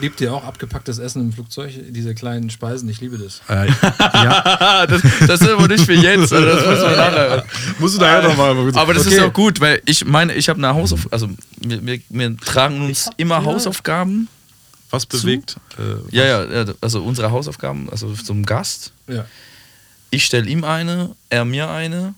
Liebt ihr auch abgepacktes Essen im Flugzeug? Diese kleinen Speisen? Ich liebe das. Äh, ja, das, das ist aber nicht für jetzt. Also das muss man nachher. musst du daher nochmal. Aber das ist Okay. auch gut, weil ich meine, ich habe eine Hausaufgabe, also wir, wir, wir tragen uns immer Hausaufgaben. Was bewegt? Äh, Ja, ja, ja, also unsere Hausaufgaben, also zum Gast. Ja. Ich stelle ihm eine, er mir eine.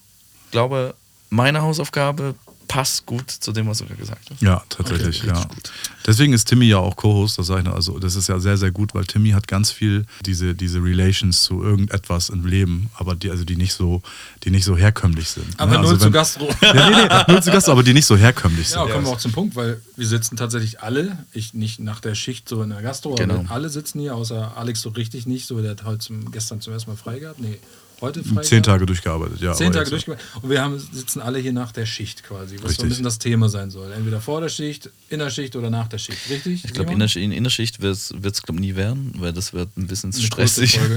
glaube, meine Hausaufgabe passt gut zu dem, was du gerade gesagt hast. Ja, tatsächlich, Okay, ja. gut. Deswegen ist Timmy ja auch Co-Host, das sage ich noch. Also, das ist ja sehr, sehr gut, weil Timmy hat ganz viel diese, diese Relations zu irgendetwas im Leben, aber die, also die nicht so, die nicht so herkömmlich sind. Aber ne? null also zu Gastro. Ja, nee, nee, null zu Gast, aber die nicht so herkömmlich sind. Ja, kommen wir auch zum Punkt, weil wir sitzen tatsächlich alle, ich nicht nach der Schicht so in der Gastro, Genau. aber alle sitzen hier, außer Alex so richtig nicht, so der hat heute zum, gestern zum ersten Mal frei gehabt. Nee, heute frei Zehn. Tage durchgearbeitet, ja. Zehn Tage jetzt- durchgemacht. Und wir haben, sitzen alle hier nach der Schicht quasi, was so ein bisschen das Thema sein soll. Entweder vor der Schicht, in der Schicht oder nach der Schicht. Richtig? Ich glaube, in, Simon? der- in Innerschicht wird es glaub, nie werden, weil das wird ein bisschen zu stressig.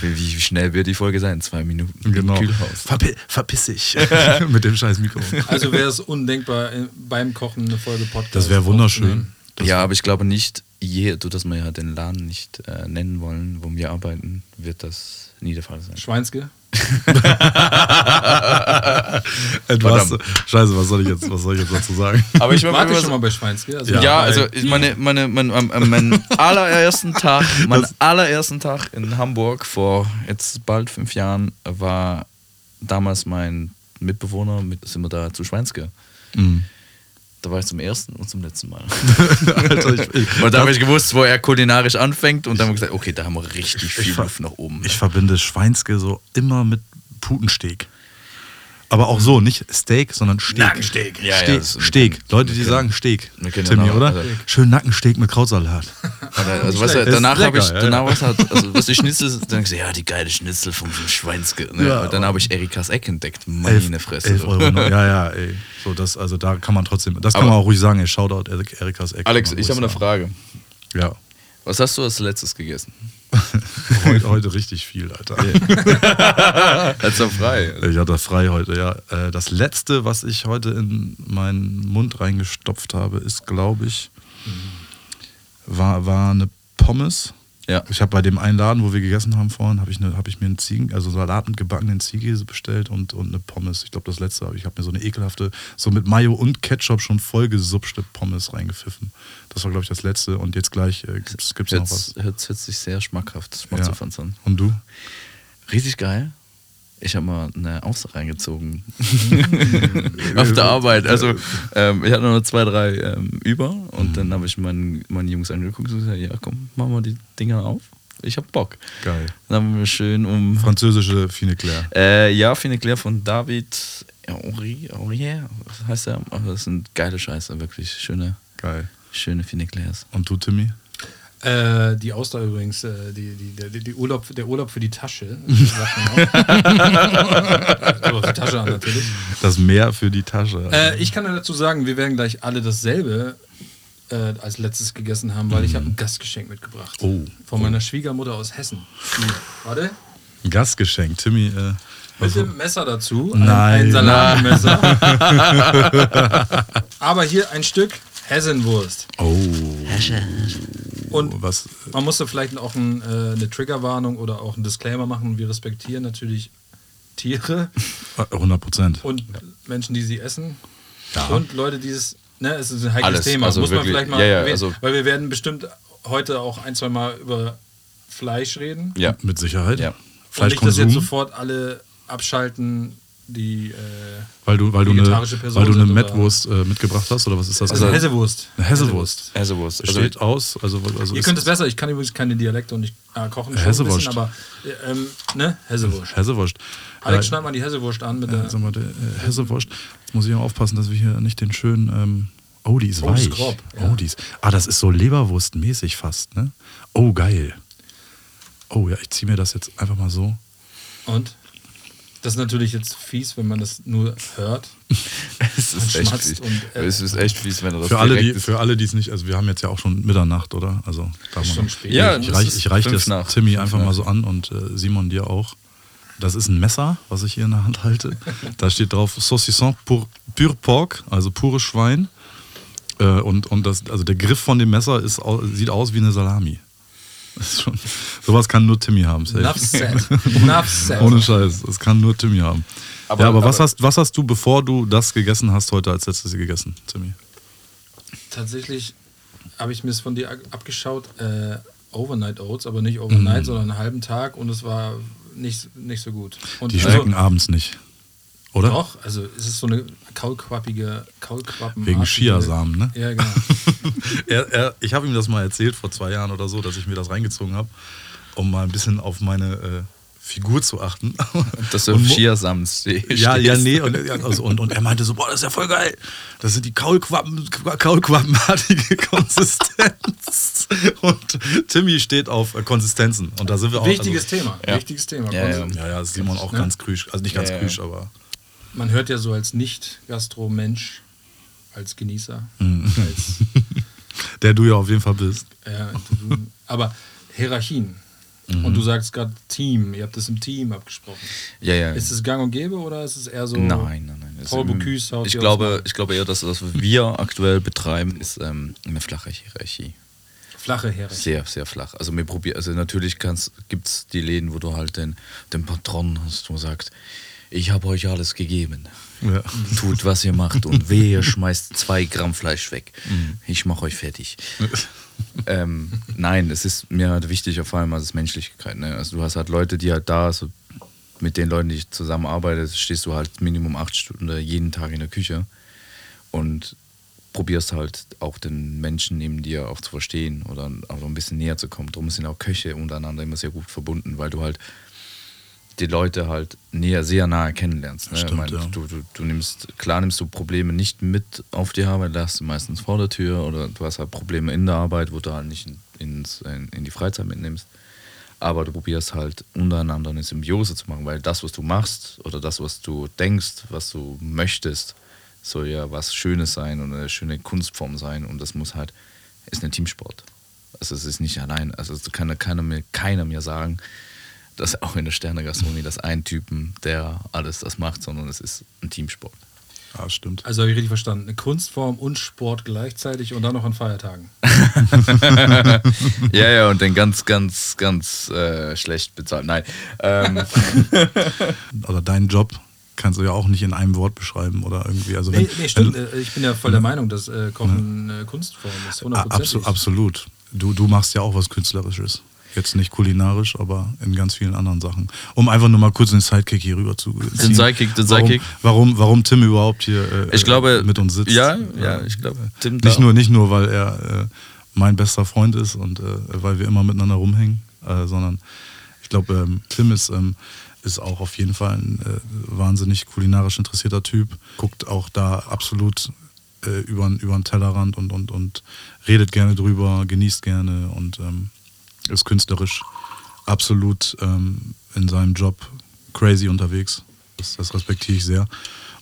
Wie, wie schnell wird die Folge sein? Zwei Minuten Genau. im Kühlhaus. Verpi verpiss dich mit dem scheiß Mikro. Also wäre es undenkbar, äh, beim Kochen eine Folge Podcast. Das wäre wunderschön. Das ja, aber ich glaube nicht, je, du dass wir ja den Laden nicht äh, nennen wollen, wo wir arbeiten, wird das nie der Fall sein. Schweinske. Äh, du hast, Scheiße, was soll ich jetzt, was soll ich jetzt dazu sagen? Aber ich ich schon mal bei Schweinske? Also Ja, bei- also meine, meine, mein, mein, mein, mein allerersten Tag, mein allerersten Tag in Hamburg vor jetzt bald fünf Jahren war damals mein Mitbewohner, mit, sind wir da zu Schweinske. Mhm. Da war ich zum ersten und zum letzten Mal. Alter, ich, ich, Und da habe ich gewusst, wo er kulinarisch anfängt und dann haben wir gesagt, okay, da haben wir richtig Ich viel Luft nach oben. ich verbinde Schweinske so immer mit Putensteak. Aber auch so, nicht Steak, sondern Steak. Nackensteak. Ja, ja, Steak. das- Steak. Leute, die sagen Steak. Timmy, ja oder? also- Schön Nackensteak mit Krautsalat. also, weißt du, danach habe ich, ja, danach ja. was halt, also was die Schnitzel, dann ich gesagt, ja, die geile Schnitzel vom, Schweinske. Ne? Ja, und dann habe ich Erikas Eck entdeckt. Meine Fresse. 11 Euro. noch. Ja, ja, ey. So, das, also da kann man trotzdem, das kann Aber- man auch ruhig sagen, ey. Shoutout Erik- Erikas Eck. Alex, ich habe eine Frage. Ja. Was hast du als letztes gegessen? Heute, heute richtig viel, Alter. Als er frei. Ich hatte frei heute, ja. Äh, Das letzte, was ich heute in meinen Mund reingestopft habe, ist, glaube ich, war, war eine Pommes. Ja. Ich habe bei dem einen Laden, wo wir gegessen haben vorhin, habe ich, eine, hab ich mir einen Ziegen, also Salat mit gebackenen Ziehkäse bestellt und, und eine Pommes. Ich glaube, das letzte habe ich habe mir so eine ekelhafte, so mit Mayo und Ketchup schon vollgesupste Pommes reingepfiffen. Das war, glaube ich, das letzte. Und jetzt gleich äh, gibt es noch was. Hört, hört, sich sehr schmackhaft Ja. schmatzend an. Und du? Richtig geil. Ich habe mal eine Auster reingezogen. Auf der Arbeit. Also, ähm, ich hatte noch zwei, drei ähm, über und dann habe ich meinen, meinen Jungs angeguckt und gesagt: Ja, komm, machen wir die Dinger auf. Ich hab Bock. Geil. Dann haben wir schön um. Französische Fine Claire. Äh, ja, Fine Claire von David Henri, Henrier, was heißt der? Aber das sind geile Scheiße, wirklich. Schöne, Geil. schöne Fine Claires. Und du, Timmy? Äh, die Auster übrigens, äh, die, die, der, die Urlaub, der Urlaub für die Tasche. sagt man auch. so, auf die Tasche an natürlich. Das Meer für die Tasche. Äh, ich kann dazu sagen, wir werden gleich alle dasselbe äh, als letztes gegessen haben, weil ich habe ein Gastgeschenk mitgebracht. Oh. Von meiner Schwiegermutter aus Hessen. Die, warte. Ein Gastgeschenk. Timmy, äh, Mit dem Messer dazu. Nein. Ein, ein Salatmesser. Aber hier ein Stück Hessenwurst. oh. Und Was? man musste vielleicht auch ein, äh, eine Triggerwarnung oder auch einen Disclaimer machen. Wir respektieren natürlich Tiere äh, 100 Prozent. und Menschen, die sie essen. Und Leute, die es. Ne, es ist ein heikles Alles, Thema. also Muss man wirklich, vielleicht mal ja, ja, erwähnen. also- Weil wir werden bestimmt heute auch ein, zwei Mal über Fleisch reden. Ja. Mit Sicherheit. Ja. Und nicht, dass jetzt sofort alle abschalten, die. Äh, Weil du, weil du eine, Vegetarische Person weil du eine Mettwurst äh, mitgebracht hast, oder was ist das? also genau? Hessewurst. Eine Hessewurst. Hessewurst. Also, Steht aus, also, also Ihr ist könnt es besser, ich kann übrigens keine Dialekte und nicht äh, kochen. schon Hessewurst. Ein bisschen, aber äh, ähm, ne? Hessewurst. Hessewurst. Alex, Ja, schneid mal die Hessewurst an, bitte. äh, sag mal, der, äh, Hessewurst. Jetzt muss ich auch aufpassen, dass wir hier nicht den schönen. Ähm, oh, die ist Oh, ist weich. grob, ja. Oh, die ist. Ah, das ist so Leberwurstmäßig fast, ne? Oh, geil. Oh ja, ich ziehe mir das jetzt einfach mal so. Und? Das ist natürlich jetzt fies, wenn man das nur hört. es ist echt fies. und, äh, es ist echt fies, wenn er das Für alle, die, für alle, die es nicht, also wir haben jetzt ja auch schon Mitternacht, oder? Also darf man schon spät. Ja, ich reich, ich reich fünf das nach. Timmy einfach nach. mal so an und äh, Simon dir auch. Das ist ein Messer, was ich hier in der Hand halte. Da steht drauf Saucisson pur, pur porc, also pures Schwein. Äh, und und das, also der Griff von dem Messer ist, sieht aus wie eine Salami. Das ist schon, sowas kann nur Timmy haben. safe. Enough said. Enough said. Ohne Scheiß, das kann nur Timmy haben. Aber- ja, aber, was, aber- hast, was hast du, bevor du das gegessen hast, heute als letztes gegessen, Timmy? Tatsächlich habe ich mir es von dir abgeschaut, äh, Overnight Oats, aber nicht Overnight, sondern einen halben Tag und es war nicht, nicht so gut. Und Die also- schmecken abends nicht. Oder? Doch, also es ist so eine kaulquappige, Kaulquappen. Wegen Chiasamen, ne? Ja, genau. er, er, ich habe ihm das mal erzählt vor zwei Jahren oder so, dass ich mir das reingezogen habe, um mal ein bisschen auf meine äh, Figur zu achten. Dass du Und auf Chiasamen ste- Ja, ja, stehst. nee. Und, also, und, und er meinte so, boah, das ist ja voll geil. Das sind die Kaulquappen, Kaulquappenartige Konsistenz. Und Timmy steht auf äh, Konsistenzen. Und da sind wir auch. Wichtiges also, Thema. Ja. Wichtiges Thema. Ja, ja. Ja, ja, das ist Simon auch Ne? ganz krüsch. Also nicht ganz Ja, ja. krüsch, aber. Man hört ja so als Nicht-Gastro-Mensch, als Genießer, Mhm. als, Der du ja auf jeden Fall bist. du- aber Hierarchien. Mhm. Und du sagst gerade Team, ihr habt das im Team abgesprochen. Ja, ja. Ist es gang und gäbe oder ist es eher so. Nein, nein, nein. Paul Bocuse haut ich glaube, ich glaube eher, dass das, was wir aktuell betreiben, ist ähm, eine flache Hierarchie. Flache Hierarchie. Sehr, sehr flach. Also wir probieren, also natürlich gibt es die Läden, wo du halt den, den Patron hast, wo sagst, ich habe euch alles gegeben. Ja. Tut, was ihr macht und wehe, schmeißt zwei Gramm Fleisch weg. Ich mache euch fertig. ähm, nein, es ist mir halt wichtig, vor allem als Menschlichkeit. Ne? Also du hast halt Leute, die halt da, so mit den Leuten, die ich zusammenarbeite, stehst du halt Minimum acht Stunden jeden Tag in der Küche und probierst halt auch den Menschen neben dir auch zu verstehen oder auch ein bisschen näher zu kommen. Darum sind auch Köche untereinander immer sehr gut verbunden, weil du halt die Leute halt näher, sehr nahe kennenlernst. Ne? Stimmt, meine, ja. du, du, du nimmst, klar nimmst du Probleme nicht mit auf die Arbeit, lässt du meistens vor der Tür oder du hast halt Probleme in der Arbeit, wo du halt nicht in, ins, in, in die Freizeit mitnimmst. Aber du probierst halt untereinander eine Symbiose zu machen, weil das, was du machst oder das, was du denkst, was du möchtest, soll ja was Schönes sein und eine schöne Kunstform sein und das muss halt, ist ein Teamsport. Also es ist nicht allein, also es kann keiner mir, keiner mir sagen, dass auch in der Sternegastronomie das ein Typen, der alles das macht, sondern es ist ein Teamsport. Ja, stimmt. Also habe ich richtig verstanden. Eine Kunstform und Sport gleichzeitig und dann noch an Feiertagen. ja, ja, und dann ganz, ganz, ganz äh, schlecht bezahlt. Nein. Ähm, Oder deinen Job kannst du ja auch nicht in einem Wort beschreiben oder irgendwie. Also Nee, wenn, nee stimmt. wenn, Ich bin ja voll der Meinung, dass äh, Kochen eine Kunstform ist. Ah, Hundertprozentig. abso- absolut. Du, du machst ja auch was Künstlerisches. Jetzt nicht kulinarisch, aber in ganz vielen anderen Sachen. Um einfach nur mal kurz den Sidekick hier rüber zu ziehen. Den Sidekick, den warum, Sidekick. Warum, warum Tim überhaupt hier äh, Ich glaube, mit uns sitzt. ja, ja, ich glaube, Tim nicht nur, nicht nur, weil er äh, mein bester Freund ist und äh, weil wir immer miteinander rumhängen, äh, sondern ich glaube, ähm, Tim ist, ähm, ist auch auf jeden Fall ein äh, wahnsinnig kulinarisch interessierter Typ. Guckt auch da absolut äh, über, über den Tellerrand und, und, und redet gerne drüber, genießt gerne und ähm, ist künstlerisch absolut ähm, in seinem Job crazy unterwegs. Das, das respektiere ich sehr.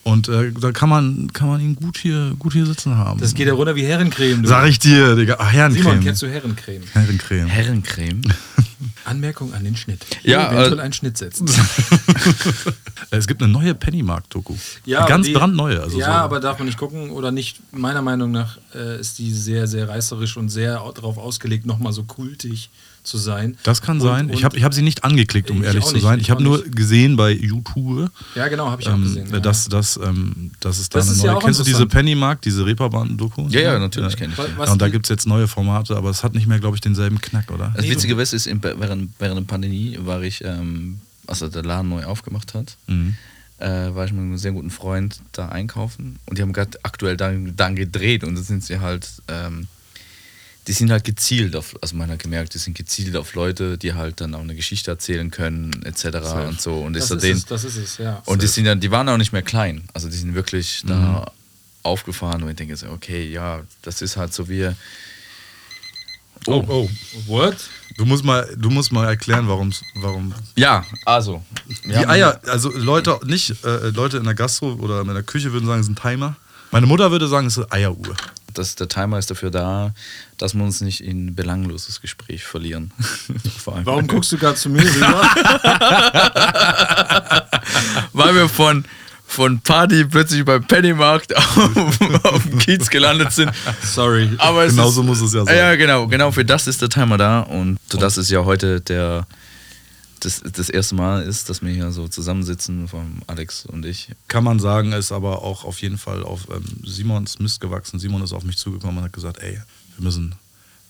Und äh, da kann man, kann man ihn gut hier, gut hier sitzen haben. Das geht ja runter wie Herrencreme. Du. Sag ich dir, Digga. Ach, Herrencreme. Simon, kennst du Herrencreme? Herrencreme. Herrencreme. Anmerkung an den Schnitt. Ja, eventuell äh, einen Schnitt setzen. Es gibt eine neue Pennymark-Doku. Ja, Ganz die- brandneue. Also ja, so. aber darf man nicht gucken oder nicht? Meiner Meinung nach äh, ist die sehr, sehr reißerisch und sehr au- darauf ausgelegt, nochmal so kultig zu sein. Das kann Und- sein. ich habe ich hab sie nicht angeklickt, um Ich ehrlich zu sein. ich Ich habe nur nicht. gesehen bei YouTube, Ja, genau, habe ich auch ähm, gesehen. ja. dass, dass, ähm, dass es da Das eine ist ja neue. auch Kennst du diese. Pennymark, diese Reeperbahn-Doku? Ja, ja, natürlich kenne ich Was- Ja, und da gibt es jetzt neue Formate, aber es hat nicht mehr, glaube ich, denselben Knack, oder? Das Nee, Witzige ist, ist in, während, während der Pandemie war ich, ähm, als der Laden neu aufgemacht hat, Mhm. äh, war ich mit einem sehr guten Freund da einkaufen und die haben gerade aktuell dann, dann gedreht und da sind sie halt, ähm, die sind halt gezielt auf, also man hat gemerkt, die sind gezielt auf Leute, die halt dann auch eine Geschichte erzählen können, etc. und so. Und das, ist da ist den, es, das ist es, ja. und die sind dann, die waren auch nicht mehr klein. Also die sind wirklich da Mhm. aufgefahren und ich denke so, okay, ja, das ist halt so wie. Oh, oh. What? Du musst mal, du musst mal erklären, warum's, warum. Ja, also. Die Eier, also Leute, nicht äh, Leute in der Gastro oder in der Küche würden sagen, es ist ein Timer. Meine Mutter würde sagen, es ist eine Eieruhr. Das, der Timer ist dafür da, dass wir uns nicht in belangloses Gespräch verlieren. Warum guckst du gerade zu mir rüber? Weil wir von, von Party plötzlich beim Pennymarkt auf, auf dem Kiez gelandet sind. Sorry. Aber es Genauso ist, muss es ja sein. Ja, genau, genau. Für das ist der Timer da. Und so das ist ja heute der das, das erste Mal ist, dass wir hier so zusammensitzen, von Alex und ich. Kann man sagen, ist aber auch auf jeden Fall auf ähm, Simons Mist gewachsen. Simon ist auf mich zugekommen und hat gesagt, ey, wir müssen,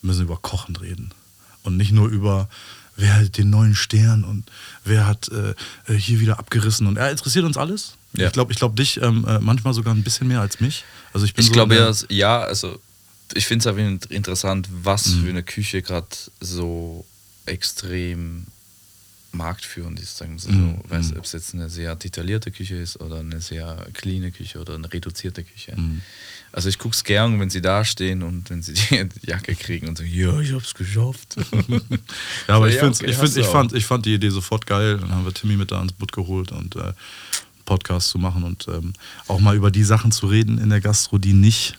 wir müssen über Kochen reden. Und nicht nur über, wer hat den neuen Stern und wer hat äh, hier wieder abgerissen. Und er interessiert uns alles. Ja. Ich glaube ich glaub dich ähm, äh, manchmal sogar ein bisschen mehr als mich. Also ich bin Ich so glaube ja, ja, also ich finde es einfach interessant, was Mhm. für eine Küche gerade so extrem marktführend ist. Sagen wir so. Mhm. Weiß, ob es jetzt eine sehr detaillierte Küche ist oder eine sehr cleane Küche oder eine reduzierte Küche. Mhm. Also ich gucke es gern, wenn sie da stehen und wenn sie die Jacke kriegen und sagen, ja, ich hab's geschafft. Ja, aber ich, ja, find's, okay, ich, find, ich, fand, ich fand die Idee sofort geil. Dann haben wir Timmy mit da ans Boot geholt und äh, Podcast zu machen und ähm, auch mal über die Sachen zu reden in der Gastro, die nicht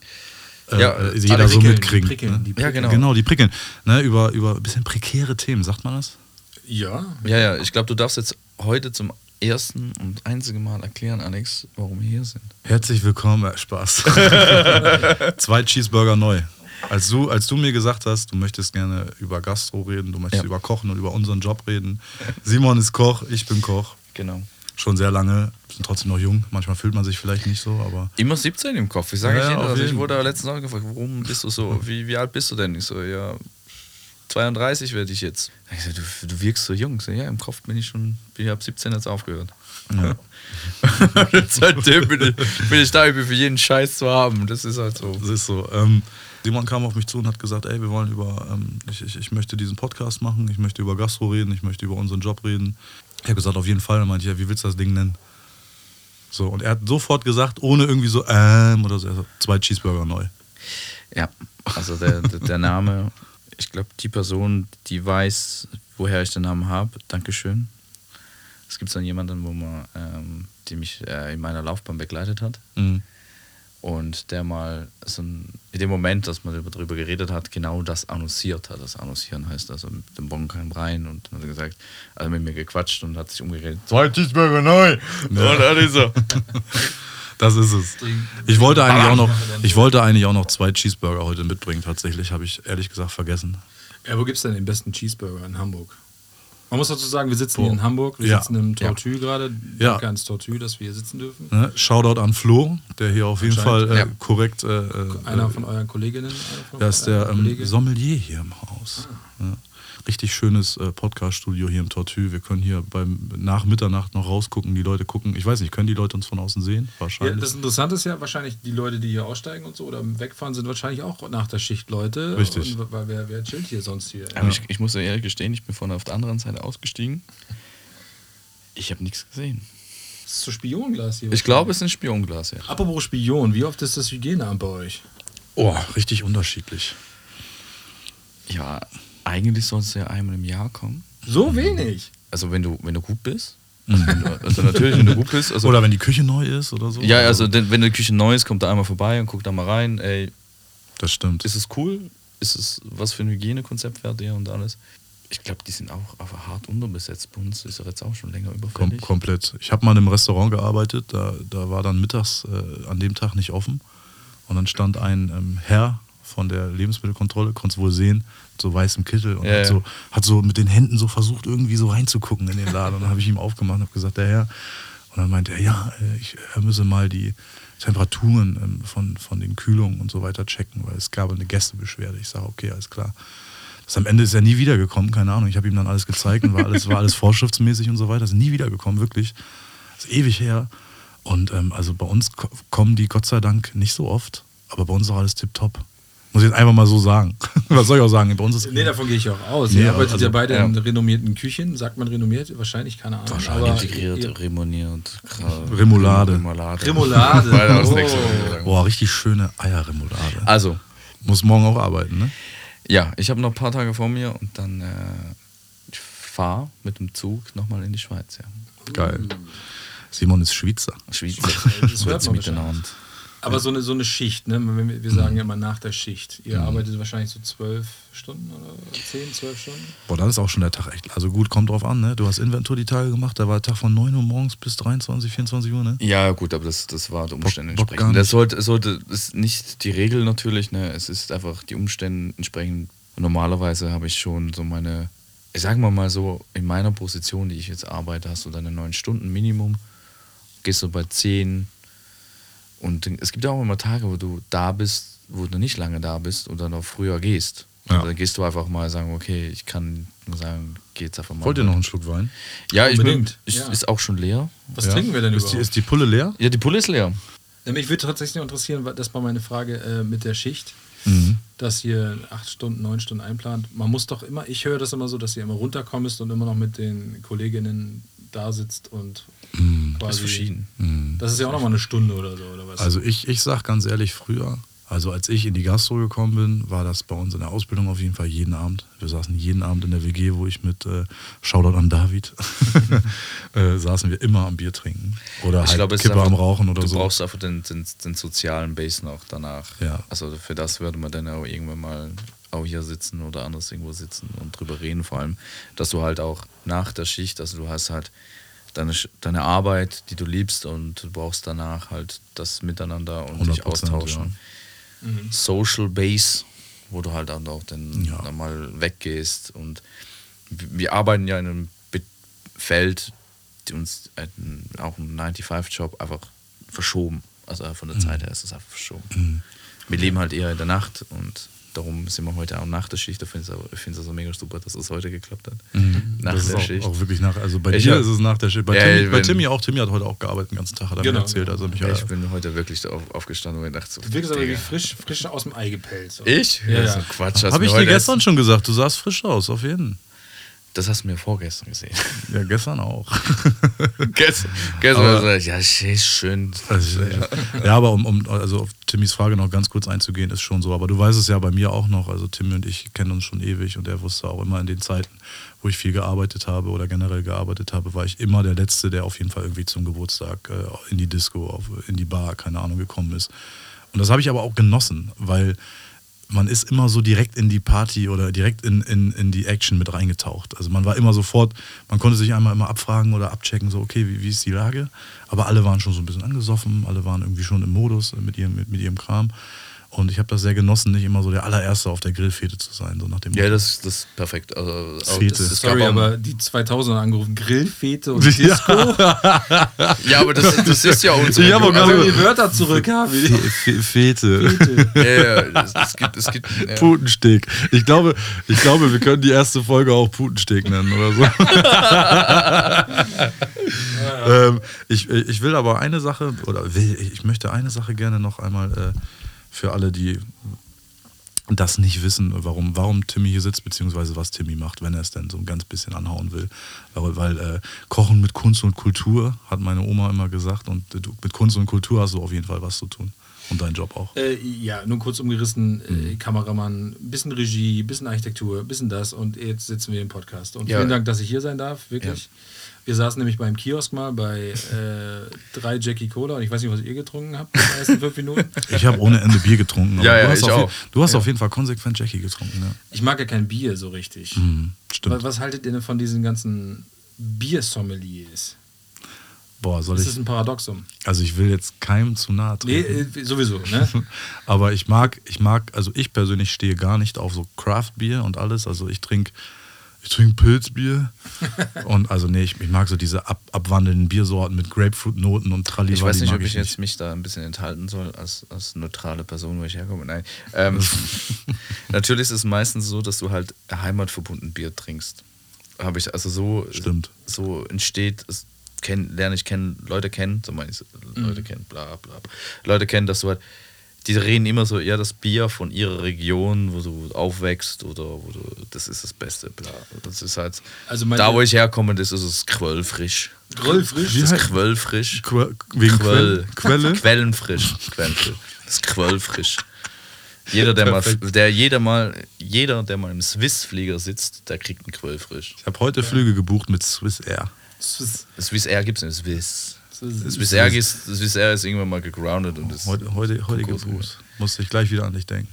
äh, Ja, jeder so mitkriegt. ne? die Ja, prickeln. genau. Genau, die prickeln. Ne, über, über ein bisschen prekäre Themen, sagt man das? Ja. ja, ja, ich glaube, du darfst jetzt heute zum ersten und einzigen Mal erklären, Alex, warum wir hier sind. Herzlich willkommen, äh, Spaß. Zwei Cheeseburger neu. Als du, als du mir gesagt hast, du möchtest gerne über Gastro reden, du möchtest Ja. über Kochen und über unseren Job reden. Simon ist Koch, ich bin Koch. Genau. Schon sehr lange, sind trotzdem noch jung. Manchmal fühlt man sich vielleicht nicht so, aber Immer 17 im Kopf. Ich sage Ja, auf also ich wurde letztens auch gefragt, warum bist du so, wie, wie alt bist du denn? Ich so, ja, 32 werde ich jetzt. Ich so, du, du wirkst so jung. Ich so, ja, im Kopf bin ich schon, bin ich ab 17 jetzt aufgehört. Ja. Seitdem bin ich, bin ich da irgendwie für jeden Scheiß zu haben. Das ist halt so. Das ist so. Ähm, Simon kam auf mich zu und hat gesagt, ey, wir wollen über, ähm, ich, ich, ich möchte diesen Podcast machen, ich möchte über Gastro reden, ich möchte über unseren Job reden. Ich habe gesagt, auf jeden Fall. Dann meinte ich, ja, wie willst du das Ding nennen? So, und er hat sofort gesagt, ohne irgendwie so, ähm, oder so, zwei Cheeseburger neu. Ja, also der, der Name, ich glaube, die Person, die weiß, woher ich den Namen habe, Dankeschön. Es gibt dann jemanden, wo man, ähm, die mich äh, in meiner Laufbahn begleitet hat. Mhm. Und der mal so ein, in dem Moment, dass man darüber geredet hat, genau das annonciert hat. Das Annoncieren heißt also mit dem Bon kam rein und hat gesagt, also mit mir gequatscht und hat sich umgeredet. Zwei Cheeseburger neu! Und dann ist so. Das ist es. Ich wollte eigentlich auch noch, ich wollte eigentlich auch noch zwei Cheeseburger heute mitbringen. Tatsächlich habe ich ehrlich gesagt vergessen. Ja, wo gibt es denn den besten Cheeseburger in Hamburg? Man muss dazu sagen, wir sitzen Boah. hier in Hamburg, wir Ja. sitzen im Ja. Tortue gerade. Ja. Danke ans Tortue, dass wir hier sitzen dürfen. Ne? Shoutout an Flo, der hier auf jeden Fall äh, ja. korrekt. Äh, äh, Einer von euren Kolleginnen. Einer von Der ist der ähm. Sommelier hier im Haus. Ja. Richtig schönes äh, Podcast-Studio hier im Tortue. Wir können hier beim nach Mitternacht noch rausgucken. Die Leute gucken. Ich weiß nicht, können die Leute uns von außen sehen? Ja, Wahrscheinlich. das Interessante ist ja wahrscheinlich, die Leute, die hier aussteigen und so oder wegfahren, sind wahrscheinlich auch nach der Schicht Leute. Richtig. Und, weil wer, wer chillt hier sonst hier? Aber ich, ich muss ja ehrlich gestehen, ich bin von auf der anderen Seite ausgestiegen. Ich habe nichts gesehen. Das ist so Spionglas hier. Ich glaube, es ist ein Spionglas, ja. Apropos Spion, wie oft ist das Hygieneamt bei euch? oh, richtig unterschiedlich. Ja, eigentlich soll es ja einmal im Jahr kommen. So wenig. Also wenn du, wenn du gut bist. Also, wenn du, also natürlich, wenn du gut bist. Also, Oder wenn die Küche neu ist oder so. ja, also denn, wenn die Küche neu ist, kommt da einmal vorbei und guckt da mal rein. Ey, Das stimmt. ist es cool? Ist es, was für ein Hygienekonzept wäre der und alles? Ich glaube, die sind auch aber hart unterbesetzt. Bei uns ist er jetzt auch schon länger Kom überfällig. komplett. Ich habe mal in einem Restaurant gearbeitet, da, da war dann mittags äh, an dem Tag nicht offen. Und dann stand ein ähm, Herr von der Lebensmittelkontrolle, konnte es wohl sehen, so weißem Kittel und Ja, hat, so, hat so mit den Händen so versucht, irgendwie so reinzugucken in den Laden. Und dann habe ich ihm aufgemacht und habe gesagt, der Herr. Und dann meinte er, ja, äh, ich, er müsse mal die Temperaturen ähm, von, von den Kühlungen und so weiter checken, weil es gab eine Gästebeschwerde. Ich sage, okay, alles klar. Das am Ende ist er nie wiedergekommen, keine Ahnung. Ich habe ihm dann alles gezeigt und war alles, war alles vorschriftsmäßig und so weiter. Ist nie wiedergekommen, wirklich. Das ist ewig her. Und ähm, also bei uns ko- kommen die Gott sei Dank nicht so oft, aber bei uns ist auch alles tipptopp. Muss ich jetzt einfach mal so sagen. Was soll ich auch sagen? Bei uns ist Nee, davon gehe ich auch aus. Nee, Ihr arbeitet also, ja beide ja. in renommierten Küchen. Sagt man renommiert? Wahrscheinlich, keine Ahnung. Wahrscheinlich. Aber Integriert, ihr- remoniert. gra- Remoulade. Remoulade. Remoulade. Oh. Boah, richtig schöne Eierremoulade. Also, Muss morgen auch arbeiten, ne? ja, ich habe noch ein paar Tage vor mir und dann äh, ich fahre mit dem Zug nochmal in die Schweiz. Ja. Geil. Simon ist Schweizer. Schweiz. Das hört man miteinander. Aber so eine, so eine Schicht, ne? Wir, wir sagen ja immer nach der Schicht. Ihr arbeitet wahrscheinlich so zwölf Stunden oder zehn, zwölf Stunden? Boah, dann ist auch schon der Tag echt. Also gut, kommt drauf an, ne? Du hast Inventur die Tage gemacht, da war der Tag von 9 Uhr morgens bis 23, 24 Uhr, ne? Ja, gut, aber das, das war der Umstände Bock entsprechend. Das sollte, sollte ist nicht die Regel natürlich, ne? Es ist einfach die Umstände entsprechend. Und normalerweise habe ich schon so meine, ich sag mal mal so, in meiner Position, die ich jetzt arbeite, hast du deine neun Stunden Minimum, gehst du bei zehn. Und es gibt ja auch immer Tage, wo du da bist, wo du nicht lange da bist oder noch früher gehst. Ja. Und dann gehst du einfach mal sagen, okay, ich kann nur sagen, geh jetzt einfach mal. Wollt ihr noch einen Schluck Wein? Ja, ich bin, ich, ja. ist auch schon leer. Was Ja. trinken wir denn ist die, überhaupt? ist die Pulle leer? Ja, die Pulle ist leer. Mich würde tatsächlich interessieren, das war meine Frage äh, mit der Schicht, Mhm. dass ihr acht Stunden, neun Stunden einplant. Man muss doch immer, ich höre das immer so, dass ihr immer runterkommst und immer noch mit den Kolleginnen da sitzt und Mhm. quasi. Ist verschieden. Mhm. Das ist ja auch nochmal eine Stunde oder so, oder was? Also ich, ich sag ganz ehrlich, früher, also als ich in die Gastro gekommen bin, war das bei uns in der Ausbildung auf jeden Fall jeden Abend. Wir saßen jeden Abend in der WG, wo ich mit äh, Shoutout an David äh, saßen wir immer am Bier trinken. Oder Ich halt glaube, es ist Kippe einfach- am Rauchen oder du so. brauchst einfach den, den, den sozialen Base noch danach. Ja. Also für das würde man dann auch irgendwann mal auch hier sitzen oder anders irgendwo sitzen und drüber reden. Vor allem, dass du halt auch nach der Schicht, also du hast halt deine, deine Arbeit, die du liebst und du brauchst danach halt das Miteinander und dich 100%, austauschen. Social Base, wo du halt dann auch dann Ja. mal weggehst und wir arbeiten ja in einem Feld, die uns einen, auch einen 9-to-5-Job einfach verschoben. Also von Mhm. der Zeit her ist es einfach verschoben. Wir leben halt eher in der Nacht und darum sind wir heute auch nach der Schicht. Ich finde es ich also mega super, dass es heute geklappt hat. Nach Mhm. das ist der auch, Schicht. auch wirklich nach, also bei Ich dir hab- ist es nach der Schicht. Bei, Ja, Timmy, ich bei Timmy auch, Timmy hat heute auch gearbeitet den ganzen Tag, hat er Genau. mir erzählt. Also mich, ja, ja, ich bin heute wirklich auf, aufgestanden und dachte so, du wirkst aber wie frisch, frisch aus dem Ei gepellt. So. Ich? Ja, so ja. Quatsch. hast Habe ich dir gestern schon gesagt, du sahst frisch aus, auf jeden. Das hast du mir vorgestern gesehen. Ja, gestern auch. gestern gestern Aber- so, ja, ist schön. Also, ja, aber um, um also auf Timmys Frage noch ganz kurz einzugehen, ist schon so. Aber du weißt es ja bei mir auch noch. Also Timmy und ich kennen uns schon ewig und er wusste auch immer in den Zeiten, wo ich viel gearbeitet habe oder generell gearbeitet habe, war ich immer der Letzte, der auf jeden Fall irgendwie zum Geburtstag äh, in die Disco, auf, in die Bar, keine Ahnung, gekommen ist. Und das habe ich aber auch genossen, weil man ist immer so direkt in die Party oder direkt in, in, in die Action mit reingetaucht. Also man war immer sofort, man konnte sich einmal immer abfragen oder abchecken, so okay, wie, wie ist die Lage? Aber alle waren schon so ein bisschen angesoffen, alle waren irgendwie schon im Modus mit ihrem, mit, mit ihrem Kram. Und ich habe das sehr genossen, nicht immer so der allererste auf der Grillfete zu sein. So nach dem Ja, das, das ist perfekt. Also, Fete. das, das Sorry, aber die 2000er angerufen, Grillfete und Ja. Disco. Ja, aber das, das ist ja unsere. Ich hab auch Also gerade- die Wörter zurück haben. Fete. ja, ja, es, es gibt, es gibt, ja. Putensteg. Ich glaube, ich glaube, wir können die erste Folge auch Putensteg nennen oder so. ähm, ich, ich will aber eine Sache, oder will, ich möchte eine Sache gerne noch einmal äh, für alle, die das nicht wissen, warum, warum Timmy hier sitzt, beziehungsweise was Timmy macht, wenn er es denn so ein ganz bisschen anhauen will. Weil, weil äh, Kochen mit Kunst und Kultur, hat meine Oma immer gesagt, und du, mit Kunst und Kultur hast du auf jeden Fall was zu tun. Und dein Job auch. Äh, ja, nur kurz umgerissen, Mhm. äh, Kameramann, bisschen Regie, bisschen Architektur, bisschen das und jetzt sitzen wir im Podcast. Und Ja. vielen Dank, dass ich hier sein darf, wirklich. Wir saßen nämlich beim Kiosk mal bei äh, drei Jackie Cola und ich weiß nicht, was ihr getrunken habt in den ersten fünf Minuten. Ich habe ohne Ende Bier getrunken. aber Ja, du ja, hast, ich auf, auch. du hast Ja. auf jeden Fall konsequent Jackie getrunken. Ja. Ich mag ja kein Bier so richtig. Hm, Was, stimmt. was haltet ihr denn von diesen ganzen Biersommeliers? Boah, soll Das ich. ist ein Paradoxum. Also ich will jetzt keinem zu nahe Nee, treten. äh, sowieso, ne? Aber ich mag, ich mag, also ich persönlich stehe gar nicht auf so Craft-Bier und alles. Also ich trinke ich trink Pilzbier. und also nee, ich, ich mag so diese ab, abwandelnden Biersorten mit Grapefruit-Noten und Tralli. Ich weiß nicht, ob ich jetzt mich da ein bisschen enthalten soll, als, als neutrale Person, wo ich herkomme. Nein. Ähm, natürlich ist es meistens so, dass du halt heimatverbunden Bier trinkst. Habe ich also so, Stimmt. so entsteht, es kenn, lerne ich kennen, Leute kennen, so meine ich, Leute kennen, bla bla. Leute kennen, dass du halt, die reden immer so, ja, das Bier von ihrer Region, wo du aufwächst oder wo du, das ist das Beste, bla. Das ist halt, Also meine- da wo ich herkomme, das ist es quellfrisch. Grillfrisch. Wie Das heißt- ist quellfrisch. Que wegen Quell. Quelle? Quelle? Quellenfrisch. Quellenfrisch. Das ist quellfrisch. Jeder, der mal, der jeder mal, jeder, der mal im Swiss-Flieger sitzt, der kriegt einen Quellfrisch. Ich habe heute Flüge gebucht mit Swiss Air. Swiss. Swiss Air gibt es nicht, Swiss. Das Bisher ist, das Bisher ist irgendwann mal gegroundet und ist Heute, heute, heutige Kokos Blues. Musste ich gleich wieder an dich denken.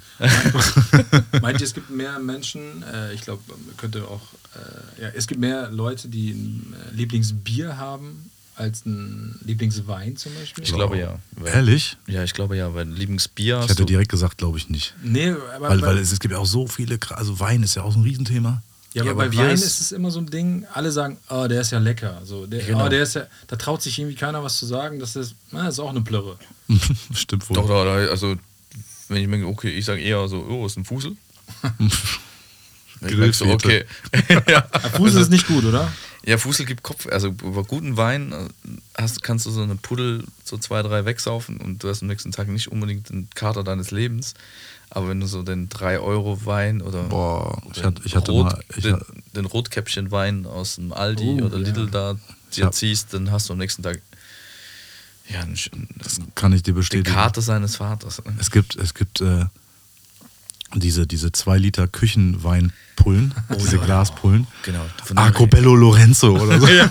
Meint ihr, es gibt mehr Menschen, äh, ich glaube, könnte auch, äh, ja, es gibt mehr Leute, die ein äh, Lieblingsbier haben als ein Lieblingswein zum Beispiel? Ich glaube ja. Weil- Ehrlich? Ja, ich glaube ja, weil Lieblingsbier Ich hätte direkt gesagt, glaube ich nicht. Nee, aber, Weil, weil es, es gibt ja auch so viele, also Wein ist ja auch so ein Riesenthema. Ja, aber ja, bei Bier Wein ist- ist es immer so ein Ding, alle sagen, oh, der ist ja lecker. So, der, Genau. oh, der ist ja, da traut sich irgendwie keiner was zu sagen, das ist, na, das ist auch eine Plörre. Stimmt wohl. Doch, doch, doch, also wenn ich mir, okay, ich sage eher so, oh, ist ein Fusel. ich merk so, okay. ja. Fusel ist nicht gut, oder? ja, Fusel gibt Kopf. Also über guten Wein äh, hast, kannst du so eine Puddel so zwei, drei wegsaufen und du hast am nächsten Tag nicht unbedingt den Kater deines Lebens. Aber wenn du so den 3-Euro-Wein oder Boah, ich den, hatte- ich hatte Rot, mal- ich den, den Rotkäppchen-Wein aus dem Aldi Oh, oder ja. Lidl da dir Ja. ziehst, dann hast du am nächsten Tag ja, einen, einen, Kann ich dir bestätigen. Kater seines Vaters. Es gibt, es gibt äh, diese, diese 2 Liter Küchenweinpullen, diese Glaspullen. Genau. Arcobello Lorenzo oder so. Ja,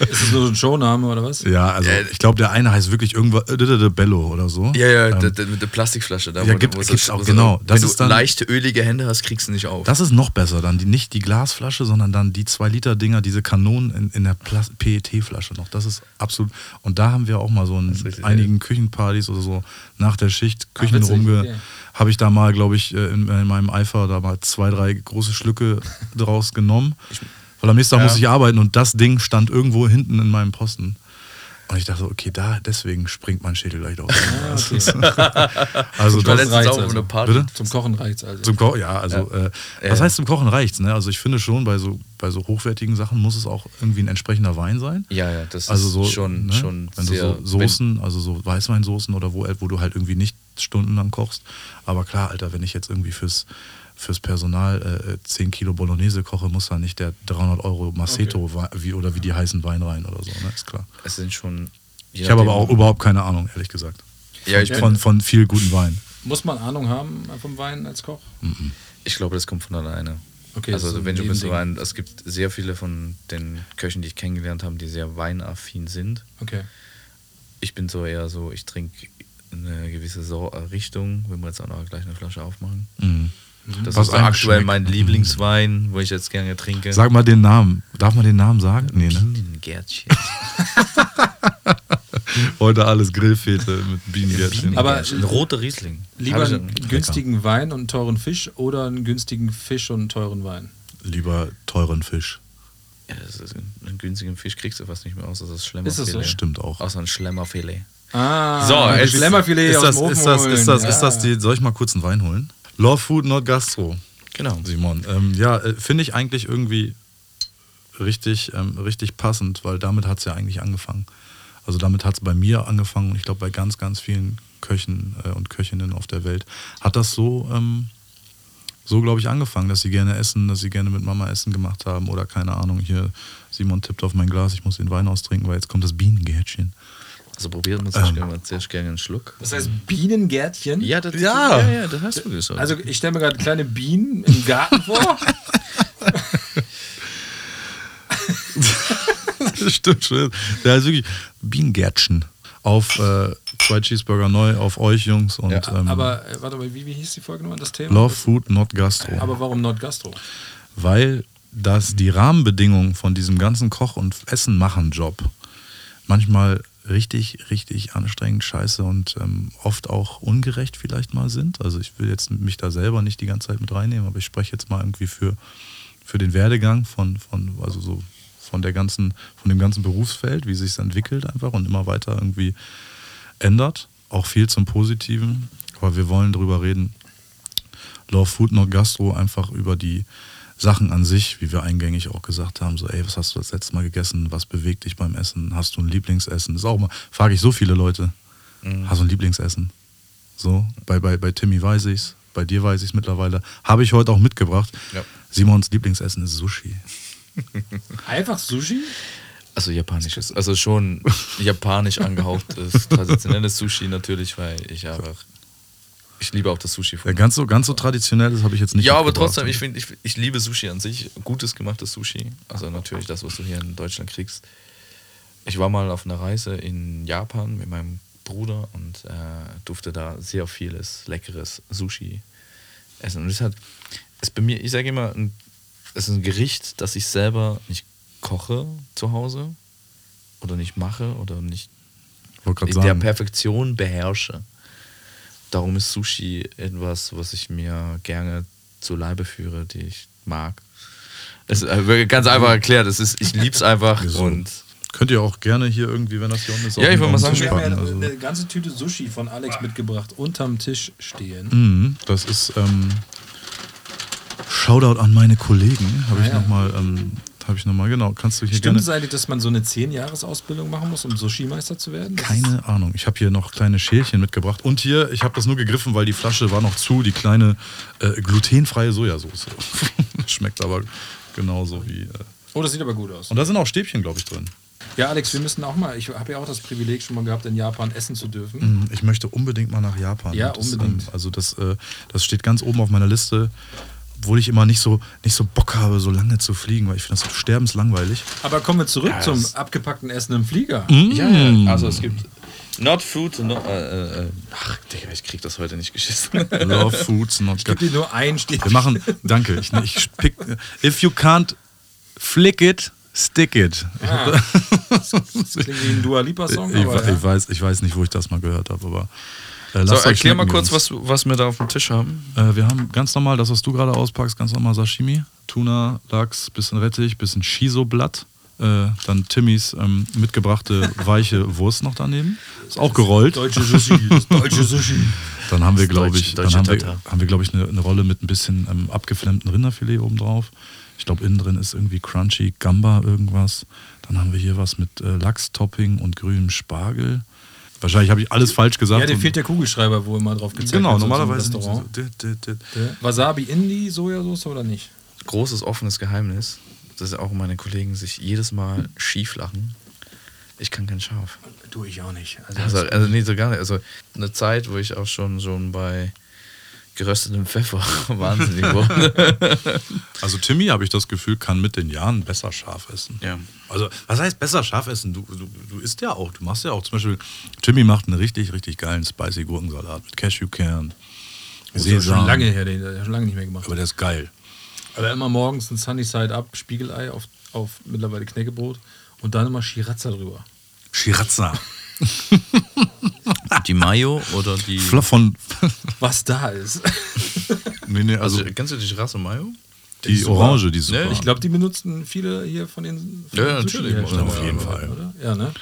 Ist das nur so ein Showname oder was? also Äh, ich glaube, der eine heißt wirklich irgendwas äh, Bello oder so. Ja, ja, Ähm, der, mit der Plastikflasche. Da, ja, wo- gibt- wo gibt's auch, genau. Das Wenn ist du dann- leichte, ölige Hände hast, kriegst du nicht auf. Das ist noch besser, dann die, nicht die Glasflasche, sondern dann die 2 Liter Dinger, diese Kanonen in, in der PET-Flasche noch. Das ist absolut. Und da haben wir auch mal so in einigen Küchenpartys oder so nach der Schicht Ah, Küchen rumge. Habe ich da mal, glaube ich, äh, in, in meinem Eifer da mal zwei, drei große Schlücke draus genommen. Weil am nächsten Tag Ja. musste ich arbeiten und das Ding stand irgendwo hinten in meinem Posten. Und ich dachte, okay, da deswegen springt mein Schädel gleich auf. Ah, okay. also ich war das, letztens auch also. einer Party. Bitte? Zum Kochen reicht's also. zum Kochen, ja, also Äh, Ja. was heißt zum Kochen reicht's, ne? Also ich finde schon, bei so, bei so hochwertigen Sachen muss es auch irgendwie ein entsprechender Wein sein. Ja, ja, das Also ist so, schon, ne? schon wenn sehr. du so Soßen, also so Weißweinsoßen oder wo, wo du halt irgendwie nicht stundenlang kochst. Aber klar, Alter, wenn ich jetzt irgendwie fürs, fürs Personal äh, 10 Kilo Bolognese koche, muss da nicht der 300 Euro Maceto Wei- wie, oder wie die heißen Wein rein oder so, ne? Ist klar. es sind schon. Ich habe aber auch überhaupt keine Ahnung, ehrlich gesagt. Ja, ich, bin, Von, von viel guten Wein. Muss man Ahnung haben vom Wein als Koch? ich glaube, das kommt von alleine. Okay, also ein wenn du Nebending. Wein, es gibt sehr viele von den Köchen, die ich kennengelernt habe, die sehr weinaffin sind. Okay. Ich bin so eher so, ich trinke eine gewisse Richtung, wenn wir jetzt auch noch gleich eine Flasche aufmachen. Mhm. Das Was ist aktuell schmeckt. mein Lieblingswein, wo ich jetzt gerne trinke. Sag mal den Namen. Darf man den Namen sagen? Nee, ne? Bienengärtchen. Heute alles Grillfete mit Bienengärtchen. Aber- ein roter Riesling. Lieber einen günstigen Wein und einen teuren Fisch oder einen günstigen Fisch und einen teuren Wein? Lieber teuren Fisch. Ja, das ist ein, einen günstigen Fisch kriegst du fast nicht mehr aus, das ist Ist Schlemmerfilet. das so? Stimmt auch. Außer ein Schlemmerfilet. Ah, So, ein Schlemmerfilet ist aus das, dem Ofen ist das, ist das, holen. ist das die, soll ich mal kurz einen Wein holen? Love Food, not Gastro, Genau. Simon. Ähm, ja, äh, finde ich eigentlich irgendwie richtig, ähm, richtig passend, weil damit hat es ja eigentlich angefangen. Also damit hat es bei mir angefangen und ich glaube bei ganz, ganz vielen Köchen äh, und Köchinnen auf der Welt hat das so, ähm, so glaube ich, angefangen, dass sie gerne essen, dass sie gerne mit Mama Essen gemacht haben oder keine Ahnung, hier Simon tippt auf mein Glas, ich muss den Wein austrinken, weil jetzt kommt das Bienengärtchen. Also probiert man zuerst Ähm. gerne, zuerst gerne einen Schluck. Das heißt Bienengärtchen? Ja, das, Ja. ja, ja, das hast du gesagt. Also ich stelle mir gerade kleine Bienen im Garten vor. Das stimmt schon. Der ist wirklich Bienengärtchen. Auf äh, zwei Cheeseburger neu, auf euch Jungs und Ja, ähm, Aber äh, warte mal, wie, wie hieß die Folge nochmal, das Thema? Love Food, not Gastro. Aber warum Nordgastro? Weil das die Rahmenbedingungen von diesem ganzen Koch- und Essen-Machen-Job manchmal richtig, richtig anstrengend, scheiße und ähm, oft auch ungerecht vielleicht mal sind. Also ich will jetzt mich da selber nicht die ganze Zeit mit reinnehmen, aber ich spreche jetzt mal irgendwie für, für den Werdegang von, von, also so von der ganzen, von dem ganzen Berufsfeld, wie sich es entwickelt einfach und immer weiter irgendwie ändert. Auch viel zum Positiven. Aber wir wollen darüber reden, Love Food Not Gastro einfach über die Sachen an sich, wie wir eingängig auch gesagt haben, so ey, was hast du das letzte Mal gegessen, was bewegt dich beim Essen, hast du ein Lieblingsessen? Das ist auch mal, frage ich so viele Leute, Mhm. hast du ein Lieblingsessen? So, bei, bei, bei Timmy weiß ich's, bei dir weiß ich's mittlerweile, habe ich heute auch mitgebracht. Ja. Simons Lieblingsessen ist Sushi. Einfach Sushi? Also japanisches, also schon japanisch angehauchtes, traditionelles Sushi natürlich, weil ich einfach, ich liebe auch das Sushi Ja, ganz so, ganz so traditionelles habe ich jetzt nicht Ja, aber trotzdem, ich finde, ich, ich liebe Sushi an sich. Gutes gemachtes Sushi. Also natürlich das, was du hier in Deutschland kriegst. ich war mal auf einer Reise in Japan mit meinem Bruder und äh, durfte da sehr vieles leckeres Sushi essen. Und es hat, ist bei mir, ich sage immer, ein, es ist ein Gericht, das ich selber nicht koche zu Hause oder nicht mache oder nicht in der sagen. Perfektion beherrsche. Darum ist Sushi etwas, was ich mir gerne zu Leibe führe, die ich mag. Es ist äh, ganz einfach erklärt. Es ist, ich lieb's einfach So. und Könnt ihr auch gerne hier irgendwie, wenn das hier unten ist, Ja, ich wollte mal sagen, Wir haben ja also. eine ganze Tüte Sushi von Alex mitgebracht, unterm Tisch stehen. Mhm, das ist ähm, Shoutout an meine Kollegen. Habe Ah, ich ja. nochmal, ähm, habe ich nochmal, genau. Kannst du hier Stimmt es gerne. eigentlich, dass man so eine 10-Jahres-Ausbildung machen muss, um Sushi-Meister zu werden? Das Keine Ahnung. Ich habe hier noch kleine Schälchen mitgebracht. Und hier, ich habe das nur gegriffen, weil die Flasche war noch zu, die kleine äh, glutenfreie Sojasauce. Schmeckt aber genauso wie. Äh. Oh, das sieht aber gut aus. Und da sind auch Stäbchen, glaube ich, drin. Ja, Alex, wir müssen auch mal, ich habe ja auch das Privileg schon mal gehabt, in Japan essen zu dürfen. Mhm, Ich möchte unbedingt mal nach Japan. Ja, das, unbedingt. Ähm, also das, äh, das steht ganz oben auf meiner Liste, obwohl ich immer nicht so, nicht so Bock habe, so lange zu fliegen, weil ich finde das so sterbenslangweilig. Aber kommen wir zurück Ja, zum abgepackten Essen im Flieger. Ja, ja, also es gibt not food, no, äh, äh, ach, Digga, ich krieg das heute nicht geschissen. Love foods, not Ich gebe dir nur ein Stich. Wir machen, danke, ich, ich pick, if you can't flick it, stick it. Ah, das klingt wie ein Dua Lipa-Song, ich, aber ich, ja. weiß, ich weiß nicht, wo ich das mal gehört habe, aber äh, so, erklär mal kurz, was, was wir da auf dem Tisch haben. Äh, wir haben ganz normal, das, was du gerade auspackst, ganz normal Sashimi, Tuna, Lachs, bisschen Rettich, bisschen Shiso-Blatt. Äh, dann Timmys ähm, mitgebrachte weiche Wurst noch daneben. Ist auch gerollt. Deutsche Sushi, deutsche Sushi. Dann haben wir, glaube ich, dann haben wir, haben wir, glaube ich, eine, eine Rolle mit ein bisschen ähm, abgeflammten Rinderfilet oben drauf. Ich glaube, innen drin ist irgendwie crunchy Gamba irgendwas. Dann haben wir hier was mit äh, Lachstopping und grünem Spargel. Wahrscheinlich habe ich alles falsch gesagt. Ja, dir fehlt der Kugelschreiber, wo immer drauf gezeigt Genau, so normalerweise. So, dit, dit, dit. Ja. Wasabi in die Sojasauce oder nicht? Großes offenes Geheimnis, dass auch meine Kollegen sich jedes Mal schief lachen. Ich kann kein Scharf. Tue ich auch nicht. Also, Also, also nee, so gar nicht. Also eine Zeit, wo ich auch schon, schon bei geröstetem Pfeffer wahnsinnig wurde. Also Timmy, habe ich das Gefühl, kann mit den Jahren besser scharf essen. ja. Also, was heißt besser scharf essen? Du, du, du isst ja auch, du machst ja auch zum Beispiel, Timmy macht einen richtig, richtig geilen spicy Gurkensalat mit Cashewkern, das ist schon lange her, den hat er schon lange nicht mehr gemacht. Aber der ist geil. Aber immer morgens ein Sunny Side Up, Spiegelei auf, auf mittlerweile Knäckebrot und dann immer Shirazza drüber. Shirazza. Die Mayo oder die. Von. Was da ist. nee, nee, also, Also, kennst du die Rasse Mayo? die super. Orange, die ist super. Ja, Ich glaube, die benutzen viele hier von den, von Ja, ja, den natürlich. Sushi-Herstellern, Auf jeden? Fall. Oder? Ja, ne?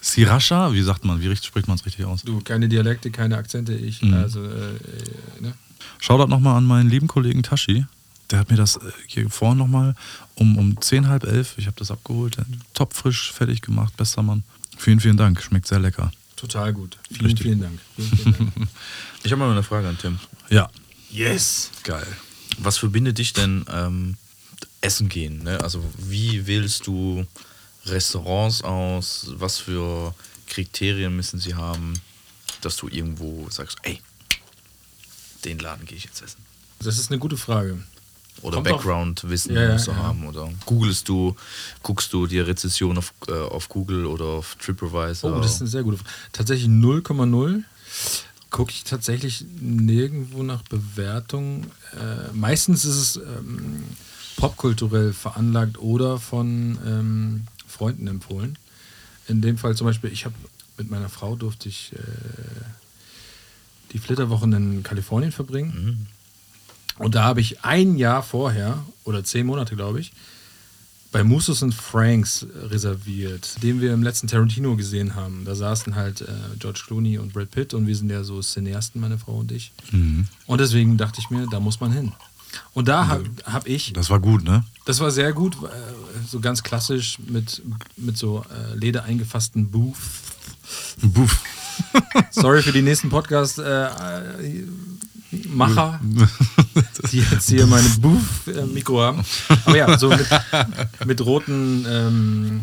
Sriracha, wie sagt man, wie spricht man es richtig aus? Du, keine Dialekte, keine Akzente, ich. Mhm. Also, äh, äh, ne? Shoutout nochmal an meinen lieben Kollegen Tashi. Der hat mir das äh, hier vorhin nochmal um, um 10, halb elf, ich habe das abgeholt, topfrisch fertig gemacht, bester Mann. Vielen, vielen Dank, schmeckt sehr lecker. Total gut. Vielen, Richtig. vielen Dank. Vielen, vielen Dank. Ich habe mal eine Frage an Tim. Ja, yes! geil. Was verbindet dich denn ähm, Essen gehen? Ne? Also wie wählst du Restaurants aus? Was für Kriterien müssen sie haben, dass du irgendwo sagst, ey, den Laden gehe ich jetzt essen? Das ist eine gute Frage. Oder Background-Wissen Ja, ja, musst du ja. haben. Oder googelst du, guckst du dir Rezession auf, äh, auf Google oder auf TripAdvisor? Oh, das ist eine sehr gute Frage. Tatsächlich 0,0 gucke ich tatsächlich nirgendwo nach Bewertung. Äh, meistens ist es ähm, popkulturell veranlagt oder von ähm, Freunden empfohlen. In dem Fall zum Beispiel, ich habe mit meiner Frau durfte ich äh, die Flitterwochen in Kalifornien verbringen. Und da habe ich ein Jahr vorher, oder zehn Monate, glaube ich, bei Musos und Franks reserviert, den wir im letzten Tarantino gesehen haben. Da saßen halt äh, George Clooney und Brad Pitt und wir sind ja so Cineasten, meine Frau und ich. Und deswegen dachte ich mir, da muss man hin. Und da habe hab ich, Das war gut, ne? das war sehr gut, äh, so ganz klassisch mit, mit so äh, Leder eingefassten Booth. Buff. Sorry für die nächsten Podcast-Macher, äh, Macher, die jetzt hier meine Booth-Mikro haben. Aber ja, so mit, mit roten ähm,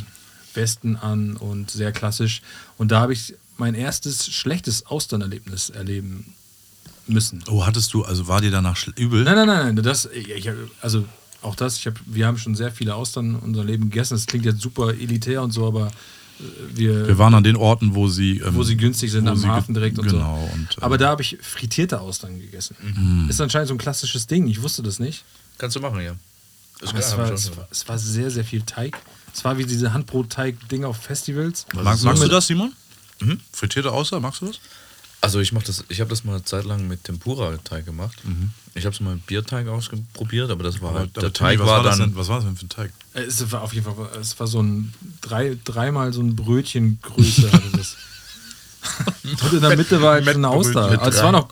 Westen an und sehr klassisch. Und da habe ich mein erstes schlechtes Austernerlebnis erleben müssen. Oh, hattest du, also war dir danach übel? Nein, nein, nein, nein, das, ich, also auch das, ich hab, wir haben schon sehr viele Austern in unserem Leben gegessen. Das klingt jetzt super elitär und so, aber wir, Wir waren an den Orten, wo sie. ähm, wo sie günstig sind, wo am Hafen direkt und genau, so. Und, ähm, Aber da habe ich frittierte Austern gegessen. Mhm. Ist anscheinend so ein klassisches Ding. Ich wusste das nicht. Kannst du machen, ja. Es war, es, war, es war sehr, sehr viel Teig. Es war wie diese Handbrot-Teig-Ding auf Festivals. Mag, So magst du das, Simon? Mhm. Frittierte Außer, magst du das? Also ich mach das, ich habe das mal eine Zeit lang mit Tempura-Teig gemacht. Ich habe es mal mit Bierteig ausprobiert, aber das war halt, der Teig was war, das dann. denn, was war das denn für ein Teig? Äh, Es war auf jeden Fall, es war so ein drei, dreimal so ein Brötchengröße hatte das. Und in der Mitte war halt so eine Auster. Mit Also es war noch.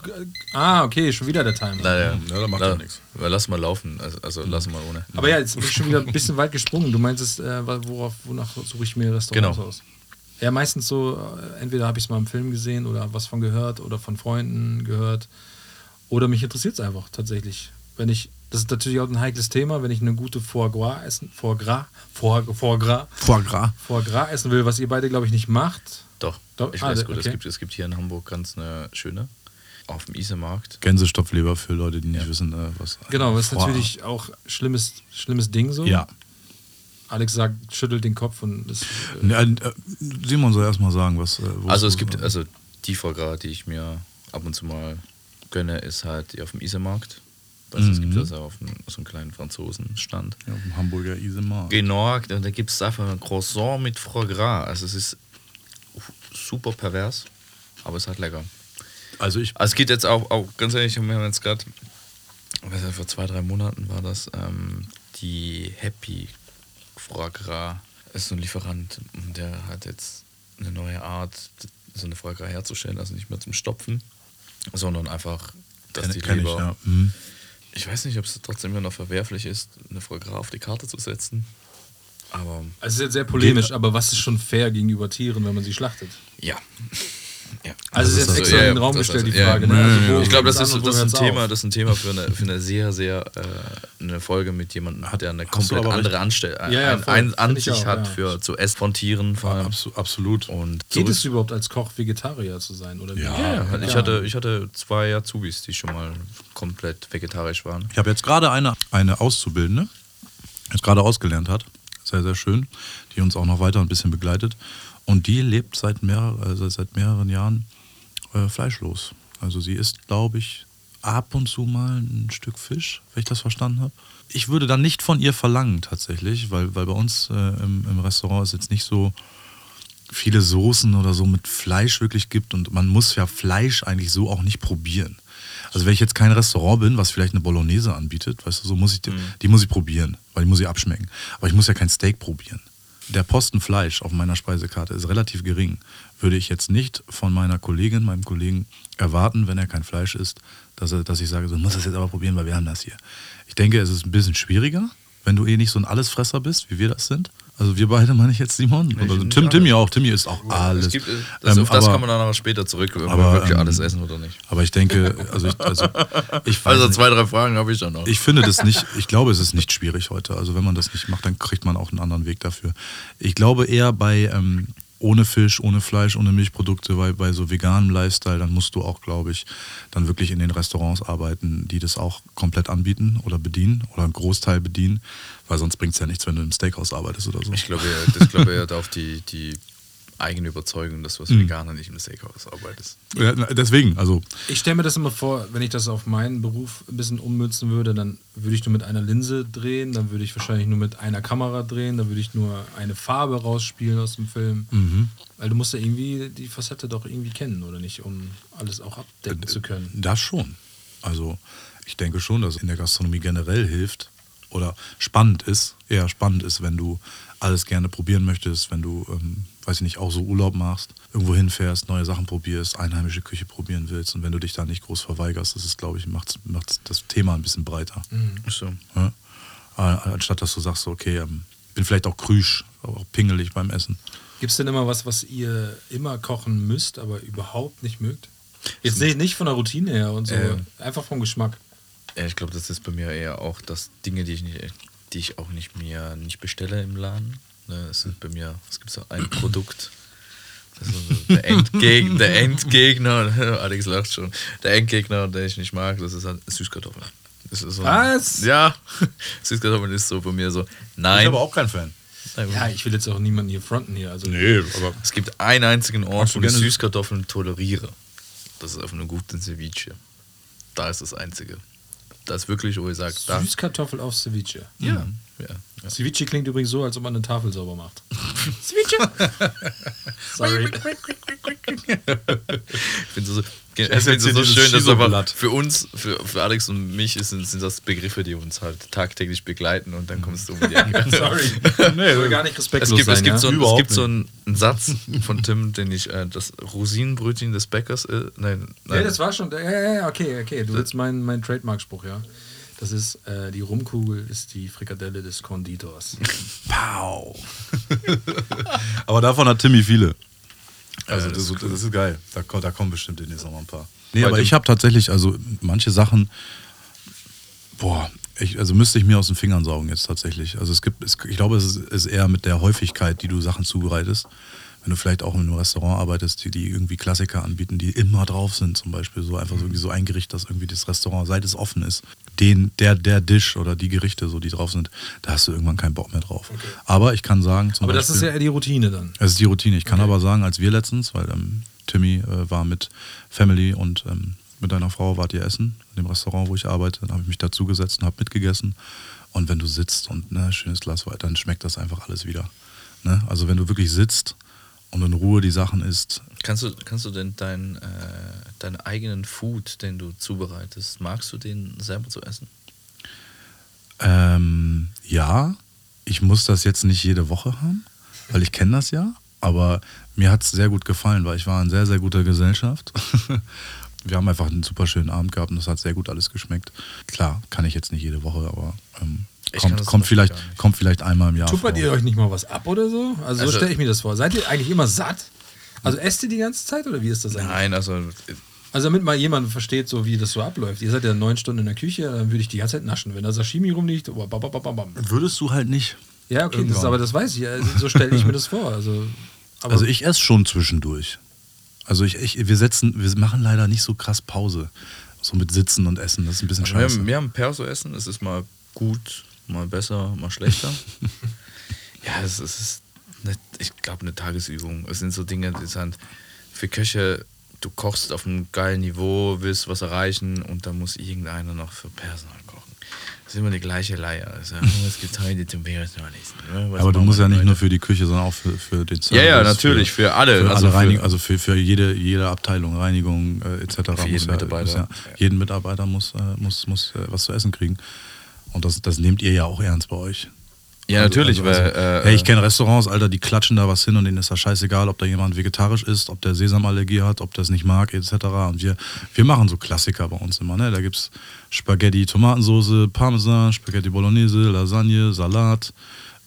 Ah, okay, schon wieder der Timer. Naja, Ja, da macht ja nichts. Lass mal laufen, also, also lass mal ohne. Aber ja, jetzt bin ich schon wieder ein bisschen weit gesprungen. Du meintest, äh, worauf, wonach suche ich mir Restaurants Genau. aus? Ja, meistens so, äh, entweder habe ich es mal im Film gesehen oder was von gehört oder von Freunden gehört. Oder mich interessiert es einfach tatsächlich. Wenn ich, das ist natürlich auch ein heikles Thema, wenn ich eine gute Foie Gras essen, Foie Gras, Foie, Foie Gras, Foie Gras. Foie Gras essen will, was ihr beide, glaube ich, nicht macht. Doch, Doch, ich ah, weiß gut, okay. es, gibt, es gibt hier in Hamburg ganz eine schöne, auf dem Isemarkt. Gänsestopfleber für Leute, die nicht wissen, äh, was. Genau, das ist natürlich auch schlimmes, schlimmes Ding so. Ja. Alex sagt, schüttelt den Kopf und das, äh, Ja, äh, Simon soll erstmal sagen, was. äh, Also es gibt, also die Gras, die ich mir ab und zu mal gönne, ist halt die auf dem Isemarkt. Also es gibt Mhm. also auf dem, so einen kleinen Franzosenstand. Ja, auf dem Hamburger Isemar. Genau, und da gibt es einfach ein Croissant mit Foie Gras. Also es ist super pervers, aber es ist halt lecker. Also ich. Also es geht jetzt auch, auch ganz ehrlich, wir haben jetzt gerade, weiß nicht, vor zwei, drei Monaten war das, ähm, die Happy Foie ist so ein Lieferant, und der hat jetzt eine neue Art, so eine Foie herzustellen, also nicht mehr zum Stopfen, sondern einfach, dass Kenn, die kenn ich, lieber, ja. Mhm. ich weiß nicht, ob es trotzdem immer noch verwerflich ist, eine Foie auf die Karte zu setzen, aber also es ist jetzt sehr polemisch, aber was ist schon fair gegenüber Tieren, wenn man sie schlachtet? ja. Ja. Also es ist jetzt extra in den Raum gestellt, die ja, Frage. ja, Ne? Also ich glaube, das ist, das ist ein Thema, auf? das ist ein Thema für eine, für eine sehr, sehr äh, eine Folge mit jemandem, der eine komplett andere. Anstell Ja, ja, ein, ein, Find an ich sich auch, hat ja. für zu essen von Tieren vor allem. Absolut. Und Geht so es überhaupt als Koch Vegetarier zu sein? Oder Ja, ich, hatte, ich hatte zwei Azubis, die schon mal komplett vegetarisch waren. Ich habe jetzt gerade eine, eine Auszubildende, jetzt gerade ausgelernt hat, sehr, sehr schön, die uns auch noch weiter ein bisschen begleitet. Und die lebt seit, mehr, also seit mehreren Jahren äh, fleischlos. Also sie isst, glaube ich, ab und zu mal ein Stück Fisch, wenn ich das verstanden habe. Ich würde dann nicht von ihr verlangen tatsächlich, weil, weil bei uns äh, im, im Restaurant ist jetzt nicht so viele Soßen oder so mit Fleisch wirklich gibt und man muss ja Fleisch eigentlich so auch nicht probieren. Also wenn ich jetzt kein Restaurant bin, was vielleicht eine Bolognese anbietet, weißt du, so muss ich die, die muss ich probieren, weil die muss ich abschmecken. Aber ich muss ja kein Steak probieren. Der Posten Fleisch auf meiner Speisekarte ist relativ gering. Würde ich jetzt nicht von meiner Kollegin, meinem Kollegen erwarten, wenn er kein Fleisch isst, dass, er, dass ich sage, so, du musst das jetzt aber probieren, weil wir haben das hier. Ich denke, es ist ein bisschen schwieriger, wenn du eh nicht so ein Allesfresser bist, wie wir das sind. Also wir beide meine ich jetzt, Simon. Oder nicht Tim. Timmy auch. Timmy ist auch alles. Es gibt, das, Ähm, auf das aber- kann man dann aber später zurück, ob aber, wir wirklich ähm, alles essen oder nicht. Aber ich denke, also ich, also ich Also zwei, drei Fragen habe ich dann noch. Ich finde das nicht, ich glaube, es ist nicht schwierig heute. Also wenn man das nicht macht, dann kriegt man auch einen anderen Weg dafür. Ich glaube eher bei ähm, ohne Fisch, ohne Fleisch, ohne Milchprodukte, bei, bei so veganem Lifestyle, dann musst du auch, glaube ich, dann wirklich in den Restaurants arbeiten, die das auch komplett anbieten oder bedienen oder einen Großteil bedienen, weil sonst bringt es ja nichts, wenn du im Steakhouse arbeitest oder so. Ich glaube, das glaube eher auf die, die eigene Überzeugung, dass du als Mhm. Veganer nicht im Steakhouse arbeitest. Ja, deswegen, also Ich stelle mir das immer vor, wenn ich das auf meinen Beruf ein bisschen ummünzen würde, dann würde ich nur mit einer Linse drehen, dann würde ich wahrscheinlich nur mit einer Kamera drehen, dann würde ich nur eine Farbe rausspielen aus dem Film. Mhm. Weil du musst ja irgendwie die Facette doch irgendwie kennen, oder nicht, um alles auch abdecken zu können. Das schon. Also ich denke schon, dass in der Gastronomie generell hilft oder spannend ist, eher spannend ist, wenn du alles gerne probieren möchtest, wenn du, ähm, weiß ich nicht, auch so Urlaub machst, irgendwo hinfährst, neue Sachen probierst, einheimische Küche probieren willst und wenn du dich da nicht groß verweigerst, das ist, glaube ich, macht, macht das Thema ein bisschen breiter. So. Ja? Äh, Anstatt dass du sagst, okay, ähm, bin vielleicht auch krüsch, auch pingelig beim Essen. Gibt es denn immer was, was ihr immer kochen müsst, aber überhaupt nicht mögt? Jetzt nicht, nicht von der Routine her und so, Ähm. einfach vom Geschmack. Ja, ich glaube, das ist bei mir eher auch das Dinge, die ich nicht, die ich auch nicht mir nicht bestelle im Laden. Ne, es sind bei mir, es gibt so ein Produkt. Das ist so der, Endgegner, der Endgegner, Alex lacht schon. Der Endgegner, den ich nicht mag, das ist halt Süßkartoffeln. Das ist so Was? Ja, Süßkartoffeln ist so bei mir so. Ich Nein, bin aber auch kein Fan. Ja, ich will jetzt auch niemanden hier fronten hier. Also Nee, aber Es gibt einen einzigen Ort, wo ich Süßkartoffeln toleriere. Das ist auf einem guten Ceviche. Da ist das Einzige. Da ist wirklich, wo ich sage, da. Süßkartoffel auf Ceviche. Ja. Ja, ja. Ceviche klingt übrigens so, als ob man eine Tafel sauber macht. Ceviche! Sorry. Ich finde so, ich esse find so dieses schön, dass aber für uns, für, für Alex und mich ist, sind das Begriffe, die uns halt tagtäglich begleiten und dann kommst du um die Ecke. Sorry. nee, Ich will gar nicht Es respektlos gibt, sein. es gibt, ja? so, ein, es gibt so einen, Satz von Tim, den ich, äh, das Rosinenbrötchen des Bäckers, äh, nein, Ja, nein. das war schon. Ja, ja, ja, okay, okay. Du willst meinen mein Trademark-Spruch, ja. Das ist, äh, die Rumkugel ist die Frikadelle des Konditors. Pow. Aber davon hat Timmy viele. Also Ja, das das, ist das, ist geil. Da, da kommen bestimmt demnächst noch mal ein paar. Nee, Bei aber ich habe tatsächlich, also manche Sachen, boah, ich, also müsste ich mir aus den Fingern saugen jetzt tatsächlich. Also es gibt, es, ich glaube, es ist, ist eher mit der Häufigkeit, die du Sachen zubereitest. Wenn du vielleicht auch in einem Restaurant arbeitest, die, die irgendwie Klassiker anbieten, die immer drauf sind, zum Beispiel so einfach so, irgendwie so ein Gericht, das irgendwie das Restaurant, seit es offen ist, den, der, der Dish oder die Gerichte, so die drauf sind, da hast du irgendwann keinen Bock mehr drauf. Aber ich kann sagen, zum Aber das Beispiel, ist ja eher die Routine dann. es ist die Routine. Ich kann Okay. aber sagen, als wir letztens, weil ähm, Timmy äh, war mit Family und ähm, mit deiner Frau wart ihr essen, in dem Restaurant, wo ich arbeite, dann habe ich mich dazugesetzt und habe mitgegessen. Und wenn du sitzt und ne, schönes Glas Wein, dann schmeckt das einfach alles wieder. Ne? Also wenn du wirklich sitzt und in Ruhe die Sachen isst, Kannst du, kannst du denn deinen äh, deinen eigenen Food, den du zubereitest, magst du den selber zu essen? Ähm, ja, ich muss das jetzt nicht jede Woche haben, weil ich kenne das ja. Aber mir hat es sehr gut gefallen, weil ich war in sehr, sehr guter Gesellschaft. Wir haben einfach einen super schönen Abend gehabt und das hat sehr gut alles geschmeckt. Klar, kann ich jetzt nicht jede Woche, aber ähm, kommt, kommt, vielleicht, kommt vielleicht einmal im Jahr Tuppert vor. ihr euch nicht mal was ab oder so? Also, so Also- stelle ich mir das vor. Seid ihr eigentlich immer satt? Also esst ihr die ganze Zeit oder wie ist das eigentlich? Nein, also Also damit mal jemand versteht, so wie das so abläuft. Ihr seid ja neun Stunden in der Küche, dann würde ich die ganze Zeit naschen. Wenn da Sashimi rumliegt, oh, bam, bam, bam, bam. Würdest du halt nicht. ja, okay, das, aber das weiß ich. Also, so stelle ich mir das vor. Also, aber Also ich esse schon zwischendurch. Also ich, ich, wir setzen, wir machen leider nicht so krass Pause. So mit Sitzen und Essen, das ist ein bisschen Also wir, scheiße. haben, wir haben Perso-Essen, es ist mal gut, mal besser, mal schlechter. ja, es, es ist, eine, ich glaube, eine Tagesübung. Es sind so Dinge, die sind für Köche, du kochst auf einem geilen Niveau, willst was erreichen und dann muss irgendeiner noch für Personal kochen. Das ist immer die gleiche Leier. Also, es gibt heute zum essen. ne? Aber du musst ja nicht Leute? nur für die Küche, sondern auch für, für den Service. Ja, ja, natürlich, für alle. Für Also alle für- Reinig also für, für jede, jede Abteilung, Reinigung äh, etc. Für jeden muss ja, Mitarbeiter. Muss ja, jeden Mitarbeiter muss, äh, muss, muss äh, was zu essen kriegen. Und das, das nehmt ihr ja auch ernst bei euch. Ja, Also- natürlich, also, weil. also, äh, hey, ich kenne Restaurants, Alter, die klatschen da was hin und denen ist das scheißegal, ob da jemand vegetarisch ist, ob der Sesamallergie hat, ob der es nicht mag, etc. Und wir, wir machen so Klassiker bei uns immer. Ne? Da gibt es Spaghetti, Tomatensoße, Parmesan, Spaghetti Bolognese, Lasagne, Salat,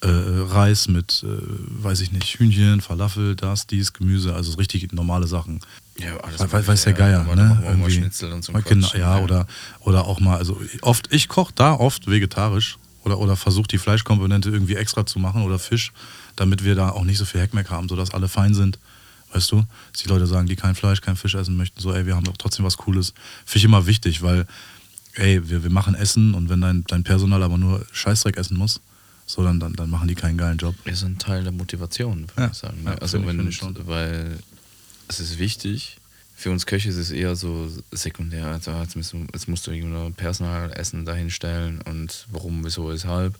äh, Reis mit, äh, weiß ich nicht, Hühnchen, Falafel, das, dies, Gemüse, also so richtig normale Sachen. Ja, alles Weiß, weiß, der Geier, Dann ne? mal Irgendwie. Schnitzel und so Ja, ein Quatsch. ja, oder, oder auch mal, also oft, ich koche da oft vegetarisch oder, oder versuche die Fleischkomponente irgendwie extra zu machen oder Fisch, damit wir da auch nicht so viel Heckmeck haben, sodass alle fein sind. Weißt du, dass die Leute sagen, die kein Fleisch, kein Fisch essen möchten, so, ey, wir haben doch trotzdem was Cooles. Finde ich immer wichtig, weil, ey, wir, wir machen Essen und wenn dein, dein Personal aber nur Scheißdreck essen muss, so, dann, dann, dann machen die keinen geilen Job. ist ein Teil der Motivation, würde Ja, ich sagen. ja, ne? also ich- wenn, ich schon. weil es ist wichtig. Für uns Köche ist es eher so sekundär. Also ah, jetzt, musst du, jetzt musst du irgendein Personalessen dahinstellen und warum, wieso, weshalb.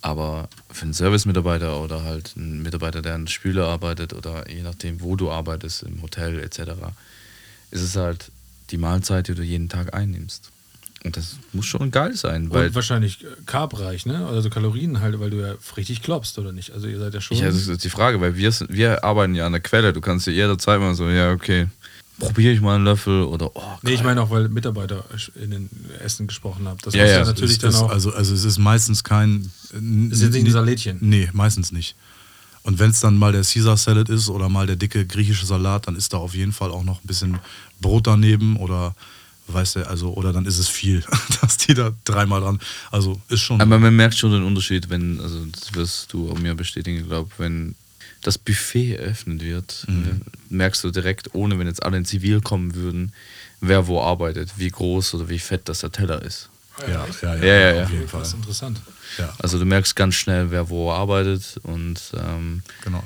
Aber für einen Service-Mitarbeiter oder halt einen Mitarbeiter, der an der Spüle arbeitet oder je nachdem, wo du arbeitest, im Hotel etc., ist es halt die Mahlzeit, die du jeden Tag einnimmst. Und das muss schon geil sein, weil und wahrscheinlich äh, carbreich, ne? Also Kalorien halt, weil du ja richtig kloppst, oder nicht? Also ihr seid ja schon. Ja, das ist die Frage, weil wir, sind- wir arbeiten ja an der Quelle. Du kannst ja jederzeit mal so, ja, okay, probiere ich mal einen Löffel oder, oh, nee, ich meine auch, weil Mitarbeiter in den Essen gesprochen haben. Das Ja, ja, ja es natürlich ist, dann auch. Also, also es ist meistens kein. äh, ist jetzt nicht ein Salätchen. Nee, meistens nicht. Und wenn es dann mal der Caesar Salad ist oder mal der dicke griechische Salat, dann ist da auf jeden Fall auch noch ein bisschen Brot daneben oder weißt du, also, oder dann ist es viel, dass die da dreimal dran. Also ist schon. Aber man merkt schon den Unterschied, wenn, also das wirst du auch mir bestätigen, glaube wenn das Buffet eröffnet wird, Mhm. merkst du direkt, ohne wenn jetzt alle in Zivil kommen würden, wer wo arbeitet, wie groß oder wie fett das der Teller ist. Ja, ja, ja, Ja, ja, ja. auf jeden Das ist Fall. interessant. Ja, Also du merkst ganz schnell, wer wo arbeitet und ähm, genau.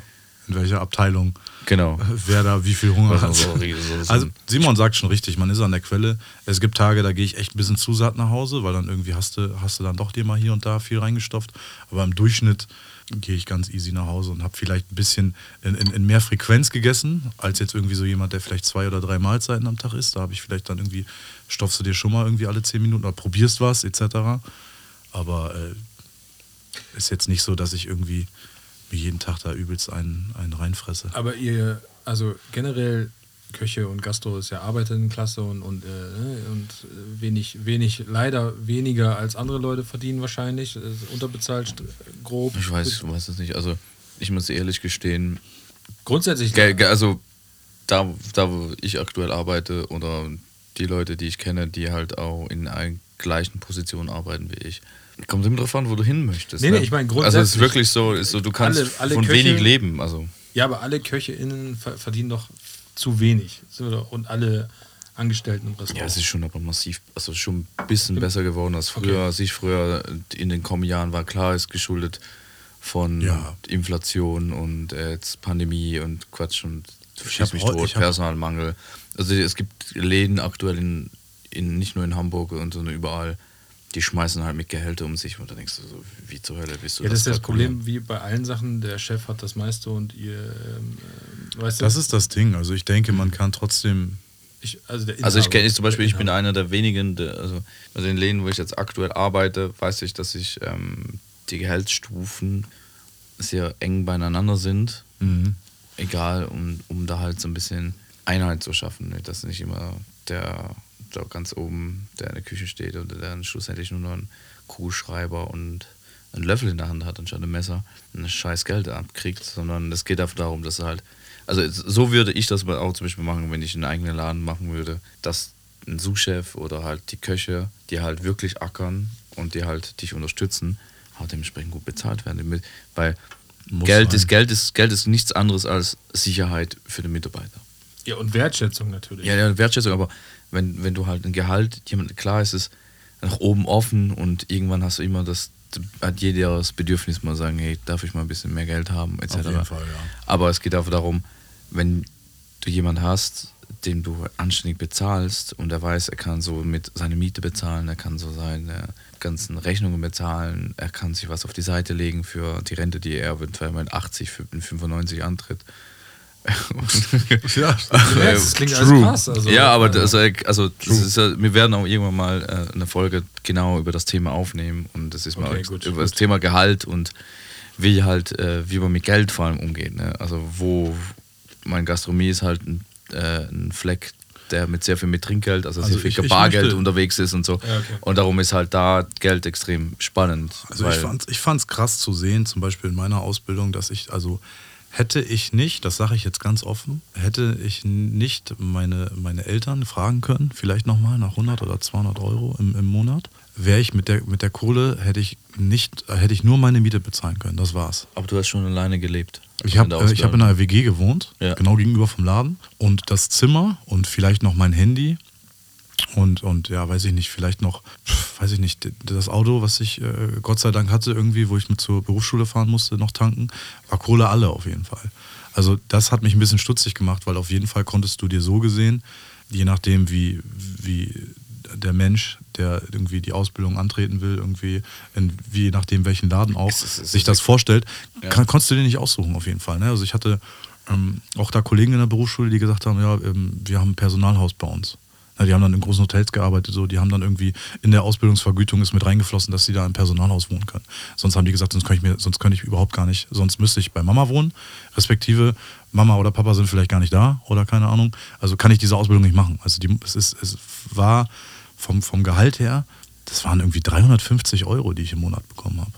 In welcher Abteilung, genau. wer da wie viel Hunger hat. so- so- so- Also Simon sagt schon richtig, man ist an der Quelle. Es gibt Tage, da gehe ich echt ein bisschen zu satt nach Hause, weil dann irgendwie hast du, hast du dann doch dir mal hier und da viel reingestopft. Aber im Durchschnitt gehe ich ganz easy nach Hause und habe vielleicht ein bisschen in, in, in mehr Frequenz gegessen, als jetzt irgendwie so jemand, der vielleicht zwei oder drei Mahlzeiten am Tag isst. Da habe ich vielleicht dann irgendwie, stopfst du dir schon mal irgendwie alle zehn Minuten oder probierst was etc. Aber äh, ist jetzt nicht so, dass ich irgendwie mir jeden Tag da übelst einen, einen reinfresse. Aber ihr, also generell Köche und Gastro ist ja Arbeiterinnenklasse und, und, äh, und wenig, wenig, leider weniger als andere Leute verdienen wahrscheinlich. Äh, unterbezahlt, grob. Ich weiß, weiß es nicht. Also ich muss ehrlich gestehen, Grundsätzlich. Also da, da, wo ich aktuell arbeite oder die Leute, die ich kenne, die halt auch in einer gleichen Position arbeiten wie ich. Kommt immer drauf an, wo du hin möchtest. Nee, ne? nee, ich meine Also es ist grundsätzlich. wirklich so, ist so du kannst Alle- alle von Köche- wenig leben. Also Ja, aber alle KöcheInnen ver verdienen doch zu wenig. Und alle Angestellten im Restaurant. ja, es ist schon aber massiv, also schon ein bisschen besser geworden als früher. Als ich früher in den kommenden Jahren war, klar, ist geschuldet von Ja. Inflation und äh, jetzt Pandemie und Quatsch und schieß mich tot, Personalmangel. Also es gibt Läden aktuell in, in nicht nur in Hamburg, und sondern überall, die schmeißen halt mit Gehälter um sich und dann denkst du so, wie zur Hölle bist du ja, das ist das? Problem wie bei allen Sachen. Der Chef hat das meiste und ihr, ähm, äh, weißt du, Das ist das Ding. Also ich denke, man kann trotzdem. ich, also, der Also ich Inhaber- kenne zum Beispiel, ich bin Inhaber. einer der wenigen, der, also, also in Läden, wo ich jetzt aktuell arbeite, weiß ich, dass ich ähm, die Gehaltsstufen sehr eng beieinander sind. Mhm. Egal, um, um da halt so ein bisschen Einheit zu schaffen. Ne? Dass nicht immer der, der ganz oben, der in der Küche steht oder der dann schlussendlich nur noch einen Kugelschreiber und einen Löffel in der Hand hat anstatt ein Messer, ein scheiß Geld abkriegt, sondern es geht einfach darum, dass er halt, also so würde ich das auch zum Beispiel machen, wenn ich einen eigenen Laden machen würde, dass ein Sous-Chef oder halt die Köche, die halt wirklich ackern und die halt dich unterstützen, halt dementsprechend gut bezahlt werden. Weil Muss Geld sein. ist, Geld, ist, Geld ist nichts anderes als Sicherheit für den Mitarbeiter. Ja, und Wertschätzung natürlich. Ja, ja, Wertschätzung, aber wenn, wenn du halt ein Gehalt, jemand, klar ist es nach oben offen und irgendwann hast du immer das, hat jeder das Bedürfnis mal sagen, hey, darf ich mal ein bisschen mehr Geld haben, etc. Auf jeden Fall, ja. Aber es geht einfach darum, wenn du jemanden hast, den du anständig bezahlst und er weiß, er kann so mit seine Miete bezahlen, er kann so seine ganzen Rechnungen bezahlen, er kann sich was auf die Seite legen für die Rente, die er eventuell mit 80, für- mit 95 antritt. Ja, das klingt alles True. krass. Also, ja, aber äh, das, äh, also, das ist, wir werden auch irgendwann mal äh, eine Folge genau über das Thema aufnehmen und das ist mal Okay, gut, über gut. das Thema Gehalt und wie halt, äh, wie man mit Geld vor allem umgeht. Ne? Also wo mein Gastronomie ist halt ein, äh, ein Fleck, der mit sehr viel mit Trinkgeld, also, Also sehr viel ich- ich Bargeld möchte- unterwegs ist und so. Ja, okay. Und darum ist halt da Geld extrem spannend. Also ich fand ich fand's krass zu sehen, zum Beispiel in meiner Ausbildung, dass ich, also hätte ich nicht, das sage ich jetzt ganz offen, hätte ich nicht meine, meine Eltern fragen können, vielleicht nochmal nach 100 oder 200 Euro im, im Monat, wäre ich mit der, mit der Kohle, hätte ich nicht, hätte ich nur meine Miete bezahlen können, das war's. aber du hast schon alleine gelebt. Ich habe äh, ich hab in Ausbildung. einer WG gewohnt, Ja. genau gegenüber vom Laden. Und das Zimmer und vielleicht noch mein Handy und, und ja, weiß ich nicht, vielleicht noch, weiß ich nicht, das Auto, was ich äh, Gott sei Dank hatte, irgendwie, wo ich mit zur Berufsschule fahren musste, noch tanken, war Kohle alle auf jeden Fall. Also das hat mich ein bisschen stutzig gemacht, weil auf jeden Fall konntest du dir so gesehen, je nachdem wie, wie der Mensch, der irgendwie die Ausbildung antreten will, irgendwie, in, wie nachdem welchen Laden auch Es es ist sich das vorstellt, Ja. kann, konntest du dir nicht aussuchen auf jeden Fall. Ne? Also ich hatte ähm, auch da Kollegen in der Berufsschule, die gesagt haben, ja, ähm, wir haben ein Personalhaus bei uns. Na, die haben dann in großen Hotels gearbeitet, so, die haben dann irgendwie in der Ausbildungsvergütung ist mit reingeflossen, dass sie da im Personalhaus wohnen können. Sonst haben die gesagt, sonst kann ich mir, sonst könnte ich überhaupt gar nicht, sonst müsste ich bei Mama wohnen, respektive Mama oder Papa sind vielleicht gar nicht da oder keine Ahnung. Also kann ich diese Ausbildung nicht machen. Also die, es, ist, es war vom, vom Gehalt her, das waren irgendwie 350 Euro, die ich im Monat bekommen habe.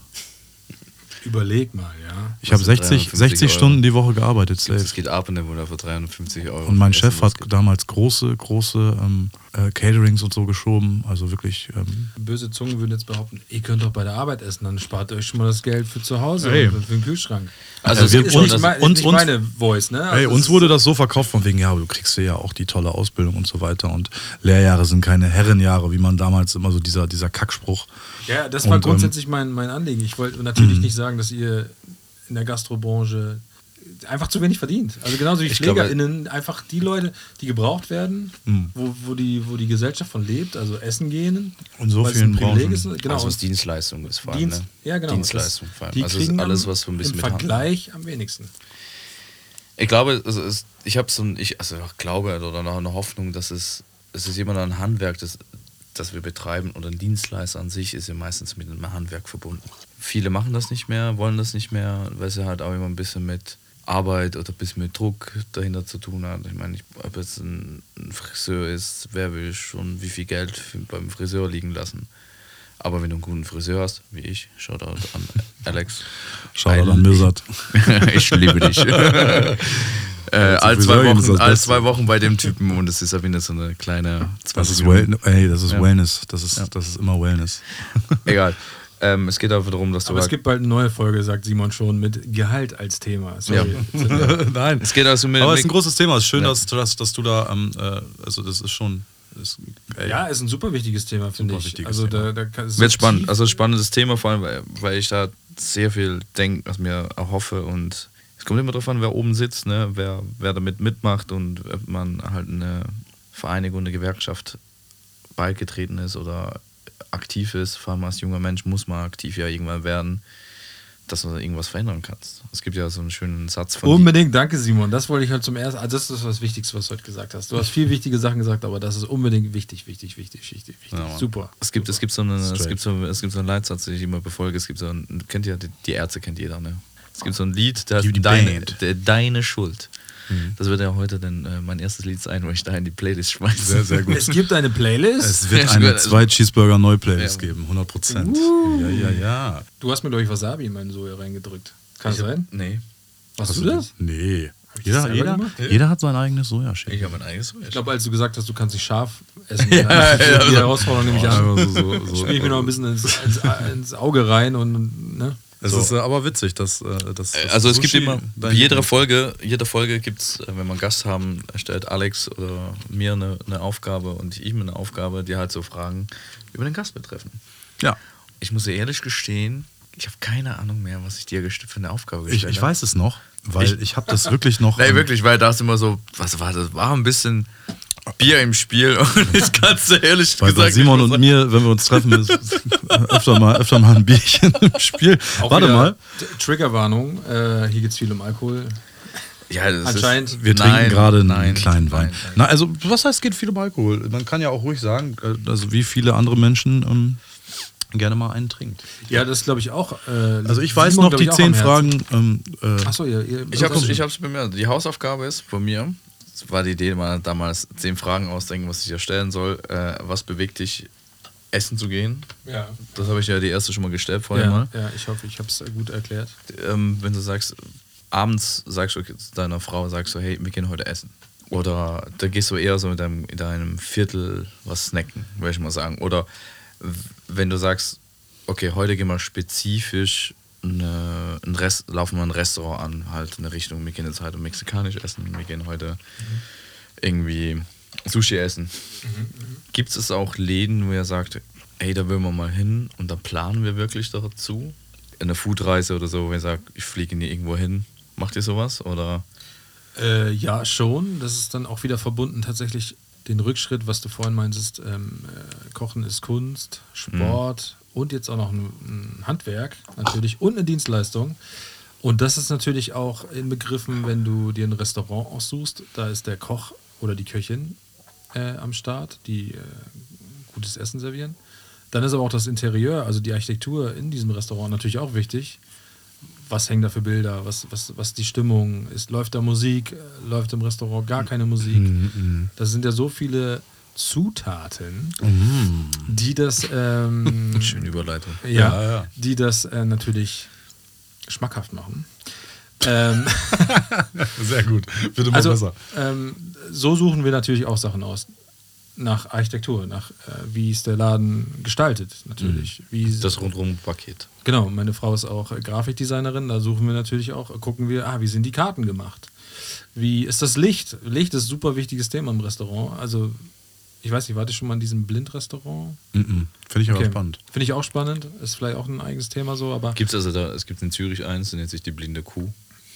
Überleg mal, ja. Ich habe Das sind 60, 350 60 Euro. Stunden die Woche gearbeitet. Es safe. geht ab in der Monat für 350 Euro. Und mein Chef hat damals große, große ähm, äh, Caterings und so geschoben. Also wirklich. Ähm, Böse Zungen würden jetzt behaupten, ihr könnt doch bei der Arbeit essen, dann spart ihr euch schon mal das Geld für zu Hause Ey. und für den Kühlschrank. Also es wir- ist schon nicht, uns- nicht uns- meine Voice, ne? Ey, Also uns es wurde das so verkauft von wegen, ja, du kriegst ja auch die tolle Ausbildung und so weiter. Und Lehrjahre sind keine Herrenjahre, wie man damals immer so dieser, dieser Kackspruch. Ja, das war Und, ähm, grundsätzlich mein, mein Anliegen. Ich wollte natürlich nicht sagen, dass ihr in der Gastrobranche einfach zu wenig verdient. Also genauso wie Ich glaube- PflegerInnen, einfach die Leute, die gebraucht werden, wo, wo, die, wo die Gesellschaft von lebt, also essen gehen. Und so vielen ein Privileg Branchen. ist. Genau, also was Dienstleistung ist vor allem. Dienst, ne? ja, genau. Dienstleistung Das- vor allem. Die Also kriegen alles, was so ein bisschen im Vergleich am wenigsten. Ich glaube, also es, ich habe so ein, ich, also ich glaube oder noch eine Hoffnung, dass es, es ist immer ein Handwerk, das, das wir betreiben oder ein Dienstleister an sich ist ja meistens mit einem Handwerk verbunden. Viele machen das nicht mehr, wollen das nicht mehr, weil sie halt auch immer ein bisschen mit Arbeit oder ein bisschen mit Druck dahinter zu tun hat. Ich meine, ob jetzt ein, Friseur ist, wer will schon wie viel Geld beim Friseur liegen lassen. Aber wenn du einen guten Friseur hast, wie ich, Shoutout an Alex. Shoutout an Mirsad. ich liebe dich. äh, all, zwei Wochen, all zwei Wochen bei dem Typen und es ist ja wieder so eine kleine Das 20 ist, well, ey, das ist Ja. Wellness. Das ist, Ja. das ist immer Wellness. Egal. Ähm, es geht einfach darum, dass du Aber es halt- gibt bald eine neue Folge, sagt Simon schon, mit Gehalt als Thema. Sorry. Nein. es geht also mit, Aber es ist ein großes Thema. Es ist schön, Ja. dass, dass, dass du da, ähm, äh, also das ist schon. Ist, Ja, ist ein super wichtiges Thema, finde ich. wichtiges Also da, Thema. da kann, es wird so spannend. Also spannendes Thema, vor allem, weil, weil ich da sehr viel denke, was mir erhoffe und es kommt immer darauf an, wer oben sitzt, ne? wer, wer damit mitmacht und ob man halt eine Vereinigung, eine Gewerkschaft beigetreten ist oder aktiv ist. Vor allem als junger Mensch muss man aktiv ja irgendwann werden, dass du irgendwas verändern kannst. Es gibt ja so einen schönen Satz von Unbedingt, danke Simon. Das wollte ich halt zum ersten. Also das ist das Wichtigste, was du heute gesagt hast. Du hast viel wichtige Sachen gesagt, aber das ist unbedingt wichtig, wichtig, wichtig, wichtig, wichtig. Ja. Super. Es gibt, es, gibt so eine, es, gibt so, es gibt so einen Leitsatz, den ich immer befolge. Es gibt so ein, kennt ihr, die, die Ärzte kennt jeder, ne? Es gibt so ein Lied, heißt die deine, deine Schuld. Das wird ja heute dann äh, mein erstes Lied sein, wo ich da in die Playlist schmeiße. Sehr, sehr gut. Es gibt eine Playlist. Es wird Ja, eine also- zwei Cheeseburger Neu-Playlist Ja. geben, 100 Prozent. Uh. Ja, ja, ja. Du hast mir, glaube ich, Wasabi in meinen Soja reingedrückt. Kann das Ich hab- sein? Nee. Warst Hast du das? Nee. Hab ich das Jeder, jeder, jeder hat sein eigenes Sojaschälen. Ich habe mein eigenes Ich glaube, als du gesagt hast, du kannst nicht scharf essen, Ja, ja, die so- Herausforderung nämlich an. Also so, so, Spiel ich mir noch ein bisschen ins, ins, ins Auge rein und ne? Es So. ist äh, aber witzig, dass, äh, dass, Also es gibt immer, dein jeder Folge, jede Folge gibt es, wenn wir einen Gast haben, stellt Alex oder mir eine, eine Aufgabe und ich mir eine Aufgabe, die halt so Fragen über den Gast betreffen. Ja, Ich muss dir ehrlich gestehen, ich habe keine Ahnung mehr, was ich dir für eine Aufgabe ich, gestellt ich habe. weiß es noch, weil ich, Ich- habe das wirklich noch. Nee, wirklich, weil da ist immer so, was war das? War ein bisschen Bier im Spiel und ich kann es ehrlich Weil bei gesagt Simon nicht und mir, wenn wir uns treffen, ist öfter mal, öfter mal ein Bierchen im Spiel. Auch Warte mal, Triggerwarnung. Äh, hier geht es viel um Alkohol. Ja, das Anscheinend. Ist, wir trinken gerade einen nein, kleinen Wein. nein, nein. Na, also, was heißt, geht viel um Alkohol? Man kann ja auch ruhig sagen, äh, also wie viele andere Menschen ähm, gerne mal einen trinkt. Ja, das glaube ich auch. Äh, Also, ich weiß Simon, noch die zehn. Fragen. Ähm, äh, Achso, ihr, ihr Ich habe es hab's bemerkt. Die Hausaufgabe ist von mir, war die Idee, mal damals zehn Fragen ausdenken, was ich ja stellen soll. Äh, was bewegt dich, essen zu gehen? Ja, Das habe ich ja die erste schon mal gestellt vorher ja, mal. ja, ich hoffe, ich habe es gut erklärt. ähm, wenn du sagst, abends sagst du deiner Frau, sagst du, hey, wir gehen heute essen. Oder da gehst du eher so mit deinem, in deinem Viertel was snacken, würde ich mal sagen. Oder wenn du sagst, okay, heute gehen wir spezifisch eine, ein Rest, laufen wir ein Restaurant an, halt in der Richtung, wir gehen jetzt heute mexikanisch essen, wir gehen heute irgendwie Sushi essen. Gibt es auch Läden, wo ihr sagt, ey, da will man mal hin und da planen wir wirklich dazu? Eine Foodreise oder so, wo ihr sagt, ich fliege nie irgendwo hin. Macht ihr sowas? Oder Äh, ja, schon. Das ist dann auch wieder verbunden tatsächlich den Rückschritt, was du vorhin meintest. Ähm, äh, Kochen ist Kunst, Sport und jetzt auch noch ein, ein Handwerk natürlich und eine Dienstleistung. Und das ist natürlich auch inbegriffen, wenn du dir ein Restaurant aussuchst. Da ist der Koch oder die Köchin äh, am Start, die äh, gutes Essen servieren. Dann ist aber auch das Interieur, also die Architektur in diesem Restaurant natürlich auch wichtig was hängen da für Bilder, was, was, was die Stimmung ist, läuft da Musik, äh, läuft im Restaurant gar keine Musik. Das sind ja so viele Zutaten, die das ähm, schöne Überleitung. ja, Ja, ja. die das äh, natürlich schmackhaft machen. ähm, sehr gut. Wird immer also besser. ähm, so suchen wir natürlich auch Sachen aus. nach Architektur, nach äh, wie ist der Laden gestaltet, natürlich. Wie Das Rundum-Paket. Genau, meine Frau ist auch äh, Grafikdesignerin, da suchen wir natürlich auch, gucken wir, ah, wie sind die Karten gemacht? Wie ist das Licht? Licht ist ein super wichtiges Thema im Restaurant. Also, ich weiß nicht, warte schon mal in diesem Blindrestaurant? Mhm. Finde ich aber Okay. spannend. Finde ich auch spannend. Ist vielleicht auch ein eigenes Thema so, aber Gibt es also da, es gibt in Zürich eins, das nennt sich die blinde Kuh.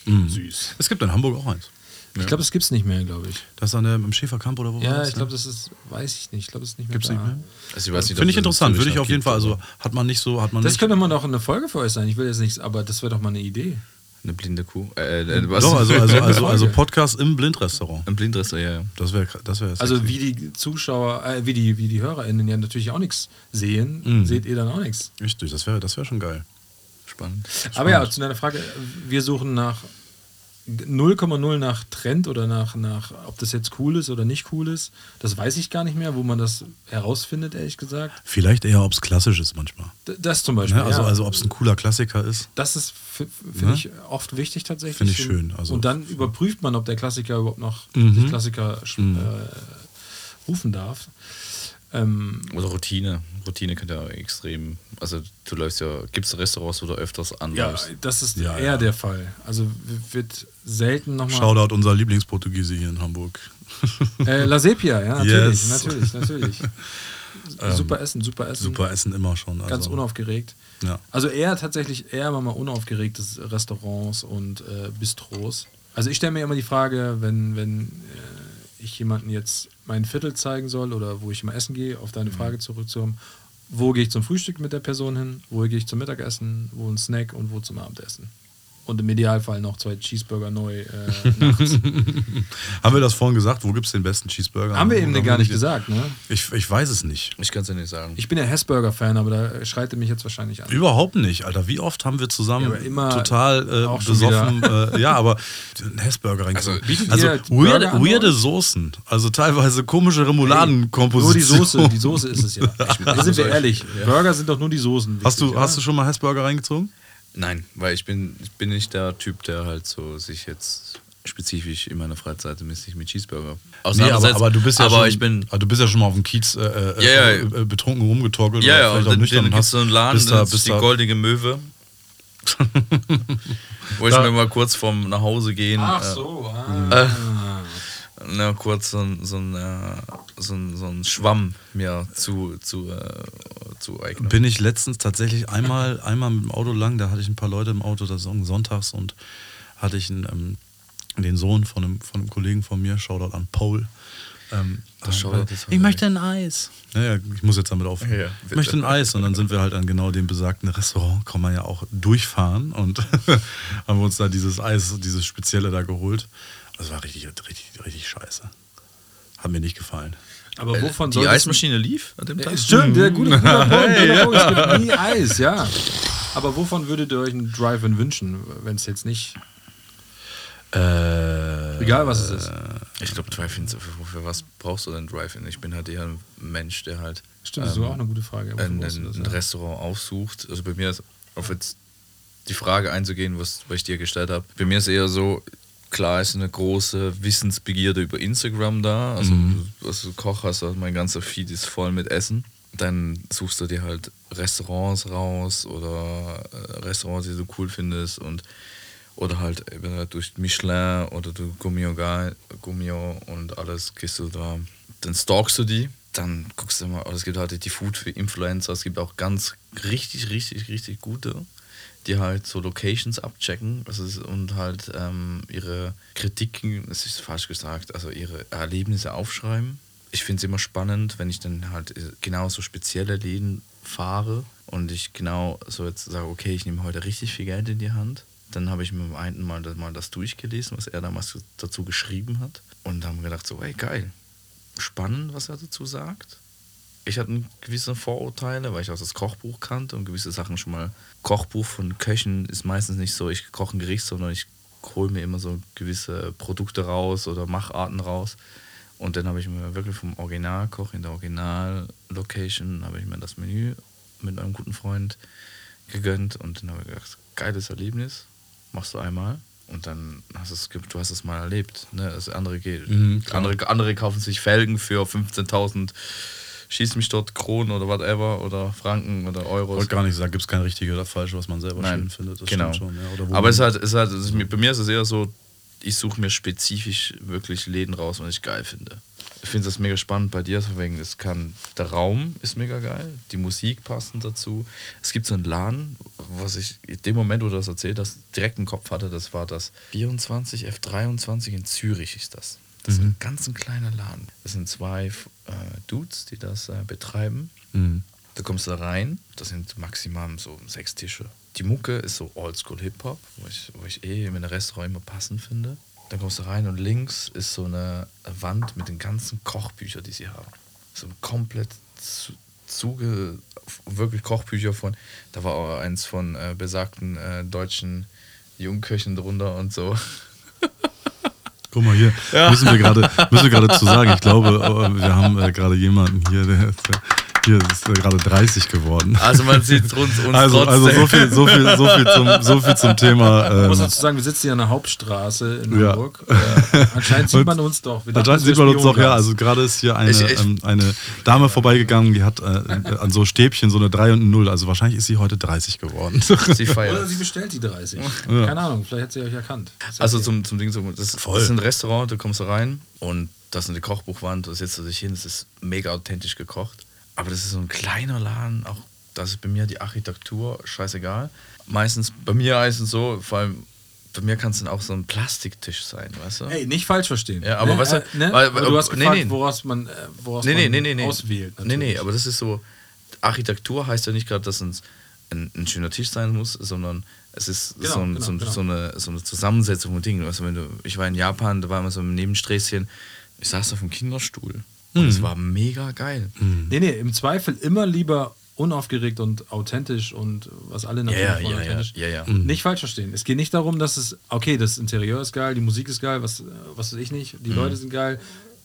süß. Es gibt in Hamburg auch eins. Ich glaube, das gibt es nicht mehr, glaube ich. Das ist an der, im Schäferkamp oder wo war Ja, ich ne? glaube, das ist, weiß ich nicht. Ich glaube, das ist nicht mehr Gibt's da. nicht mehr? Also ich weiß nicht, ob Finde ich es in interessant. Würde ich auf jeden Fall. Also hat man nicht so, hat man Das nicht. könnte mal noch eine Folge für euch sein. Ich will jetzt nichts, aber das wäre doch mal eine Idee. Eine blinde Kuh. Äh, äh, was? Doch, also, also, also, also Podcast im Blindrestaurant. Ein Blindrestaurant, ja, ja. Das wäre das wär Also wie die Zuschauer, äh, wie die, wie die HörerInnen ja natürlich auch nichts sehen, Mhm. seht ihr dann auch nichts. Richtig, das wäre das wär schon geil. Spannend. Aber ja, zu deiner Frage, wir suchen nach 0,0 nach Trend oder nach, nach, ob das jetzt cool ist oder nicht cool ist. Das weiß ich gar nicht mehr, wo man das herausfindet, ehrlich gesagt. Vielleicht eher, ob es klassisch ist manchmal. D das zum Beispiel. Ne? Also, ja. also ob es ein cooler Klassiker ist. Das ist, finde Ne? ich, oft wichtig tatsächlich. Finde ich schön, also- und dann überprüft man, ob der Klassiker überhaupt noch Mhm. Klassiker sch- äh, rufen darf. Ähm, Oder Routine. Routine könnte ja extrem. Also du läufst ja, gibt es Restaurants, wo du öfters ja, anläufst? das ist Ja, eher ja. der Fall. Also wird selten nochmal. Shoutout unser Lieblingsportugiese hier in Hamburg. Äh, La Sepia, ja, natürlich, Yes. natürlich, natürlich. super Essen, super Essen. Super Essen immer schon. Also, Ganz unaufgeregt. Ja. Also eher tatsächlich eher mal unaufgeregtes Restaurants und äh, Bistros. Also ich stelle mir immer die Frage, wenn, wenn äh, ich jemanden jetzt mein Viertel zeigen soll oder wo ich immer essen gehe, auf Mhm. deine Frage zurückzukommen, wo gehe ich zum Frühstück mit der Person hin, wo gehe ich zum Mittagessen, wo ein Snack und wo zum Abendessen. Und im Idealfall noch zwei Cheeseburger neu äh, nachts. Haben wir das vorhin gesagt? Wo gibt es den besten Cheeseburger? Haben wir eben gar nicht den- gesagt, ne? Ich, ich weiß es nicht. Ich kann es ja nicht sagen. Ich bin ja Hessburger-Fan, aber da schreit er mich jetzt wahrscheinlich an. Überhaupt nicht, Alter. Wie oft haben wir zusammen Ja, immer total äh, besoffen, äh, ja, aber einen Hessburger reingezogen. Also, Also, weirde, weirde? Soßen, also teilweise komische Nur die Remouladenkompositionen. Soße, die Soße ist es ja. Da sind wir ehrlich. Burger sind doch nur die Soßen. Hast du, wichtig, hast du schon mal Hessburger reingezogen? Nein, weil ich bin, ich bin nicht der Typ, der halt so sich jetzt spezifisch in meiner Freizeit mäßig mit Cheeseburger Nee, aber, aber du bist ja aber schon, ich bin aber du bist ja schon mal auf dem Kiez äh, äh, Ja, ja. äh, betrunken rumgetorkelt ja, ja, oder und vielleicht auch dann, nüchtern und hast so einen Laden, bist da, das ist bist die da, Goldige Möwe. Wo ich Da- mir mal kurz vorm nach Hause gehen, Ach äh, so, ah. Na, kurz so, ein- so, ein, äh, so, ein, so ein Schwamm mir zu, zu, äh, zu eignen. bin ich letztens tatsächlich einmal, einmal mit dem Auto lang, da hatte ich ein paar Leute im Auto, das war sonntags und hatte ich einen, ähm, den Sohn von einem, von einem Kollegen von mir, Shoutout an Paul. Ähm, Das äh, Shoutout ist ich möchte ein Eis. Naja, ich muss jetzt damit aufhören. Ja, ja, ich möchte ein Eis. Und dann sind wir halt an genau dem besagten Restaurant, kann man ja auch durchfahren und haben wir uns da dieses Eis, dieses Spezielle da geholt. Das war richtig, richtig, richtig scheiße. Hat mir nicht gefallen. Aber wovon die soll das- Eismaschine lief an dem Ja, Tag? Stimmt, der gute, Punkt, Punkt. Es gibt nie Eis, ja. Aber wovon würdet ihr euch einen Drive-In wünschen, wenn es jetzt nicht, Äh, egal was es ist? Ich glaube, Drive-In, für, für was brauchst du denn Drive-In? Ich bin halt eher ein Mensch, der halt Stimmt, das ist auch eine gute Frage. Wofür ein, das, ein ja? Restaurant aufsucht. Also bei mir ist, auf jetzt die Frage einzugehen, was, was ich dir gestellt habe. Bei mir ist eher so, klar ist eine große Wissensbegierde über Instagram da. Also, Mhm. du, du Koch hast, also mein ganzer Feed ist voll mit Essen. Dann suchst du dir halt Restaurants raus oder äh, Restaurants, die du cool findest und oder halt halt durch Michelin oder du Gummio, Gummio und alles gehst du da, dann stalkst du die, dann guckst du mal, oder es gibt halt die Food für Influencer, es gibt auch ganz richtig, richtig, richtig gute, die halt so Locations abchecken ist, und halt ähm, ihre Kritiken, das ist falsch gesagt, also ihre Erlebnisse aufschreiben. Ich finde es immer spannend, wenn ich dann halt genau so spezielle Läden fahre und ich genau so jetzt sage, okay, ich nehme heute richtig viel Geld in die Hand. Dann habe ich mir beim einen Mal, das- mal das durchgelesen, was er damals dazu geschrieben hat. Und haben gedacht, so, ey, geil. Spannend, was er dazu sagt. Ich hatte gewisse Vorurteile, weil ich auch das Kochbuch kannte und gewisse Sachen schon mal. Kochbuch von Köchen ist meistens nicht so, ich koche ein Gericht, sondern ich hole mir immer so gewisse Produkte raus oder Macharten raus. Und dann habe ich mir wirklich vom Originalkoch in der Original-Location, habe ich mir das Menü mit einem guten Freund gegönnt und dann habe ich gedacht, geiles Erlebnis, machst du einmal. Und dann hast es, du hast es mal erlebt. Ne? Das andere. Mhm, andere, andere kaufen sich Felgen für 15.000 schieß mich dort Kronen oder whatever oder Franken oder Ich Euros. wollte gar nicht sagen, gibt es kein richtig oder falsch, was man selber Nein, schön findet. Das genau. schon. Ja. Aber es ist halt, es ist halt es ist, mir- bei mir ist es eher so, ich suche mir spezifisch wirklich Läden raus, was ich geil finde. Ich finde das mega spannend bei dir, wegen, es kann, der Raum ist mega geil, die Musik passend dazu. Es gibt so einen Laden, was ich in dem Moment, wo du das erzählt hast, direkt im Kopf hatte, das war das 24 F23 in Zürich ist das. Das ist ein ganz ein kleiner Laden. Das sind zwei äh, Dudes, die das äh, betreiben. Mhm. Da kommst du rein, das sind maximal so sechs Tische. Die Mucke ist so Oldschool Hip-Hop, wo ich, wo ich eh in einem Restaurant immer passend finde. Dann kommst du rein und links ist so eine Wand mit den ganzen Kochbüchern, die sie haben. So komplett zu, zuge, wirklich Kochbücher von, da war auch eins von äh, besagten äh, deutschen Jungköchen drunter und so. Guck mal hier, müssen wir gerade müssen wir gerade zu sagen, ich glaube, äh, wir haben äh, gerade jemanden hier, der äh, hier ist äh, gerade 30 geworden. Also man sieht uns, uns Also, trotzdem. also so viel, so viel, so viel zum, so viel zum Thema. Ich muss Ähm, dazu sagen, wir sitzen hier an der Hauptstraße in Ja. Hamburg. Äh, anscheinend sieht man uns doch. Wir dachten, sieht man uns doch, ja. Also gerade ist hier eine, Ich- ich- ähm, eine Dame vorbeigegangen, die hat äh, an so Stäbchen so eine 3 und eine 0. Also wahrscheinlich ist sie heute 30 geworden. sie feiert. Oder sie bestellt die 30. Keine Ahnung, vielleicht hat sie euch erkannt. Ist Also okay. zum, zum Ding, das, Voll. das ist ein Restaurant, da kommst du rein und das ist eine Kochbuchwand, da setzt du dich hin, es ist mega authentisch gekocht. Aber das ist so ein kleiner Laden, auch das ist bei mir die Architektur scheißegal. Meistens, bei mir meistens so, vor allem bei mir kann es dann auch so ein Plastiktisch sein, weißt du? Ey, nicht falsch verstehen. Ja, aber ne? weißt du, äh, ne? weil- aber du hast nee, gefragt, nee. woraus man, äh, woraus nee, nee, man nee, nee, nee. auswählt. Nee, nee, natürlich. aber das ist so, Architektur heißt ja nicht gerade, dass es ein, ein schöner Tisch sein muss, sondern es ist Genau, so, ein, genau, so, genau. so, eine, so eine Zusammensetzung von Dingen. Weißt du, wenn du, ich war in Japan, da war immer so ein Nebensträßchen, ich saß auf dem Kinderstuhl und Mhm. es war mega geil. Nee, nee, im Zweifel immer lieber unaufgeregt und authentisch und was alle natürlich Ja, ja, wollen, ja, ja, authentisch. ja, ja. Nicht falsch verstehen. Es geht nicht darum, dass es, okay, das Interieur ist geil, die Musik ist geil, was, was weiß ich nicht, Mhm. die Leute sind geil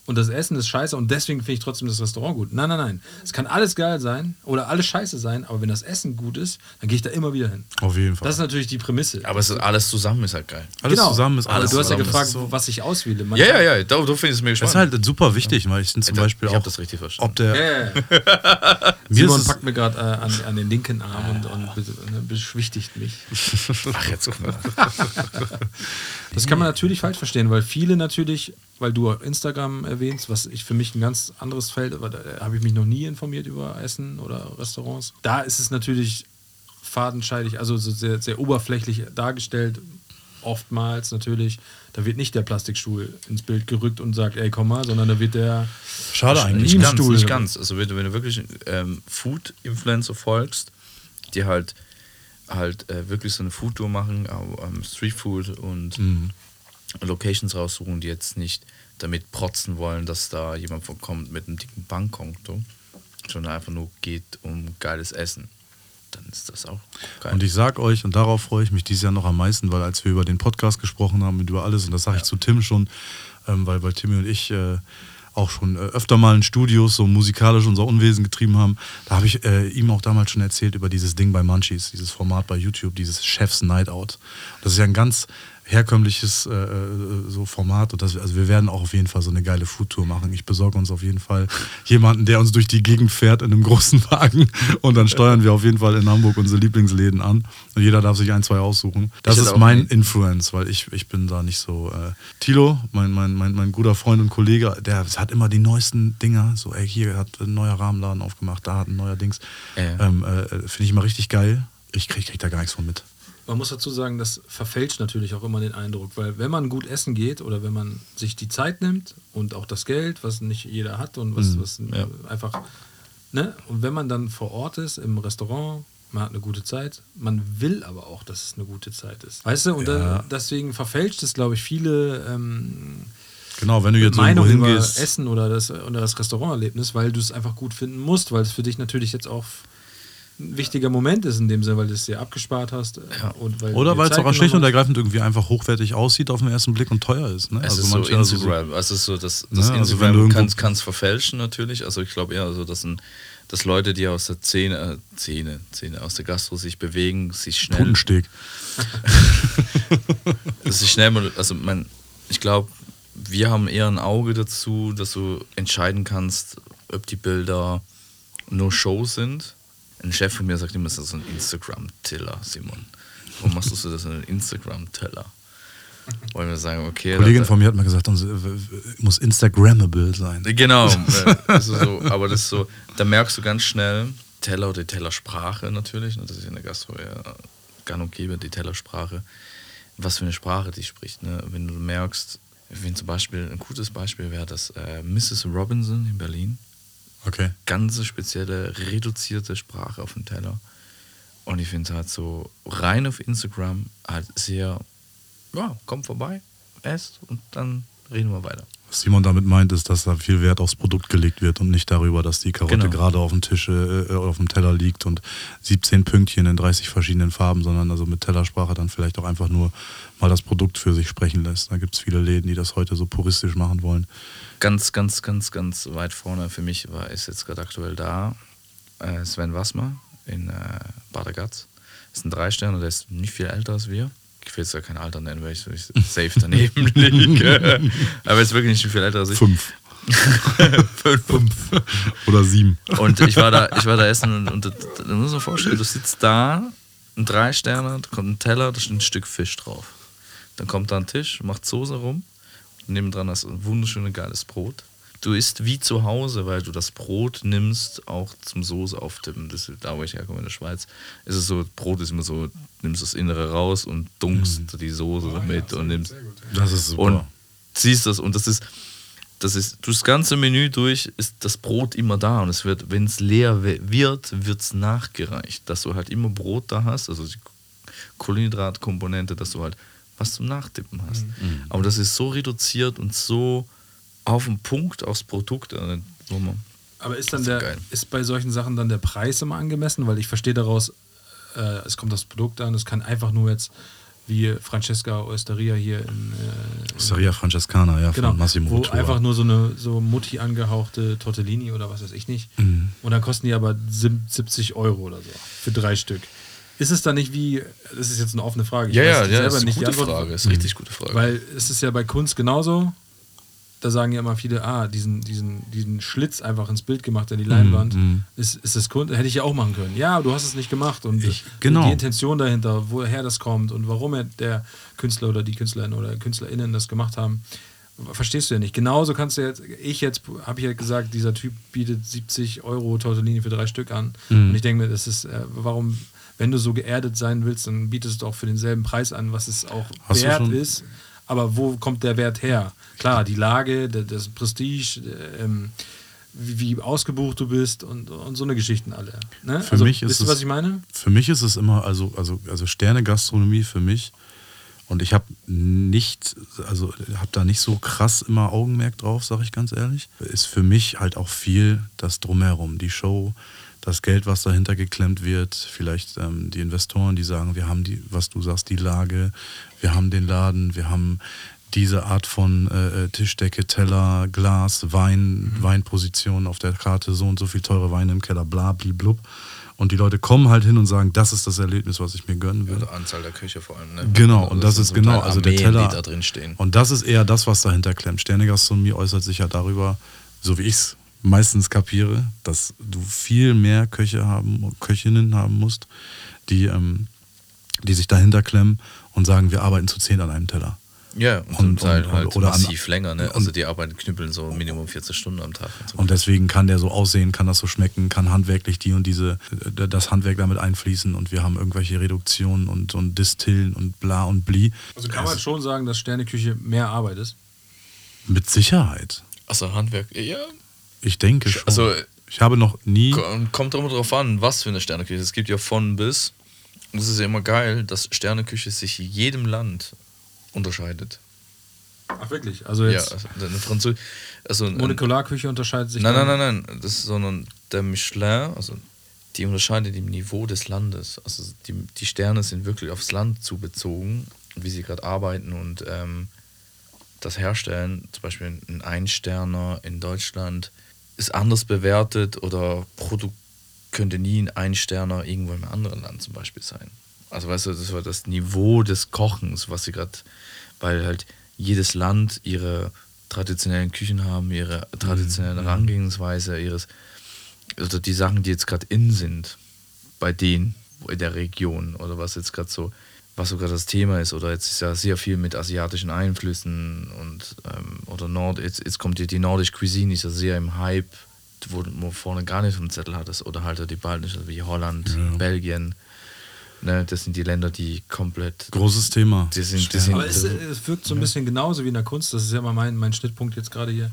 und das Essen ist scheiße und deswegen finde ich trotzdem das Restaurant gut. Nein, nein, nein. Es kann alles geil sein oder alles scheiße sein, aber wenn das Essen gut ist, dann gehe ich da immer wieder hin. Auf jeden Fall. Das ist natürlich die Prämisse. Aber es ist, alles zusammen ist halt geil. alles zusammen ist aber alles du hast ja gefragt, so- was ich auswähle. Man Ja, ja, ja, da, da finde ich es mega Das ist spannend. halt super wichtig, weil ich zum Ja, Beispiel ich auch, das richtig verstanden. ob der, Ja, ja, ja. mir Simon ist es, packt mir gerade äh, an, an den linken Arm und, und ne, beschwichtigt mich. Ach, jetzt guck mal. Das kann man natürlich falsch verstehen, weil viele natürlich, weil du Instagram erwähnst, was ich für mich ein ganz anderes Feld, aber da habe ich mich noch nie informiert über Essen oder Restaurants. Da ist es natürlich fadenscheidig, also so sehr, sehr oberflächlich dargestellt, oftmals natürlich. Da wird nicht der Plastikstuhl ins Bild gerückt und sagt, ey, komm mal, sondern da wird der schade eigentlich. Nicht ganz, Stuhl. nicht ganz. Also wenn du, wenn du wirklich ähm, Food-Influencer folgst, die halt halt äh, wirklich so eine Food-Tour machen, auch, ähm, Street-Food und Mhm. Locations raussuchen, die jetzt nicht damit protzen wollen, dass da jemand von kommt mit einem dicken Bankkonto, sondern einfach nur geht um geiles Essen. Dann ist das auch geil. Und ich sag euch, und darauf freue ich mich dieses Jahr noch am meisten, weil als wir über den Podcast gesprochen haben und über alles, und das sage ich zu Tim schon, ähm, weil, weil Timmy und ich äh, auch schon äh, öfter mal in Studios so musikalisch unser Unwesen getrieben haben, da habe ich äh, ihm auch damals schon erzählt über dieses Ding bei Munchies, dieses Format bei YouTube, dieses Chef's Night Out. Das ist ja ein ganz herkömmliches äh, äh, so Format und das, also wir werden auch auf jeden Fall so eine geile Foodtour machen. Ich besorge uns auf jeden Fall jemanden, der uns durch die Gegend fährt in einem großen Wagen und dann steuern wir auf jeden Fall in Hamburg unsere Lieblingsläden an und jeder darf sich ein, zwei aussuchen. Das ist mein einen- Influence, weil ich, ich bin da nicht so. Äh, Tilo, mein, mein, mein, mein guter Freund und Kollege, der hat immer die neuesten Dinger. So, ey, hier hat ein neuer Rahmenladen aufgemacht, da hat ein neuer Dings. Ja, ja. Ähm, äh, Finde ich immer richtig geil. Ich krieg, krieg da gar nichts von mit. Man muss dazu sagen, das verfälscht natürlich auch immer den Eindruck, weil wenn man gut essen geht oder wenn man sich die Zeit nimmt und auch das Geld, was nicht jeder hat und was, was ja. einfach, ne? Und wenn man dann vor Ort ist im Restaurant, man hat eine gute Zeit, man will aber auch, dass es eine gute Zeit ist. Weißt du? Und Ja. dann, deswegen verfälscht es, glaube ich, viele ähm, Genau, wenn du jetzt Meinung irgendwo über hingehst. Essen oder das, oder das Restauranterlebnis, weil du es einfach gut finden musst, weil es für dich natürlich jetzt auch ein wichtiger Moment ist in dem Sinne, weil du es dir abgespart hast. äh, Und weil Oder weil es auch schlicht und ergreifend irgendwie einfach hochwertig aussieht auf den ersten Blick und teuer ist. Ne? Es ist so also Instagram, also es ist so das, das Ja, also wenn Instagram du irgendwo- kann es verfälschen natürlich. Also ich glaube eher so, dass ein, dass Leute, die aus der Szene, äh, Szene, Szene, aus der Gastro sich bewegen, sich schnell. Putensteg. sich schnell, also man, ich glaube, wir haben eher ein Auge dazu, dass du entscheiden kannst, ob die Bilder nur Show sind. Ein Chef von mir sagt immer, das ist so ein Instagram-Tiller, Simon. Warum machst du so das ein Instagram-Teller? Wollen wir sagen, okay. Kollegin von mir hat mal gesagt, muss Instagrammable sein. Genau, äh, also so, aber das ist so, da merkst du ganz schnell, Teller oder die Tellersprache natürlich, ne, das ist in der Gastro ja gang und gäbe, die Tellersprache, was für eine Sprache die spricht. Ne? Wenn du merkst, wenn zum Beispiel, ein gutes Beispiel wäre das äh, Mrs. Robinson in Berlin. Okay. Ganz spezielle, reduzierte Sprache auf dem Teller. Und ich finde es halt so rein auf Instagram halt sehr, ja, kommt vorbei, esst und dann reden wir weiter. Was Simon damit meint, ist, dass da viel Wert aufs Produkt gelegt wird und nicht darüber, dass die Karotte Genau. gerade auf dem Tisch, äh, auf dem Teller liegt und 17 Pünktchen in 30 verschiedenen Farben, sondern also mit Tellersprache dann vielleicht auch einfach nur mal das Produkt für sich sprechen lässt. Da gibt es viele Läden, die das heute so puristisch machen wollen. Ganz, ganz, ganz, ganz weit vorne für mich war, ist jetzt gerade aktuell da äh, Sven Wassmer in äh, Bad Ragaz. Ist ein Drei-Sterne, der ist nicht viel älter als wir. Ich will jetzt ja kein Alter nennen, weil ich, safe daneben liege. Aber er ist wirklich nicht viel älter als ich. Fünf. Fünf. Oder sieben. Und ich war da, ich war da essen und, und da muss man vorstellen, du sitzt da, ein drei Sterne, da kommt ein Teller, da steht ein Stück Fisch drauf. Dann kommt da ein Tisch, macht Soße rum, nebendran hast du ein wunderschönes geiles Brot. Du isst wie zu Hause, weil du das Brot nimmst, auch zum Soße auftippen. Das ist da, wo ich herkomme in der Schweiz. Ist es so, Brot ist immer so, nimmst das Innere raus und dunkst die Soße damit und nimmst Das ist super. und siehst das und das ist das ist das ganze Menü durch ist das Brot immer da und es wird wenn es leer wird wird es nachgereicht dass du halt immer Brot da hast also die Kohlenhydratkomponente dass du halt was zum Nachtippen hast aber das ist so reduziert und so auf den Punkt aufs Produkt äh, wo man Aber ist dann Das ist der, geil. ist bei solchen Sachen dann der Preis immer angemessen? Weil ich verstehe daraus, äh, es kommt das Produkt an, es kann einfach nur jetzt wie Francesca Osteria hier in, äh, Saria Francescana, ja, genau, von Massimo wo einfach nur so eine so Mutti angehauchte Tortellini oder was weiß ich nicht. Mhm. Und dann kosten die aber sim- 70 Euro oder so für drei Stück. Ist es dann nicht wie, das ist jetzt eine offene Frage, ich ja weiß ja ja ist eine gute Frage ist eine richtig gute Frage weil es ist ja bei Kunst genauso. Da sagen ja immer viele, ah, diesen, diesen, diesen Schlitz einfach ins Bild gemacht, in die Leinwand. Mhm. Ist, ist das Kunst? Hätte ich ja auch machen können. Ja, du hast es nicht gemacht. Und Ich- genau. die Intention dahinter, woher das kommt und warum er, der Künstler oder die Künstlerin oder KünstlerInnen das gemacht haben, verstehst du ja nicht. Genauso kannst du jetzt, ich jetzt, habe ich ja gesagt, dieser Typ bietet 70 Euro Tortellini für drei Stück an. Mhm. Und ich denke mir, das ist, äh, warum, wenn du so geerdet sein willst, dann bietest du auch für denselben Preis an, was es auch Hast wert ist. Aber wo kommt der Wert her? Klar, die Lage, das Prestige, äh, ähm, wie, wie ausgebucht du bist und, und so eine Geschichten alle. Ne? Für also, mich ist wisst ihr, was ich meine? Für mich ist es immer, also, also, also Sterne-Gastronomie für mich. Und ich habe nicht, also habe da nicht so krass immer Augenmerk drauf, sage ich ganz ehrlich. Ist für mich halt auch viel das Drumherum, die Show, das Geld, was dahinter geklemmt wird, vielleicht ähm, die Investoren, die sagen, wir haben die, was du sagst, die Lage, wir haben den Laden, wir haben diese Art von äh, Tischdecke, Teller, Glas, Wein, Weinposition auf der Karte, so und so viel teure Weine im Keller, bla, blub. Und die Leute kommen halt hin und sagen, das ist das Erlebnis, was ich mir gönnen will. Oder Anzahl der Küche vor allem ne? Genau, Also und das sind ist so genau, also der Teller. da drin stehen Und das ist eher das, was dahinter klemmt. Sternegastronomie äußert sich ja darüber, so wie ich es meistens kapiere, dass du viel mehr Köche haben, Köchinnen haben musst, die, ähm, die sich dahinter klemmen und sagen, wir arbeiten zu zehn an einem Teller. Ja, und, Und- und- halt oder an- massiv länger, ne? Also die arbeiten knüppeln so Minimum 40 Stunden am Tag. Und so. Und deswegen kann der so aussehen, kann das so schmecken, kann handwerklich die und diese, äh, das Handwerk damit einfließen und wir haben irgendwelche Reduktionen und, und Distillen und bla und bli. Also kann man schon sagen, dass Sterneküche mehr Arbeit ist. Mit Sicherheit. also Handwerk, ja. Ich denke schon. Also ich habe noch nie. ko- kommt immer drauf an, was für eine Sterneküche. Es gibt ja von bis. Und es ist ja immer geil, dass Sterneküche sich jedem Land unterscheidet. Ach wirklich? Also Ja, jetzt also eine Französ also ein- Molekularküche unterscheidet sich Nein, nein, nein, nein. Das, sondern der Michelin, also die unterscheidet im Niveau des Landes. Also die, die Sterne sind wirklich aufs Land zubezogen, wie sie gerade arbeiten und ähm, das herstellen. Zum Beispiel ein Einsterner in Deutschland ist anders bewertet oder Produ könnte nie ein Einsterner irgendwo im anderen Land zum Beispiel sein. Also weißt du, das war das Niveau des Kochens, was sie gerade, weil halt jedes Land ihre traditionellen Küchen haben, ihre traditionelle Mhm. Herangehensweise, ihres, also die Sachen, die jetzt gerade in sind, bei denen in der Region oder was jetzt gerade so, was so gerade das Thema ist, oder jetzt ist ja sehr viel mit asiatischen Einflüssen und ähm, oder Nord, jetzt, jetzt kommt die, die nordische Cuisine, ist ja sehr im Hype, wo du vorne gar nicht auf dem Zettel hattest, oder halt die baltischen, wie Holland, Ja. Belgien. Ne, das sind die Länder, die komplett. Großes Thema. Die sind- die sind- Aber es, es wirkt so ein bisschen genauso wie in der Kunst. Das ist ja mal mein, mein Schnittpunkt jetzt gerade hier.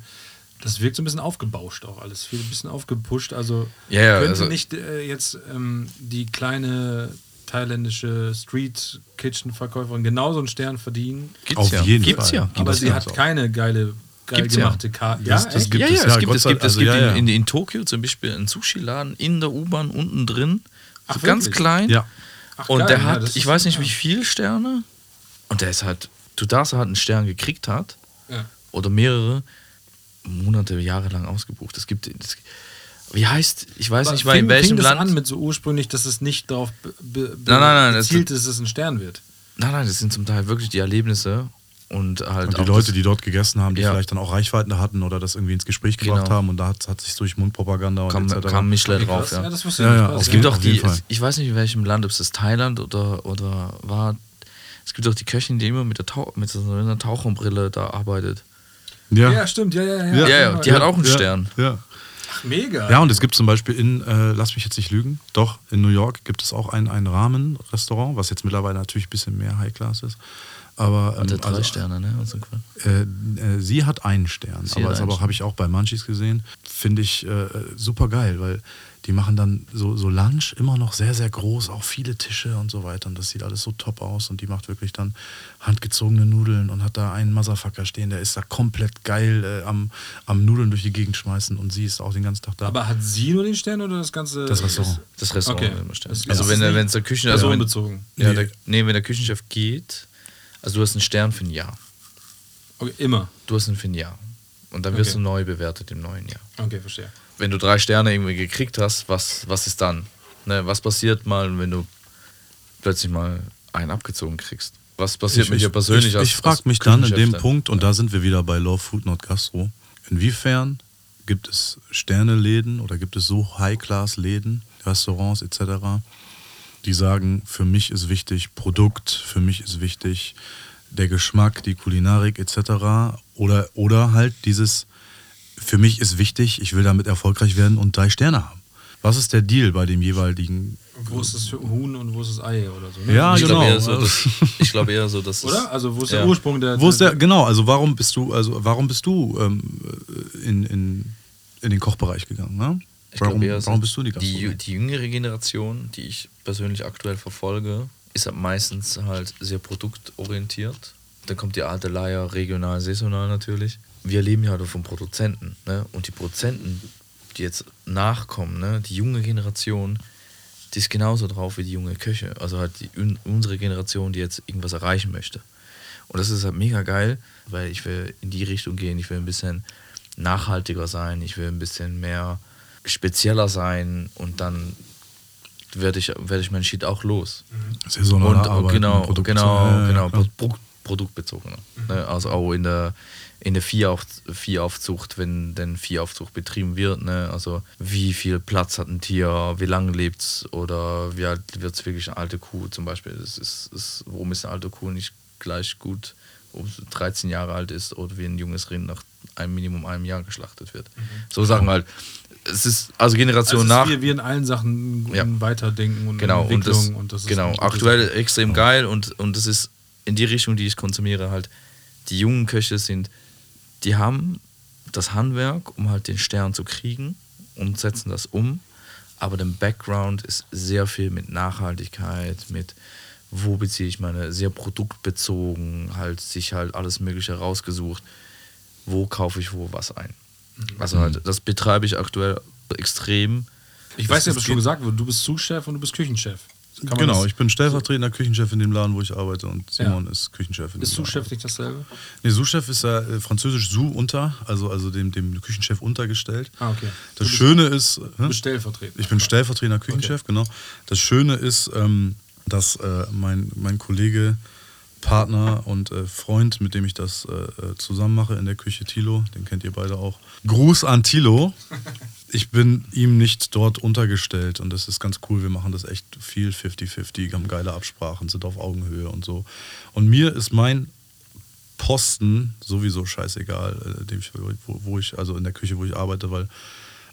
Das wirkt so ein bisschen aufgebauscht auch alles. Viel ein bisschen aufgepusht. Also Ja, ja, könnte also- nicht äh, jetzt ähm, die kleine thailändische Street Kitchen Verkäuferin genauso einen Stern verdienen. Gibt's Auf ja. jeden Gibt's Fall. ja. Aber das sie hat auch. keine geile, geil Gibt's ja. gemachte Karte. Das- das echt? gibt ja, es, ja, ja, es gibt, es gibt, es also, gibt ja, ja. in, in, in Tokio zum Beispiel einen Sushi-Laden in der U-Bahn unten drin. So Ach, ganz wirklich? klein. Ja. Ach, Und geil, der ja, hat, das ich weiß nicht ja. wie viele Sterne. Und der ist halt, du darfst halt einen Stern gekriegt hat Ja. oder mehrere Monate, Jahre lang ausgebucht. Es gibt, es, wie heißt, ich weiß Aber nicht mal in welchem fing das Land. an mit so ursprünglich, dass es nicht darauf be be Nein, nein, nein, das- gezielt ist, dass es ein Stern wird. Nein, nein, das sind zum Teil wirklich die Erlebnisse und halt Und die auch Leute, das, die dort gegessen haben, die Ja. vielleicht dann auch Reichweiten hatten oder das irgendwie ins Gespräch gebracht Genau. haben und da hat, hat sich durch Mundpropaganda und kam, etc. kam Michelin Okay, drauf. Ja. Ja, das wusste Ja, ja, Es gibt auch die, es, ich weiß nicht in welchem Land, ob es das Thailand oder, oder war. Es gibt auch die Köchin, die immer mit, der Tauch, mit so einer Taucherbrille da arbeitet. Ja, Ja, stimmt, ja, ja, ja. Ja, ja, die hat auch einen ja, Stern. Ja. Ach, mega. ja, und es gibt zum Beispiel in, äh, lass mich jetzt nicht lügen, doch, in New York gibt es auch ein, ein Ramen-Restaurant, was jetzt mittlerweile natürlich ein bisschen mehr High-Class ist. Aber ähm, Hat der drei also, Sterne, ne? Und so Quatsch. Äh, äh, sie hat einen Stern, Sie aber aber habe ich auch bei Munchies gesehen. Finde ich äh, super geil, weil die machen dann so, so Lunch immer noch sehr, sehr groß, auch viele Tische und so weiter. Und das sieht alles so top aus. Und die macht wirklich dann handgezogene Nudeln und hat da einen Motherfucker stehen, der ist da komplett geil äh, am, am Nudeln durch die Gegend schmeißen und sie ist auch den ganzen Tag da. Aber hat sie nur den Stern oder das ganze Das Restaurant. Das Restaurant Okay. Also wenn der, wenn der Küchen, also wenn, personenbezogen. ja, Nee. der, nee, wenn der Küchenchef geht, also du hast einen Stern für ein Jahr. Okay, immer. Du hast ihn für ein Jahr. Und dann wirst Okay. du neu bewertet im neuen Jahr. Okay, verstehe. Wenn du drei Sterne irgendwie gekriegt hast, was, was ist dann? Ne, was passiert mal, wenn du plötzlich mal einen abgezogen kriegst? Was passiert mit dir persönlich Ich, als ich frage mich dann in dem? Punkt, und da sind wir wieder bei Love Food Not Gastro, inwiefern gibt es Sterneläden oder gibt es so High-Class-Läden, Restaurants etc., die sagen, für mich ist wichtig Produkt, für mich ist wichtig der Geschmack, die Kulinarik etc. Oder, oder halt dieses, für mich ist wichtig, ich will damit erfolgreich werden und drei Sterne haben. Was ist der Deal bei dem jeweiligen Wo ist das Huhn und wo ist das Ei oder so? Ne? Ja, ich genau. glaube eher, so, dass, ich glaube eher so, dass es- Oder? Also wo ist Ja. der Ursprung der. Wo ist der, genau, also warum bist du, also warum bist du ähm, in, in, in den Kochbereich gegangen? Ne? Ich Warum, so, warum bist du die die, Gastronomie? die jüngere Generation, die ich persönlich aktuell verfolge, ist halt meistens halt sehr produktorientiert. Dann kommt die alte Leier regional, saisonal natürlich. Wir leben ja halt von Produzenten. Ne? Und die Produzenten, die jetzt nachkommen, ne? die junge Generation, die ist genauso drauf wie die junge Köche. Also halt die, un- unsere Generation, die jetzt irgendwas erreichen möchte. Und das ist halt mega geil, weil ich will in die Richtung gehen, ich will ein bisschen nachhaltiger sein, ich will ein bisschen mehr spezieller sein und dann werde ich, werde ich meinen Shit auch los. Saisonale Und, Arbeit, genau, Produkt- genau, Ja, genau, klar. Pro produktbezogener. Ne? Also auch in der, in der Viehauf Viehaufzucht, wenn denn Viehaufzucht betrieben wird, ne? also wie viel Platz hat ein Tier, wie lange lebt es oder wie alt wird es wirklich eine alte Kuh zum Beispiel. Das ist, ist, warum ist eine alte Kuh nicht gleich gut, ob sie 13 Jahre alt ist oder wie ein junges Rind nach einem Minimum einem Jahr geschlachtet wird. So sagen halt, es ist also Generation also nach. wir, wir in allen Sachen Ja. weiterdenken und Genau, und das, Entwicklung und das, genau aktuell Sache. extrem geil und, und das ist in die Richtung, die ich konsumiere, halt, die jungen Köche sind, die haben das Handwerk, um halt den Stern zu kriegen und setzen das um, aber der Background ist sehr viel mit Nachhaltigkeit, mit wo beziehe ich meine, sehr produktbezogen, halt sich halt alles Mögliche rausgesucht, wo kaufe ich wo was ein. Mhm. Also halt, das betreibe ich aktuell extrem. Ich weiß Das- nicht, ob das es schon gesagt wurde, du bist Sous-Chef und du bist Küchenchef. Genau, ich bin stellvertretender Küchenchef in dem Laden, wo ich arbeite und Simon ist Küchenchef in dem Ist. Sous-Chef nicht dasselbe? Nee, Sous-Chef ist ja äh, französisch Sous unter, also, also dem, dem Küchenchef untergestellt. Ah, okay. Das Du bist- Schöne ist, Du hä? bist stellvertretend. ich bin stellvertretender Küchenchef, genau. Das Schöne ist, ähm, dass äh, mein, mein Kollege, Partner und äh, Freund, mit dem ich das äh, äh, zusammen mache in der Küche, Tilo, den kennt ihr beide auch. Gruß an Tilo. Ich bin ihm nicht dort untergestellt und das ist ganz cool. Wir machen das echt viel 50-50, haben geile Absprachen, sind auf Augenhöhe und so. Und mir ist mein Posten sowieso scheißegal, äh, dem ich, wo, wo ich, also in der Küche, wo ich arbeite, weil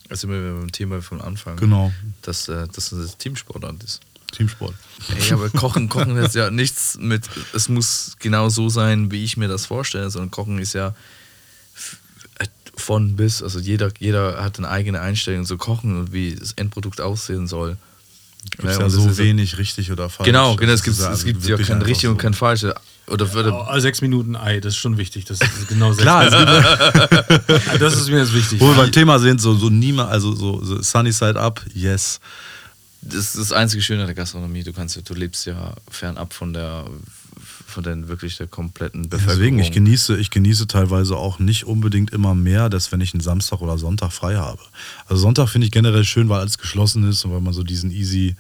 Also immer beim Thema vom Anfang. Genau. Dass, äh, dass das Teamsportart ist. Teamsport. Ey, aber Kochen, Kochen ist ja nichts mit, es muss genau so sein, wie ich mir das vorstelle, sondern Kochen ist ja von bis, also jeder, jeder hat eine eigene Einstellung zu Kochen und wie das Endprodukt aussehen soll. Gibt Ja, ja, und so ist ja- wenig richtig oder falsch. Genau, genau, es gibt, ja es gibt ja kein richtig und so. kein falsch. Oder, Oh, sechs Minuten Ei, das ist schon wichtig. Das ist genau sechs Klar, Das ist mir jetzt wichtig. wo wir beim Thema sind, so, so niemand, also so, so Sunny Side Up, yes. Das ist das einzige Schöne an der Gastronomie. Du kannst, du lebst ja fernab von der, von den wirklich der kompletten Bevölkerung. Deswegen, ich genieße, ich genieße teilweise auch nicht unbedingt immer mehr, dass wenn ich einen Samstag oder Sonntag frei habe. Also Sonntag finde ich generell schön, weil alles geschlossen ist und weil man so diesen easy,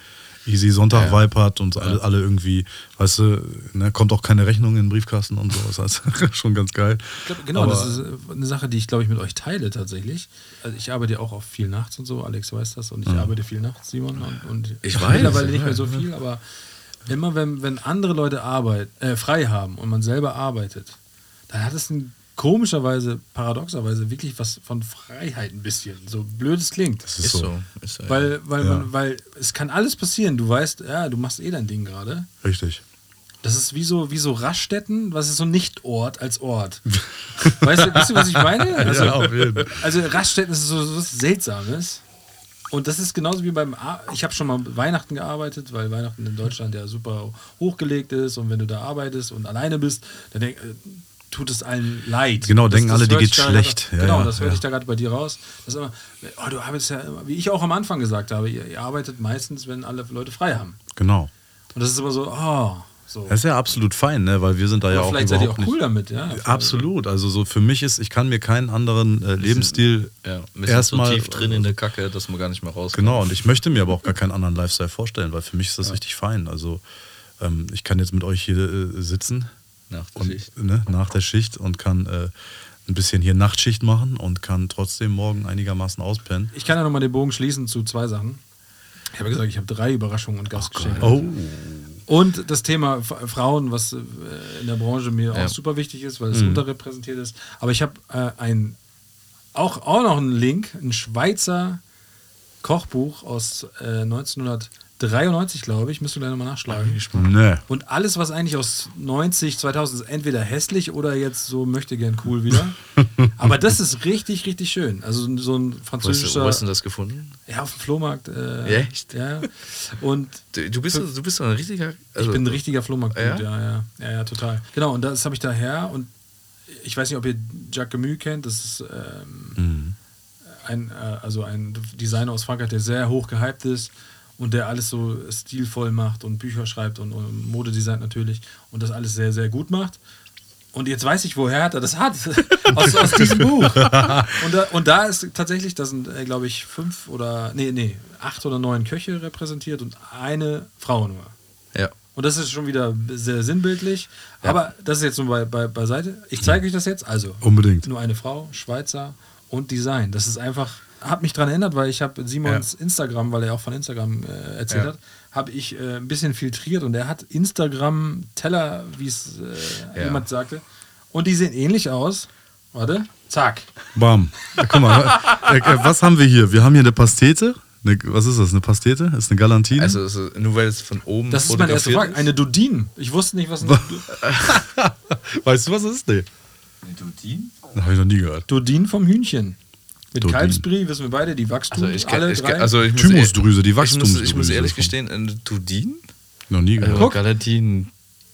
easy Sonntag-Vibe hat und alle, alle irgendwie, weißt du, ne, kommt auch keine Rechnung in den Briefkasten und sowas. Also schon ganz geil. Ich glaub, genau, Aber- das ist äh, eine Sache, die ich glaube ich mit euch teile tatsächlich. Also ich arbeite ja auch oft viel nachts und so, Alex weiß das, und ich arbeite viel nachts, Simon. Und, und Ich weiß, mittlerweile ich nicht mehr so viel, aber immer wenn, wenn andere Leute Arbeit, äh, frei haben und man selber arbeitet, dann hat es ein, komischerweise, paradoxerweise wirklich was von Freiheit ein bisschen. So blöd es klingt. Das ist so. Ist so ja. Weil, weil, Ja. man, weil es kann alles passieren. Du weißt, ja, du machst eh dein Ding gerade. Richtig. Das ist wie so, wie so Raststätten, was ist so Nicht-Ort als Ort. weißt du, weißt du, was ich meine? Also, Ja, auf jeden Fall. also Raststätten ist so, so was Seltsames. Und das ist genauso wie beim, Ar ich habe schon mal Weihnachten gearbeitet, weil Weihnachten in Deutschland ja super hochgelegt ist und wenn du da arbeitest und alleine bist, dann denk, äh, tut es allen leid. Genau, denken alle, dir hört sich geht's da schlecht. Grad, Ja, genau, ja, das höre ja. ich da gerade bei dir raus. Das ist immer, oh, du arbeitest ja immer, wie ich auch am Anfang gesagt habe, ihr, ihr arbeitet meistens, wenn alle Leute frei haben. Genau. Und das ist immer so, oh, so. Das ist ja absolut fein, ne? weil wir sind da ja Aber auch vielleicht seid ihr auch cool nicht. damit, ja. Absolut. Also so für mich ist, ich kann mir keinen anderen äh, Lebensstil ja, erstmal so tief drin in der Kacke, dass man gar nicht mehr rauskommt. Genau, und ich möchte mir aber auch gar keinen anderen Lifestyle vorstellen, weil für mich ist das richtig fein. Also ähm, ich kann jetzt mit euch hier äh, sitzen Nach der und, Schicht. Ne, nach der Schicht und kann äh, ein bisschen hier Nachtschicht machen und kann trotzdem morgen einigermaßen auspennen. Ich kann ja nochmal den Bogen schließen zu zwei Sachen. Ich habe gesagt, ich habe drei Überraschungen und Gastgeschenke. Oh, Und das Thema Frauen, was äh, in der Branche mir Ja. auch super wichtig ist, weil es unterrepräsentiert ist. Aber ich habe äh, ein, auch, auch noch einen Link, ein Schweizer Kochbuch aus äh, 1993, glaube ich. Müsst ihr gleich nochmal nachschlagen. ne. Und alles, was eigentlich aus 90, 2000 ist, entweder hässlich oder jetzt so möchte gern cool wieder. Aber das ist richtig, richtig schön. Also so ein Wo hast, du, französischer. wo hast du das gefunden? Ja, auf dem Flohmarkt. Äh, Echt? Ja. Und Du, du bist, du bist doch ein richtiger. Also, ich bin ein richtiger Flohmarkt. Ja? Ja? Ja, ja, ja, ja, total. Genau, und das habe ich daher. Und ich weiß nicht, ob ihr Jacques Camus kennt. Das ist ähm, ein, äh, also ein Designer aus Frankreich, der sehr hoch gehypt ist und der alles so stilvoll macht und Bücher schreibt und, und Modedesign natürlich und das alles sehr, sehr gut macht. Und jetzt weiß ich, woher er das hat. aus, aus diesem Buch. Und da, und da ist tatsächlich, da sind, äh, glaube ich, fünf oder, nee, nee, acht oder neun Köche repräsentiert und eine Frau nur. ja. Und das ist schon wieder sehr sinnbildlich. Aber das ist jetzt nur bei, bei, beiseite. Ich zeige euch das jetzt. Also, Unbedingt. nur eine Frau, Schweizer und Design. Das ist einfach, hat mich daran erinnert, weil ich habe Simons Instagram, weil er auch von Instagram äh, erzählt Ja. hat, habe ich äh, ein bisschen filtriert und er hat Instagram-Teller, wie es äh, Ja. jemand sagte. Und die sehen ähnlich aus. Warte, zack. Bam. Ja, guck mal, äh, äh, was haben wir hier? Wir haben hier eine Pastete. Eine, was ist das? Eine Pastete? Ist eine Galantine? Also, also, nur weil es von oben. Das ist meine erste Frage. Eine Dudin. Ich wusste nicht, was ein weißt du, was das ist? Nee. Eine Dudin? Das habe ich noch nie gehört. Dudin vom Hühnchen. Mit Dudin. Kalbsbrie wissen wir beide, die Wachstum. Also, ich, alle ich, drei. also ich Thymusdrüse, die ich muss, ich muss Wachstumsdrüse ehrlich gestehen, eine Dudin? Noch nie gehört. Also, Galatin,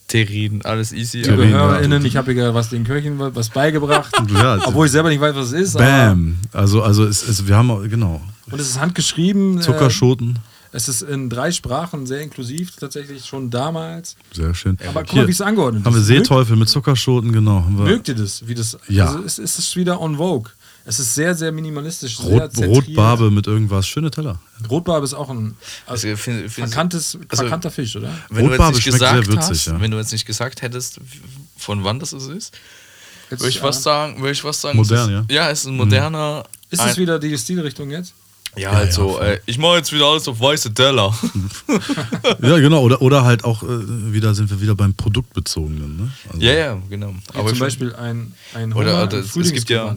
Terin, alles easy. Liebe HörerInnen, ich habe hier was den Köchen was beigebracht. Ja, obwohl ich selber nicht weiß, was es ist. Aber, Bam. Also, also es, es, wir haben, genau, und es ist handgeschrieben. Zuckerschoten. Es ist in drei Sprachen sehr inklusiv, tatsächlich schon damals. Sehr schön. Aber guck mal, wie es angeordnet haben wir ist. Seeteufel mit Zuckerschoten, genau. Haben wir Mögt ihr das? Wie das Ja. Also es, es ist wieder on Vogue. Es ist sehr, sehr minimalistisch. sehr Rot, zentriert. Rotbarbe mit irgendwas. Schöne Teller. Rotbarbe ist auch ein also, Also, find- find- verkanntes, also- verkannter Fisch, oder? Wenn du jetzt Rotbarbe nicht schmeckt gesagt sehr würzig, hast, ja. wenn du jetzt nicht gesagt hättest, von wann das es ist, Jetzt, würde ich äh, fast sagen, würde ich fast sagen, Modern, es ja? ist, ja, es ist ein moderner. Ist ein, es wieder die Stilrichtung jetzt? Ja, halt ja, so, voll. äh, ich mache jetzt wieder alles auf weiße Teller. Ja, genau. Oder, oder halt auch, äh, wieder sind wir wieder beim Produktbezogenen. Ne? Also, ja, ja, genau. Aber zum Beispiel ein, ein Oder- Hummer oder im es- es gibt ja-.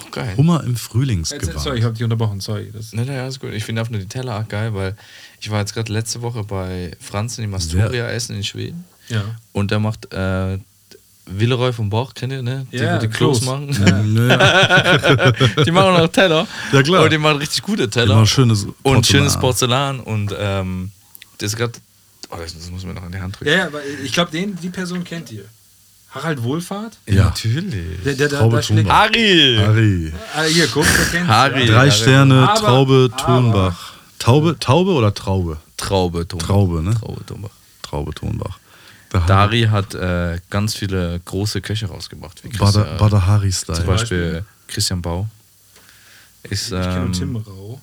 Auch geil. Hummer im Frühlingsgewand. Sorry, ich habe dich unterbrochen. Sorry. Das, Nein, nein, alles gut. Ich finde einfach nur die Teller auch geil, weil ich war jetzt gerade letzte Woche bei Franz in Astoria essen in Schweden ja. und der macht äh, Willeroy vom Bauch, kennt ihr, ne? Die, Ja, die Klos Klos. machen. Ja, die machen auch Teller. Ja, klar. Und die machen richtig gute Teller. Immer schönes und Porzellan. schönes Porzellan und ähm, das ist gerade. Oh, das, muss man noch in die Hand drücken. Ja, ja, aber ich glaube, den, die Person kennt ihr. Harald Wohlfahrt? Ja. natürlich. Der, der, der, Traube Thunbach. Harry! Harry. ah, hier, guck, der kennt Harry. Drei Sterne, aber- Traube, Thunbach. Taube, Taube oder Traube? Traube, Tombach. Traube, ne? Traube, Tombach. Traube, Thunbach. Dari hat äh, ganz viele große Köche rausgebracht. Wie Bader, Christian- Bader Zum Hari-Style. Beispiel Christian Bau. Ist, Ich kenne ähm, Tim Rau.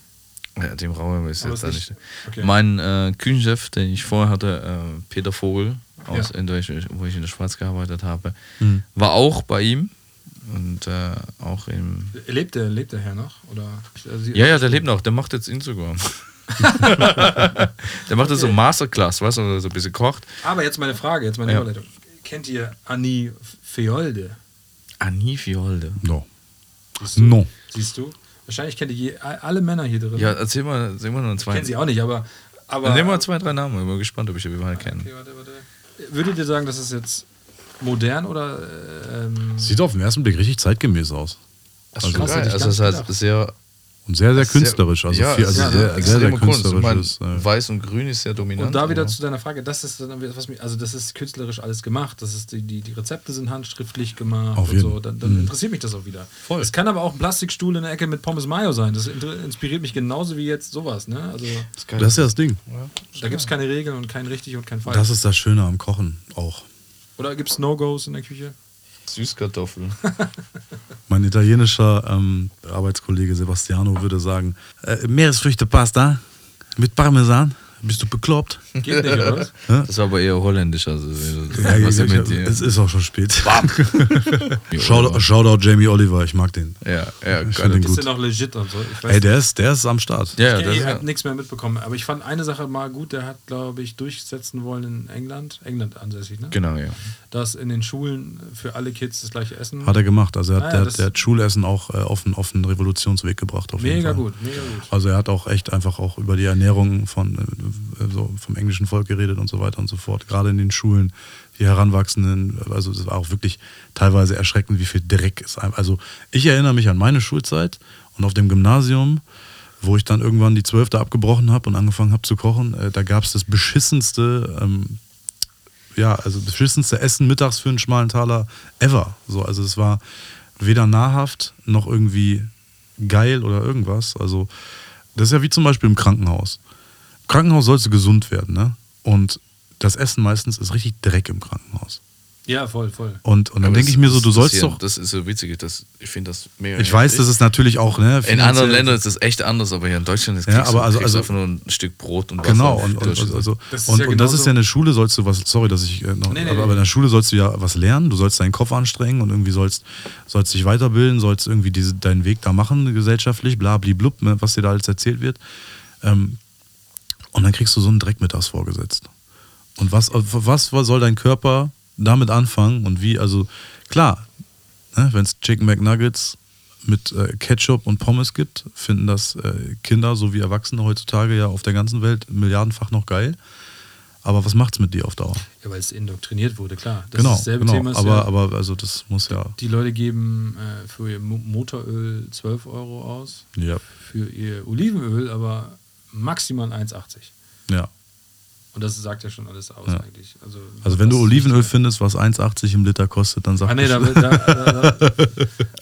ja, dem Raum ist Aber jetzt da nicht- nicht. okay. Mein äh, Küchenchef, den ich vorher hatte, äh, Peter Vogel, aus, Ja. in der, ich- wo ich in der Schweiz gearbeitet habe, Mhm. war auch bei ihm. Und äh, auch im. Lebt der, lebt der Herr noch? Oder, also, Ja, ja, der lebt noch, der macht jetzt Instagram. der macht jetzt so Masterclass, weißt du, so ein bisschen kocht. Aber jetzt meine Frage, jetzt meine Ja. Überleitung. Kennt ihr Annie Feolde? Annie Fiolde. No. Siehst du? No. Siehst du? Wahrscheinlich kennt ihr je, alle Männer hier drin. Ja, erzähl mal, erzähl mal nur ich zwei. kenne sie auch nicht, aber. aber Dann nehmen wir zwei, drei Namen. Ich bin gespannt, ob ich die mal kenne. Okay, warte, warte. Würdet ihr sagen, das ist jetzt modern oder. Ähm, Sieht auf den ersten Blick richtig zeitgemäß aus. Das ist. Also, Hätte ich es ist halt sehr. Und sehr, sehr künstlerisch. Also, ja, viel, also ist sehr, sehr, sehr künstlerisches. meine, äh, Weiß und Grün ist sehr dominant. und da wieder aber- zu deiner Frage, das ist dann was mir, also das ist künstlerisch alles gemacht. Das ist die, die, die Rezepte sind handschriftlich gemacht Auf und jeden. so. Dann, dann interessiert mich das auch wieder. Voll. Es kann aber auch ein Plastikstuhl in der Ecke mit Pommes Mayo sein. Das inspiriert mich genauso wie jetzt sowas. Ne? Also Das ist das ist ja das Ding. da gibt es keine Regeln und kein richtig und kein falsch. Das ist das Schöne am Kochen auch. Oder gibt es No-Gos in der Küche? Süßkartoffeln. Mein italienischer ähm, Arbeitskollege Sebastiano würde sagen: äh, Meeresfrüchte-Pasta mit Parmesan. Bist du bekloppt? Geht nicht, oder was? Das war aber eher holländisch. Also, Ja, was ja, ist mit dir? es ist auch schon spät. Ja, Shoutout, Shoutout Jamie Oliver, ich mag den. Ja, ja, Ich geil. den Ist gut. der noch legit und so? Ich weiß Ey, der ist, der ist am Start. Ja, ich das ich habe nichts mehr mitbekommen. Aber ich fand eine Sache mal gut, der hat, glaube ich, durchsetzen wollen in England, England ansässig, ne? Genau, ja. Dass in den Schulen für alle Kids das gleiche Essen. Hat er gemacht. Also er hat, Ah, ja, der, das- der hat Schulessen auch äh, auf, einen, auf einen Revolutionsweg gebracht. Auf jeden mega Fall. gut, mega gut. Also er hat auch echt einfach auch über die Ernährung von, äh, so vom englischen Volk geredet und so weiter und so fort. Gerade in den Schulen, die Heranwachsenden, also es war auch wirklich teilweise erschreckend, wie viel Dreck es einfach. Also ich erinnere mich an meine Schulzeit und auf dem Gymnasium, wo ich dann irgendwann die Zwölfte abgebrochen habe und angefangen habe zu kochen, äh, da gab es das beschissenste, ähm, ja, also beschissenste Essen mittags für einen schmalen Taler ever. So, also es war weder nahrhaft noch irgendwie geil oder irgendwas. Also das ist ja wie zum Beispiel im Krankenhaus. Im Krankenhaus sollst du gesund werden, ne? Und das Essen meistens ist richtig Dreck im Krankenhaus. Ja, voll, voll. Und, und dann denke ich mir so, du sollst hier- doch. Das ist so witzig. Das, ich finde das mega. Ich weiß, das ist natürlich auch, ne? In anderen Ländern ist das echt anders, aber hier in Deutschland ist Ja, kriegst aber also- also- einfach nur ein Stück Brot und Wasser. Genau, und, und, also, Das ist und, ja und das ist ja in der Schule, sollst du was, sorry, dass ich äh, noch, Nee, nee, aber, nee. aber in der Schule sollst du ja was lernen, du sollst deinen Kopf anstrengen und irgendwie sollst, sollst dich weiterbilden, sollst irgendwie diese, deinen Weg da machen, gesellschaftlich, bla, bli, blub, ne, was dir da alles erzählt wird. Ähm, und dann kriegst du so einen Dreck mittags vorgesetzt. Und was, was soll dein Körper damit anfangen und wie, also klar, ne, wenn es Chicken McNuggets mit äh, Ketchup und Pommes gibt, finden das äh, Kinder sowie Erwachsene heutzutage ja auf der ganzen Welt milliardenfach noch geil. Aber was macht's mit dir auf Dauer? Ja, weil es indoktriniert wurde, klar. Das genau, ist dasselbe genau. Thema. Ist aber, ja, aber also das muss ja. die Leute geben äh, für ihr Mo Motoröl 12 Euro aus, Ja, für ihr Olivenöl aber maximal 1,80. ja. Und das sagt ja schon alles aus Ja. eigentlich. Also, Also wenn du Olivenöl findest, was 1,80 im Liter kostet, dann sag Ah nee, da, da, da, da,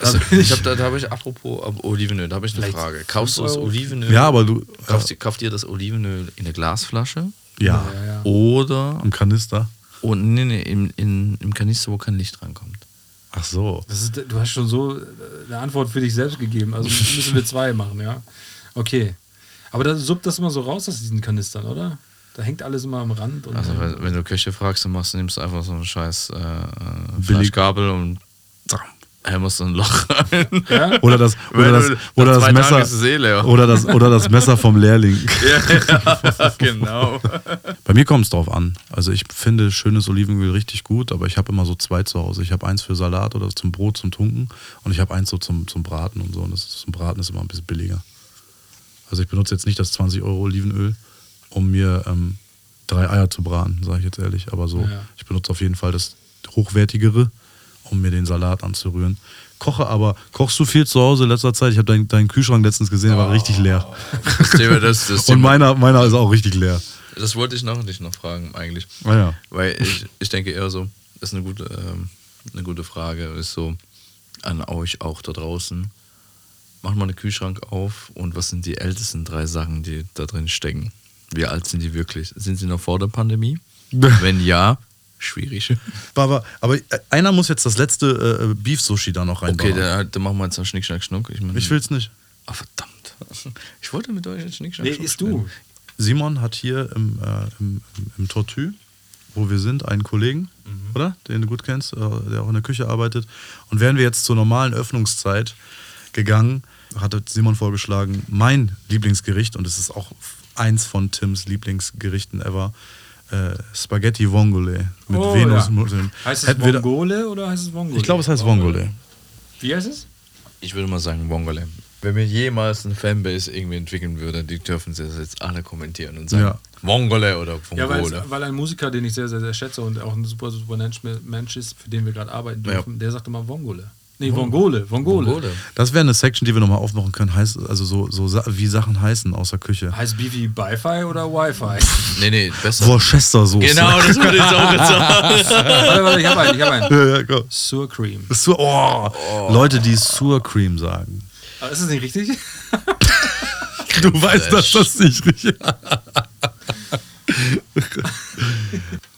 Also, ich hab, da, da habe ich, apropos Olivenöl, da habe ich eine Vielleicht Frage. Kaufst du das? Olivenöl? Ja, aber du. Kauft, ihr- kauft ihr das Olivenöl in der Glasflasche? Ja, Ja, ja. Oder im Kanister. oh, nee, nee, im, in, im Kanister, wo kein Licht rankommt? Ach so. Ist, du hast schon so äh, eine Antwort für dich selbst gegeben. Also müssen wir zwei machen, ja. Okay. Aber da suppt das immer so raus aus diesen Kanistern, oder? Da hängt alles immer am Rand. Und, Also, wenn, wenn du Köche fragst, dann machst du, nimmst du einfach so einen scheiß äh, äh, Billig. Fleischgabel und hämmerst so ein Loch rein. ja? Oder das, oder das, oder das Messer. eh. Oder das, oder das Messer vom Lehrling. ja, genau. Bei mir kommt es drauf an. Also ich finde schönes Olivenöl richtig gut, aber ich habe immer so zwei zu Hause. Ich habe eins für Salat oder zum Brot, zum Tunken und ich habe eins so zum, zum Braten und so. Und das ist, zum Braten ist immer ein bisschen billiger. Also ich benutze jetzt nicht das 20 Euro Olivenöl, um mir ähm, drei Eier zu braten, sage ich jetzt ehrlich. Aber so, Ja. ich benutze auf jeden Fall das hochwertigere, um mir den Salat anzurühren. Koche aber, kochst du viel zu Hause in letzter Zeit? Ich habe deinen, deinen Kühlschrank letztens gesehen, der war richtig leer. Das Thema, das, das, Und meiner, meiner ist auch richtig leer. das wollte ich noch dich noch fragen, eigentlich. Ah ja. Weil ich, ich denke eher so, das ist eine gute, ähm, eine gute Frage, ist so an euch auch da draußen. Macht mal den Kühlschrank auf und was sind die ältesten drei Sachen, die da drin stecken? Wie alt sind die wirklich? Sind sie noch vor der Pandemie? Wenn ja, schwierig. Aber, aber einer muss jetzt das letzte äh, Beef-Sushi da noch reinbauen. Okay, dann, dann machen wir jetzt noch Schnick, Schnack, Schnuck. Ich, mein, ich will's nicht. Ah, verdammt. Ich wollte mit euch jetzt Schnick, Schnack, Nee, Schnuck isst du. Simon hat hier im, äh, im, im, im Tortue, wo wir sind, einen Kollegen, oder? Den du gut kennst, äh, der auch in der Küche arbeitet. Und wären wir jetzt zur normalen Öffnungszeit gegangen, hatte Simon vorgeschlagen, mein Lieblingsgericht, und es ist auch eins von Tims Lieblingsgerichten ever, äh, Spaghetti Vongole mit Oh, Venusmuskeln. Heißt es Vongole oder heißt es Vongole? Ich glaube, es heißt Vongole. Wie heißt es? Ich würde mal sagen Vongole. Wenn mir jemals eine Fanbase irgendwie entwickeln würde, die dürfen sie das jetzt alle kommentieren und sagen Ja. Vongole oder Ja, weil, Vongole. es, weil ein Musiker, den ich sehr, sehr, sehr schätze und auch ein super, super Mensch, Mensch ist, für den wir gerade arbeiten Ja. dürfen, der sagt immer Vongole. Nee, Vongole, Vongole. Vongole. Das wäre eine Section, die wir nochmal aufmachen können. Heißt, also so, so wie Sachen heißen aus der Küche. Heißt Beefy Bi-Fi oder Wi-Fi? Nee, nee, besser. Worcestersoße. Genau, das würde ich jetzt auch jetzt sagen. warte, warte, ich habe einen, ich habe einen. Ja, ja, komm. Sour Cream. Sur oh, Leute, die Sour Cream sagen. Aber ist das nicht richtig? Du weißt, dass das nicht richtig ist.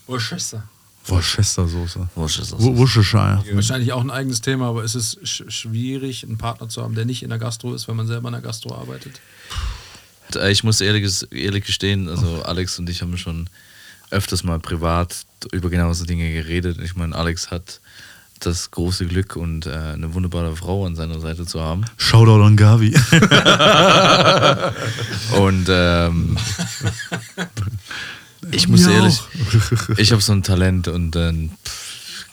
Worcester. Worcestersoße. Worcestersoße. Wo- Worcestershire. Wahrscheinlich auch ein eigenes Thema, aber ist es sch schwierig, einen Partner zu haben, der nicht in der Gastro ist, wenn man selber in der Gastro arbeitet? Äh, Ich muss ehrlich, ehrlich gestehen, also Alex und ich haben schon öfters mal privat über genau so Dinge geredet. Ich meine, Alex hat das große Glück und äh, eine wunderbare Frau an seiner Seite zu haben. Shoutout an Gavi. Und ähm, ich muss Mir ehrlich, auch. ich habe so ein Talent und dann, pff,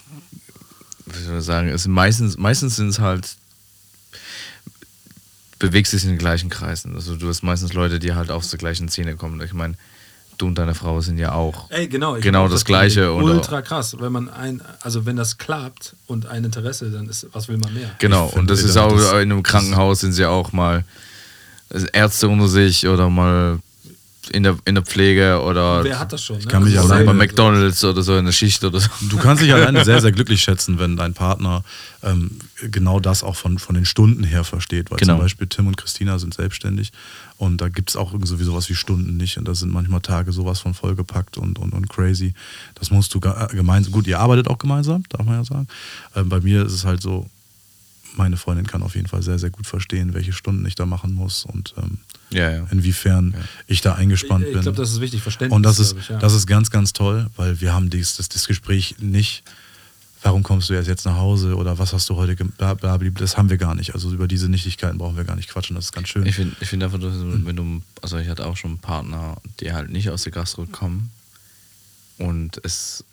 wie soll ich sagen, es meistens, meistens sind es halt, bewegst dich in den gleichen Kreisen. Also du hast meistens Leute, die halt aus der gleichen Szene kommen. Ich meine, du und deine Frau sind ja auch. Ey, genau. Genau auch das Gleiche auch- Ultra krass. Wenn man ein, also wenn das klappt und ein Interesse, dann ist, was will man mehr? Genau, und das ist das- auch das- in einem Krankenhaus sind sie auch mal Ärzte unter sich oder mal in der, in der Pflege oder, Wer hat das schon? Ne? kann mich Also oder alleine- bei McDonalds oder so in der Schicht oder so. Du kannst dich alleine sehr, sehr glücklich schätzen, wenn dein Partner ähm, genau das auch von, von den Stunden her versteht. Weil Genau. zum Beispiel Tim und Christina sind selbstständig und da gibt es auch irgendwie sowas wie Stunden nicht. Und da sind manchmal Tage sowas von vollgepackt und, und, und crazy. Das musst du äh, gemeinsam. Gut, ihr arbeitet auch gemeinsam, darf man ja sagen. Ähm, bei mir ist es halt so, meine Freundin kann auf jeden Fall sehr, sehr gut verstehen, welche Stunden ich da machen muss und ähm, Ja, ja. inwiefern ich da eingespannt Ich bin. glaube, das ist wichtig, Verständnis. Und das ist, ich, ja. das ist ganz, ganz toll, weil wir haben dies, das, das Gespräch nicht, warum kommst du erst jetzt nach Hause oder was hast du heute gemacht, das haben wir gar nicht. Also über diese Nichtigkeiten brauchen wir gar nicht quatschen, das ist ganz schön. Ich finde ich find einfach, dass, wenn du, also ich hatte auch schon Partner, die halt nicht aus der Gastro kommen. Und es,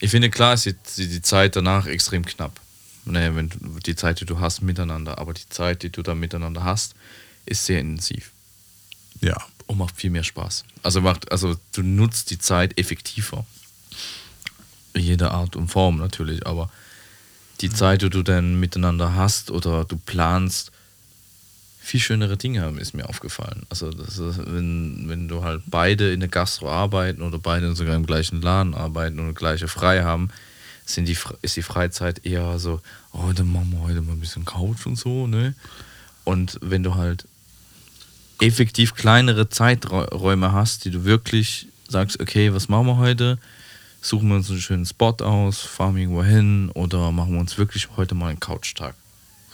ich finde klar, ist die, die die Zeit danach extrem knapp. Naja, wenn du, die Zeit, die du hast miteinander, aber die Zeit, die du da miteinander hast, ist sehr intensiv ja, und macht viel mehr Spaß. Also macht, also du nutzt die Zeit effektiver. In jeder Art und Form natürlich, aber die Zeit, die du dann miteinander hast oder du planst, viel schönere Dinge haben, ist mir aufgefallen. Also, ist, wenn, wenn du halt beide in der Gastro arbeiten oder beide sogar im gleichen Laden arbeiten und gleiche frei haben, sind die, ist die Freizeit eher so, oh, heute machen wir heute mal ein bisschen Couch und so, ne? Und wenn du halt effektiv kleinere Zeiträume hast, die du wirklich sagst, okay, was machen wir heute? Suchen wir uns einen schönen Spot aus, fahren wir irgendwo hin oder machen wir uns wirklich heute mal einen Couchtag.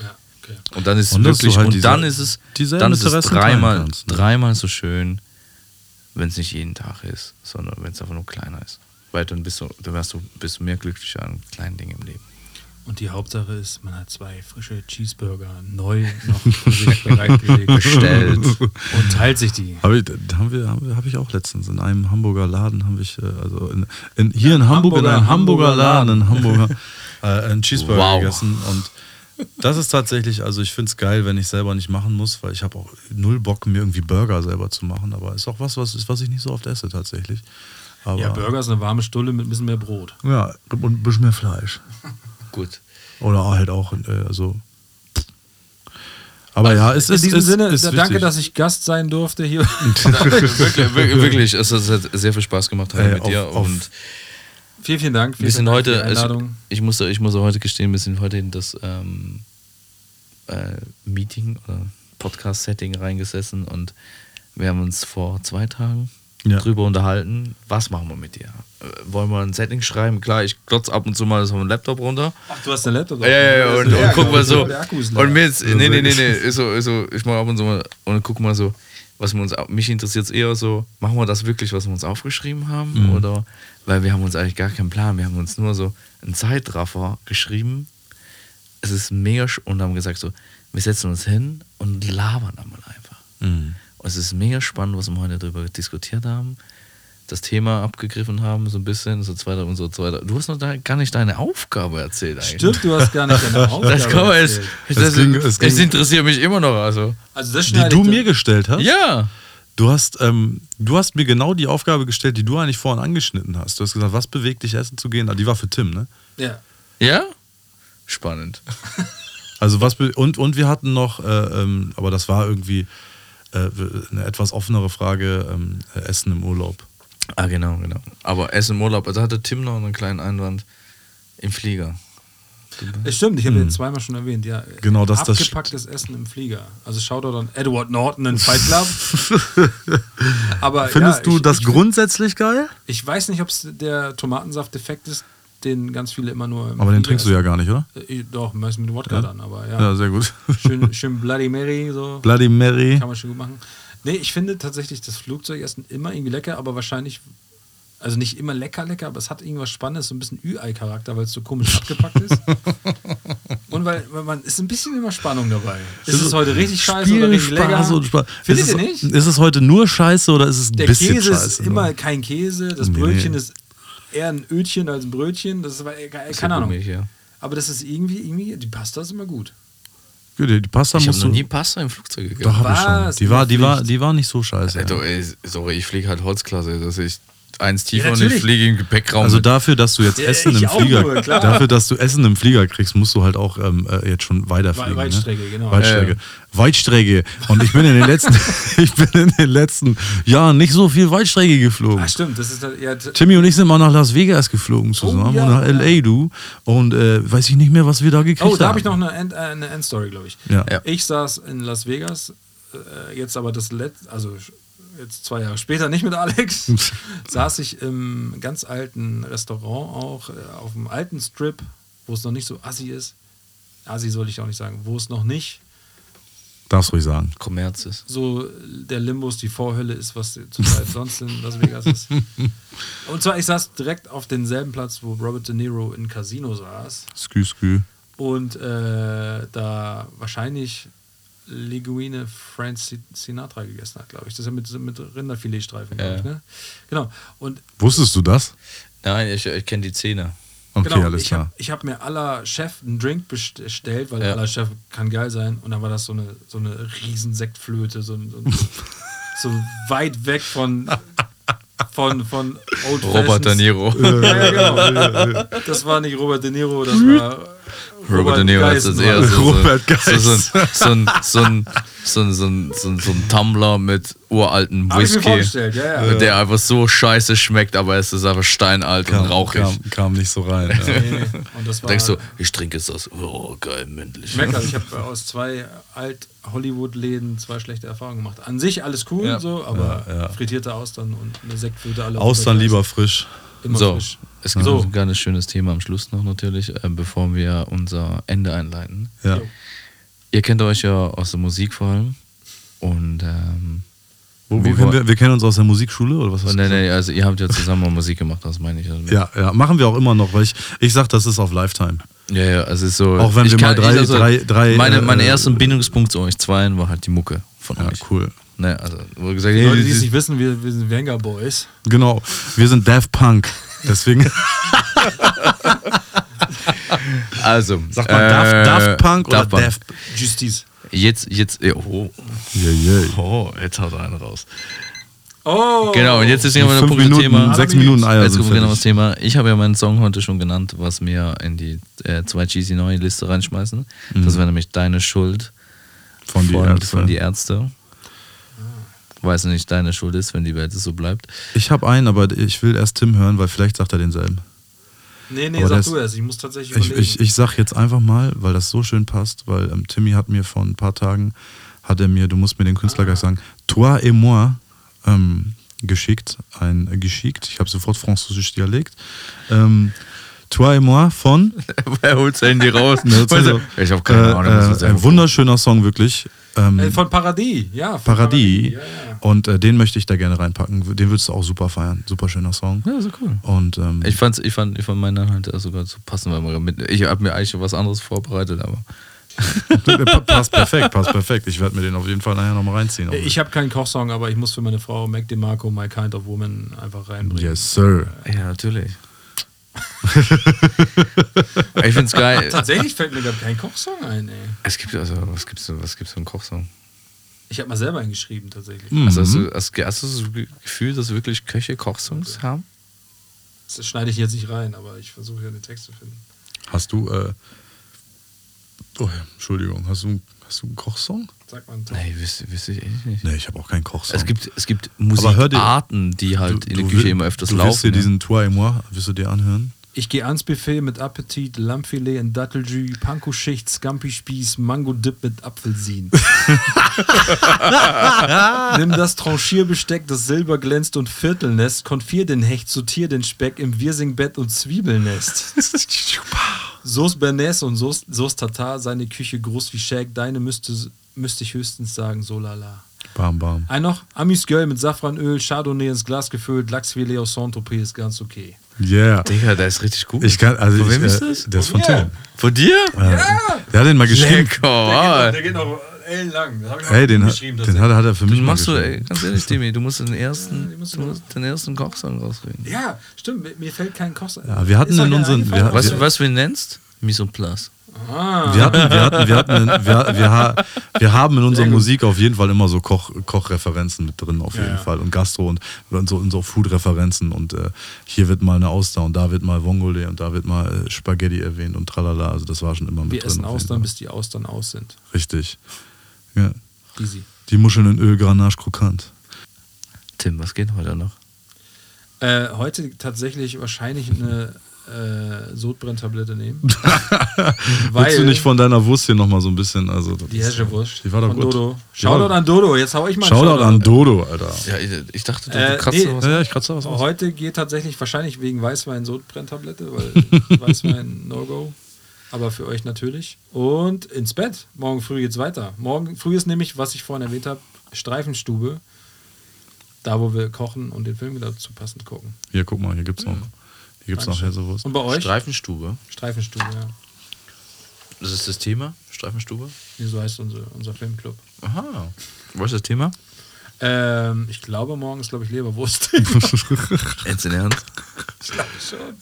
Ja, okay. Und dann ist es Und du wirklich, halt und diese- dann ist es, dann ist es dreimal, kannst, ne? dreimal so schön, wenn es nicht jeden Tag ist, sondern wenn es einfach nur kleiner ist. Weil dann bist du, dann wärst du, bist du mehr glücklicher an kleinen Dingen im Leben. Und die Hauptsache ist, man hat zwei frische Cheeseburger neu noch bereitgelegt. Bestellt. Und teilt sich die. Hab ich, da haben wir, haben wir, habe ich auch letztens in einem Hamburger Laden, habe ich, äh, also in, in, hier in Hamburg, in einem Hamburger- Hamburger Laden, in Hamburger, äh, einen Cheeseburger Wow. gegessen. Und das ist tatsächlich, also ich finde es geil, wenn ich selber nicht machen muss, weil ich habe auch null Bock, mir irgendwie Burger selber zu machen. Aber ist auch was, was, was ich nicht so oft esse tatsächlich. Aber, Ja, Burger ist eine warme Stulle mit ein bisschen mehr Brot. Ja, und ein bisschen mehr Fleisch. Gut. Oder halt auch, äh, also. Aber ja, es In ist. diesem es, Sinne, ist da- danke, wichtig. dass ich Gast sein durfte hier. wirklich, wirklich, wirklich, es hat sehr viel Spaß gemacht heute Ey, mit auf- dir. auf- und vielen, vielen Dank. wir Vielen sind Dank heute, für die ich, Einladung. ich, muss, ich muss heute gestehen, wir sind heute in das ähm, äh, Meeting oder Podcast-Setting reingesessen und wir haben uns vor zwei Tagen Ja. drüber unterhalten, was machen wir mit dir? Äh, wollen wir ein Setting schreiben? Klar, ich glotze ab und zu mal so einen Laptop runter. Ach, du hast den Laptop. Ja, ja, ja, und, und guck mal so. Und mir jetzt, nee, nee, nee, nee, ist so, ist so, ich mal ab und zu mal und guck mal so, was wir uns, mich interessiert es eher so, machen wir das wirklich, was wir uns aufgeschrieben haben? Mhm. Oder, weil wir haben uns eigentlich gar keinen Plan, wir haben uns nur so einen Zeitraffer geschrieben. Es ist mega, sch- und haben gesagt so, wir setzen uns hin und labern einmal einfach. Mhm. Und es ist mega spannend, was wir heute darüber diskutiert haben. Das Thema abgegriffen haben, so ein bisschen, so zweiter und so weiter. Du hast noch da gar nicht deine Aufgabe erzählt eigentlich. Stimmt, du hast gar nicht deine Aufgabe Das kann man es, erzählt. das, Es ging- es es, ging- interessiert mich immer noch. Also. Also das Die du mir gestellt hast? Ja. Du hast, ähm, du hast mir genau die Aufgabe gestellt, die du eigentlich vorhin angeschnitten hast. Du hast gesagt, was bewegt dich, essen zu gehen? Ah, Die war für Tim, ne? Ja. Ja? Spannend. Also was und, und wir hatten noch, äh, ähm, aber das war irgendwie äh, eine etwas offenere Frage, ähm, äh, Essen im Urlaub. Ah, genau, genau. Aber Essen im Urlaub, also hatte Tim noch einen kleinen Einwand im Flieger. Es stimmt, ich habe den zweimal schon erwähnt, ja. Hm. Genau, das- das- Abgepacktes Essen im Flieger. Also Shoutout an Edward Norton in Fight Club. Aber Findest ja, du ich, das ich, grundsätzlich geil? Ich weiß nicht, ob es der Tomatensaft-Effekt ist, den ganz viele immer nur Aber den trinkst du ja gar nicht, oder? essen. Äh, Doch, meist mit Wodka Ja? dann, aber ja. Ja, sehr gut. Schön, schön Bloody Mary, so. Bloody Mary. Kann man schon gut machen. Nee, ich finde tatsächlich das Flugzeugessen immer irgendwie lecker, aber wahrscheinlich, also nicht immer lecker, lecker, aber es hat irgendwas Spannendes, so ein bisschen Ü-Ei-Charakter, weil es so komisch abgepackt ist. Und weil, weil man ist ein bisschen immer Spannung dabei. Ist es heute richtig scheiße oder richtig lecker? Spaß und Spaß. Findet ist es, nicht? Ist es heute nur Scheiße oder ist es ein Der bisschen Käse Scheiße? ist ne? immer kein Käse, das Brötchen nee. ist eher ein Ötchen als ein Brötchen. Das ist, äh, keine Ahnung. Milch, ja. Aber das ist irgendwie, irgendwie, die Pasta ist immer gut. Die Pasta Ich habe noch du. nie Pasta im Flugzeug gegessen. Doch, hab ich schon. Die war, die, war, die war nicht so scheiße. Alter, ja. ey, sorry, ich fliege halt Holzklasse, dass ich eins tiefer und ich fliege im Gepäckraum. Also dafür, dass du jetzt Ja, Essen ich im Flieger, nur, dafür, dass du Essen im Flieger kriegst, musst du halt auch ähm, äh, jetzt schon weiterfliegen. Wei- Weitstrecke, ne? genau. Weitstrecke. Ja, Weitstrecke. Und ich bin in den letzten, ich bin in den letzten Jahren nicht so viel Weitstrecke geflogen. Ah, stimmt, das ist halt t- Timmy und ich sind mal nach Las Vegas geflogen zusammen Oh, ja, und nach LA, du. Und äh, weiß ich nicht mehr, was wir da gekriegt haben. Oh, da habe ich noch eine, End, äh, eine Endstory, glaube ich. Ja. Ja. Ich saß in Las Vegas, äh, jetzt aber das letzte, also jetzt zwei Jahre später, nicht mit Alex, saß ich im ganz alten Restaurant auch, äh, auf dem alten Strip, wo es noch nicht so assi ist. Assi soll ich auch nicht sagen, wo es noch nicht Darfst ruhig sagen. Kommerz ist. so der Limbus die Vorhölle ist, was zurzeit sonst in Las Vegas ist. Und zwar, ich saß direkt auf denselben Platz, wo Robert De Niro in Casino saß Skü, skü. und äh, da wahrscheinlich Linguine Frank Si- Sinatra gegessen hat, glaube ich. Das ist ja mit, mit Rinderfiletstreifen, glaube Ja. ich. Ne? Genau. Und Wusstest du das? Nein, ich, ich kenne die Szene. Okay, genau, alles ich klar. habe ich hab mir aller Chef einen Drink best- bestellt, weil Ja. aller Chef kann geil sein. Und dann war das so eine, so eine riesen Sektflöte, so, so, so weit weg von, von, von Old Robert De Fashions. Niro. Ja, ja, genau. Das war nicht Robert De Niro, das war Robert De Niro ist das eher so, Robert so, so, ein- so, ein, so, ein, so, ein- so, ein- so, ein- so ein Tumbler mit uralten Whisky, ja, ja. der einfach so scheiße schmeckt, aber es ist einfach steinalt und rauchig. Kam, kam nicht so rein. Ja. Nee, und das war, Denkst du, ich trinke jetzt das. Oh, geil, männlich. Schmeckt also. Ich habe aus zwei Alt-Hollywood-Läden zwei schlechte Erfahrungen gemacht. An sich alles cool, Ja. so, aber Ja, ja. frittierte Austern und eine Sektflöte alle Austern lieber frisch. Immer So, frisch. es gibt So. ein ganz schönes Thema am Schluss noch natürlich, äh, bevor wir unser Ende einleiten. Ja. Ihr kennt euch ja aus der Musik vor allem. Und, ähm, Wo, wo Wir kennen wir, wir kennen uns aus der Musikschule oder was? hast du nee, also ihr habt ja zusammen mal Musik gemacht, das meine ich. Also Ja, ja, machen wir auch immer noch, weil ich, ich sag, das ist auf Lifetime. Ja, ja, also es ist so. Auch wenn ich wir mal drei- also drei- drei, Meine, mein äh, erster Bindungspunkt zu euch zweien war halt die Mucke von Ja, euch. cool. Ne, also, wo gesagt, Die hey, Leute, die es nicht wissen, wir, wir sind Wenger Boys. Genau. Wir sind Daft Punk. Deswegen also, sagt man äh, Daft, Daft Punk oder Daft Punk. Daft Justice. Jetzt, jetzt, ja, oh, Yeah, yeah. oh, jetzt haut er einen raus. Oh! Genau, und jetzt ist Fünf Punkt Minuten, Thema. sechs Minuten Eier Jetzt kommt genau das. Thema. Ich habe ja meinen Song heute schon genannt, was wir in die äh, zwei cheesy neue Liste reinschmeißen. Das wäre nämlich deine Schuld Mhm. Von die Ärzte. von die Ärzte. Weiß nicht, deine Schuld ist, wenn die Welt so bleibt. Ich habe einen, aber ich will erst Tim hören, weil vielleicht sagt er denselben. Nee, nee, Aber sag du erst. Ich muss tatsächlich Ich, überlegen. ich, ich sag jetzt einfach mal, weil das so schön passt, weil ähm, Timmy hat mir vor ein paar Tagen, hat er mir, du musst mir den Künstler gleich sagen, Toi et moi ähm, geschickt, ein äh, geschickt, ich habe sofort französisch Dialekt. Ähm, Toi et moi von Wer holt sein Handy raus? Ne, also, ich habe keine äh, Ahnung. was das äh, ein wunderschöner Song, wirklich. Ähm, äh, von Paradies, ja. Von Paradis. Ja, ja. Und äh, den möchte ich da gerne reinpacken. Den würdest du auch super feiern. Super schöner Song. Ja, so cool. Und ähm, Ich, fand's, ich, fand, ich fand meinen Inhalt sogar zu passen, weil man mit, ich habe mir eigentlich schon was anderes vorbereitet, aber Pa- passt perfekt, passt perfekt. Ich werde mir den auf jeden Fall nachher nochmal reinziehen. Ich habe keinen Kochsong, aber ich muss für meine Frau Mac DeMarco My Kind of Woman einfach reinbringen. yes, sir. ja, natürlich. ich find's geil. Tatsächlich fällt mir gerade kein Kochsong ein, ey. Es gibt also, was gibt's denn, was gibt's für einen Kochsong? Ich habe mal selber einen geschrieben, tatsächlich. Mhm. Also hast du, hast, hast du das Gefühl, dass wirklich Köche Kochsongs haben? Das schneide ich jetzt nicht rein, aber ich versuche ja den Text zu finden. Hast du, äh, oh, Entschuldigung, hast du, hast du einen Kochsong? Sag mal einen Ton. Nee, wüsste, wüsste ich echt nicht. Nee, ich habe auch keinen Kochsong. Es gibt, es gibt Musikarten, die halt in der will- Küche immer öfters du laufen. willst dir ne? diesen Toi et moi, wirst du dir anhören? Ich gehe ans Buffet mit Appetit, Lammfilet in Datteljus, Panko-Schicht, Scampi-Spieß, Mango-Dip mit Apfelsinen. Nimm das Tranchierbesteck, das Silber glänzt und Viertelnest, konfier den Hecht, sortier den Speck im Wirsingbett und Zwiebelnest. Sauce Bernays und Sauce, Sauce Tatar, seine Küche groß wie Shaq, deine müsste, müsste ich höchstens sagen, so lala. Bam, bam. Ein noch, Amis Girl mit Safranöl, Chardonnay ins Glas gefüllt, Lachsfilet aus Saint-Tropez ist ganz okay. Yeah. Digga, der ist richtig gut. Ich kann, also Von ich, wem ist äh, das? Der ist von mir. Tim. Von dir? Äh, Der hat den mal geschrieben. Lecker. ah. Der geht noch ellenlang. Das hab ich Hey, den, hat- geschrieben, den hat, hat er für mich machst du, geschrieben. ey, ganz ehrlich, Demi, du musst den ersten, die musst du musst den ersten Kochsong rausreden. Ja, stimmt. Mir, fällt kein Koch. Ja, wir hatten in unseren- wir- Weißt wir- du, was du ihn nennst? Place. Ah, Wir, hatten, wir, hatten, wir, hatten in, wir, wir, ha- wir haben in unserer. Musik auf jeden Fall immer so Koch, Kochreferenzen mit drin, auf Ja, jeden ja. Fall. Und Gastro und, und so, und so Food-Referenzen. Und äh, hier wird mal eine Auster und da wird mal Vongole und da wird mal äh, Spaghetti erwähnt und tralala. Also das war schon immer mit wir drin. essen auf jeden Austern, bis die Austern aus sind. Richtig. Ja. Easy. Die Muscheln in Öl, Granage krokant. Tim, was geht heute noch? Äh, heute tatsächlich wahrscheinlich eine äh, Sodbrenntablette nehmen. Willst du nicht von deiner Wurst hier nochmal so ein bisschen, also Die Häschewurst. Die war doch von gut. Dodo. Shoutout an Dodo. Jetzt hau ich mal einen Shoutout an Dodo, Alter. Ja, ich, dachte, du, Äh, du kratzt nee. sowas. Ja, ja, ich kratze was aus. Heute geht tatsächlich wahrscheinlich wegen Weißwein Sodbrenntablette, weil Weißwein No-Go. Aber für euch natürlich. Und ins Bett. Morgen früh geht's weiter. Morgen früh ist nämlich, was ich vorhin erwähnt habe, Streifenstube. Da, wo wir kochen und den Film dazu passend gucken. Hier, guck mal, hier gibt's noch. Hier gibt's noch Dankeschön. Häsewurst. Und bei euch? Streifenstube. Streifenstube, ja. Das ist das Thema? Streifenstube? Nee, so heißt unser, unser Filmclub. Aha. Was ist das Thema? Ähm, ich glaube, morgen ist, glaube ich, Leberwurst. Jetzt in Ernst?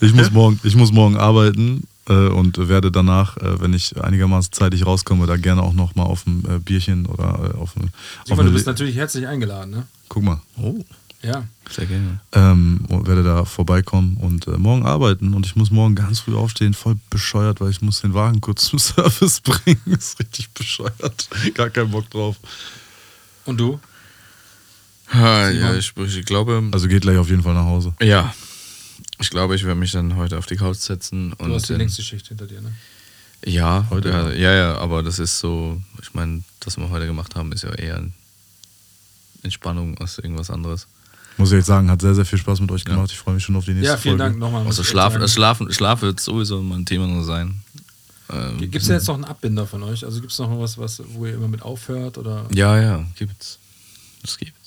Ich muss morgen, ich muss morgen arbeiten und werde danach, äh, wenn ich einigermaßen zeitig rauskomme, da gerne auch noch mal auf ein äh, Bierchen oder äh, auf ein. Auf Simon, eine du bist Le- natürlich herzlich eingeladen, ne? Guck mal. Oh. Ja. Sehr gerne. Ähm, und werde da vorbeikommen und äh, morgen arbeiten. Und ich muss morgen ganz früh aufstehen, voll bescheuert, weil ich muss den Wagen kurz zum Service bringen. ist richtig bescheuert. Gar keinen Bock drauf. Und du? Ha, ja, ich, ich glaube, Also geht gleich auf jeden Fall nach Hause. ja. Ich glaube, ich werde mich dann heute auf die Couch setzen Du und hast die längste Schicht hinter dir, ne? Ja, Heute ja, ja, ja, aber das ist so, ich meine, das, was wir heute gemacht haben, ist ja eher Entspannung als irgendwas anderes. Muss ich jetzt sagen, hat sehr, sehr viel Spaß mit euch Ja. gemacht. Ich freue mich schon auf die nächste Ja, vielen Folge. Dank nochmal. Also Schlaf, Schlafen, Schlaf wird sowieso mal ein Thema nur sein. Ähm, Gibt es jetzt noch einen Abbinder von euch? Also gibt es noch was, was, wo ihr immer mit aufhört? Oder? Ja, ja, gibt's. Das gibt's.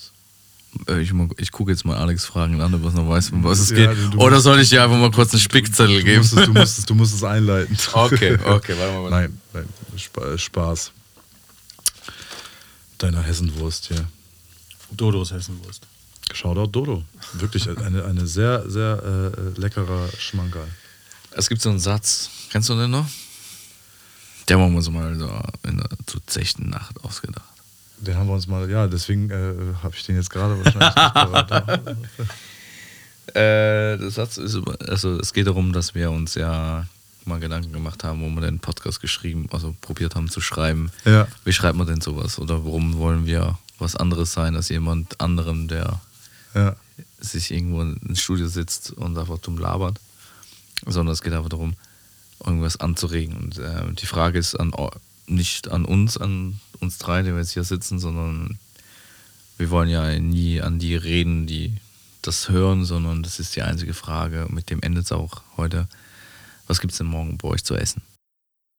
Äh, Ich, ich gucke jetzt mal Alex Fragen an, ob er noch weiß, um was es Ja, geht. du- du Oder soll ich dir einfach mal kurz einen Spickzettel Du geben? musst, es, du, musst es, du musst es einleiten. Okay, okay, warte mal. Nein, nein Spa- Spaß. Deiner Hessenwurst hier. Dodos Hessenwurst. Shoutout Dodo. Wirklich eine, eine sehr, sehr äh, leckerer Schmankerl. Es gibt so einen Satz, kennst du den noch? Der haben wir uns mal so in der zu zechten Nacht ausgedacht. Den haben wir uns mal, ja, deswegen äh, habe ich den jetzt gerade wahrscheinlich nicht. Äh, Satz ist, also es geht darum, dass wir uns ja mal Gedanken gemacht haben, wo wir den Podcast geschrieben, also probiert haben zu schreiben. Ja. Wie schreibt man denn sowas? Oder warum wollen wir was anderes sein als jemand anderem, der Ja. sich irgendwo ins Studio sitzt und einfach dumm labert? Sondern es geht einfach darum, irgendwas anzuregen. Und äh, die Frage ist an, nicht an uns, an uns drei, die wir jetzt hier sitzen, sondern wir wollen ja nie an die reden, die das hören, sondern das ist die einzige Frage. Mit dem endet es auch heute. Was gibt es denn morgen bei euch zu essen?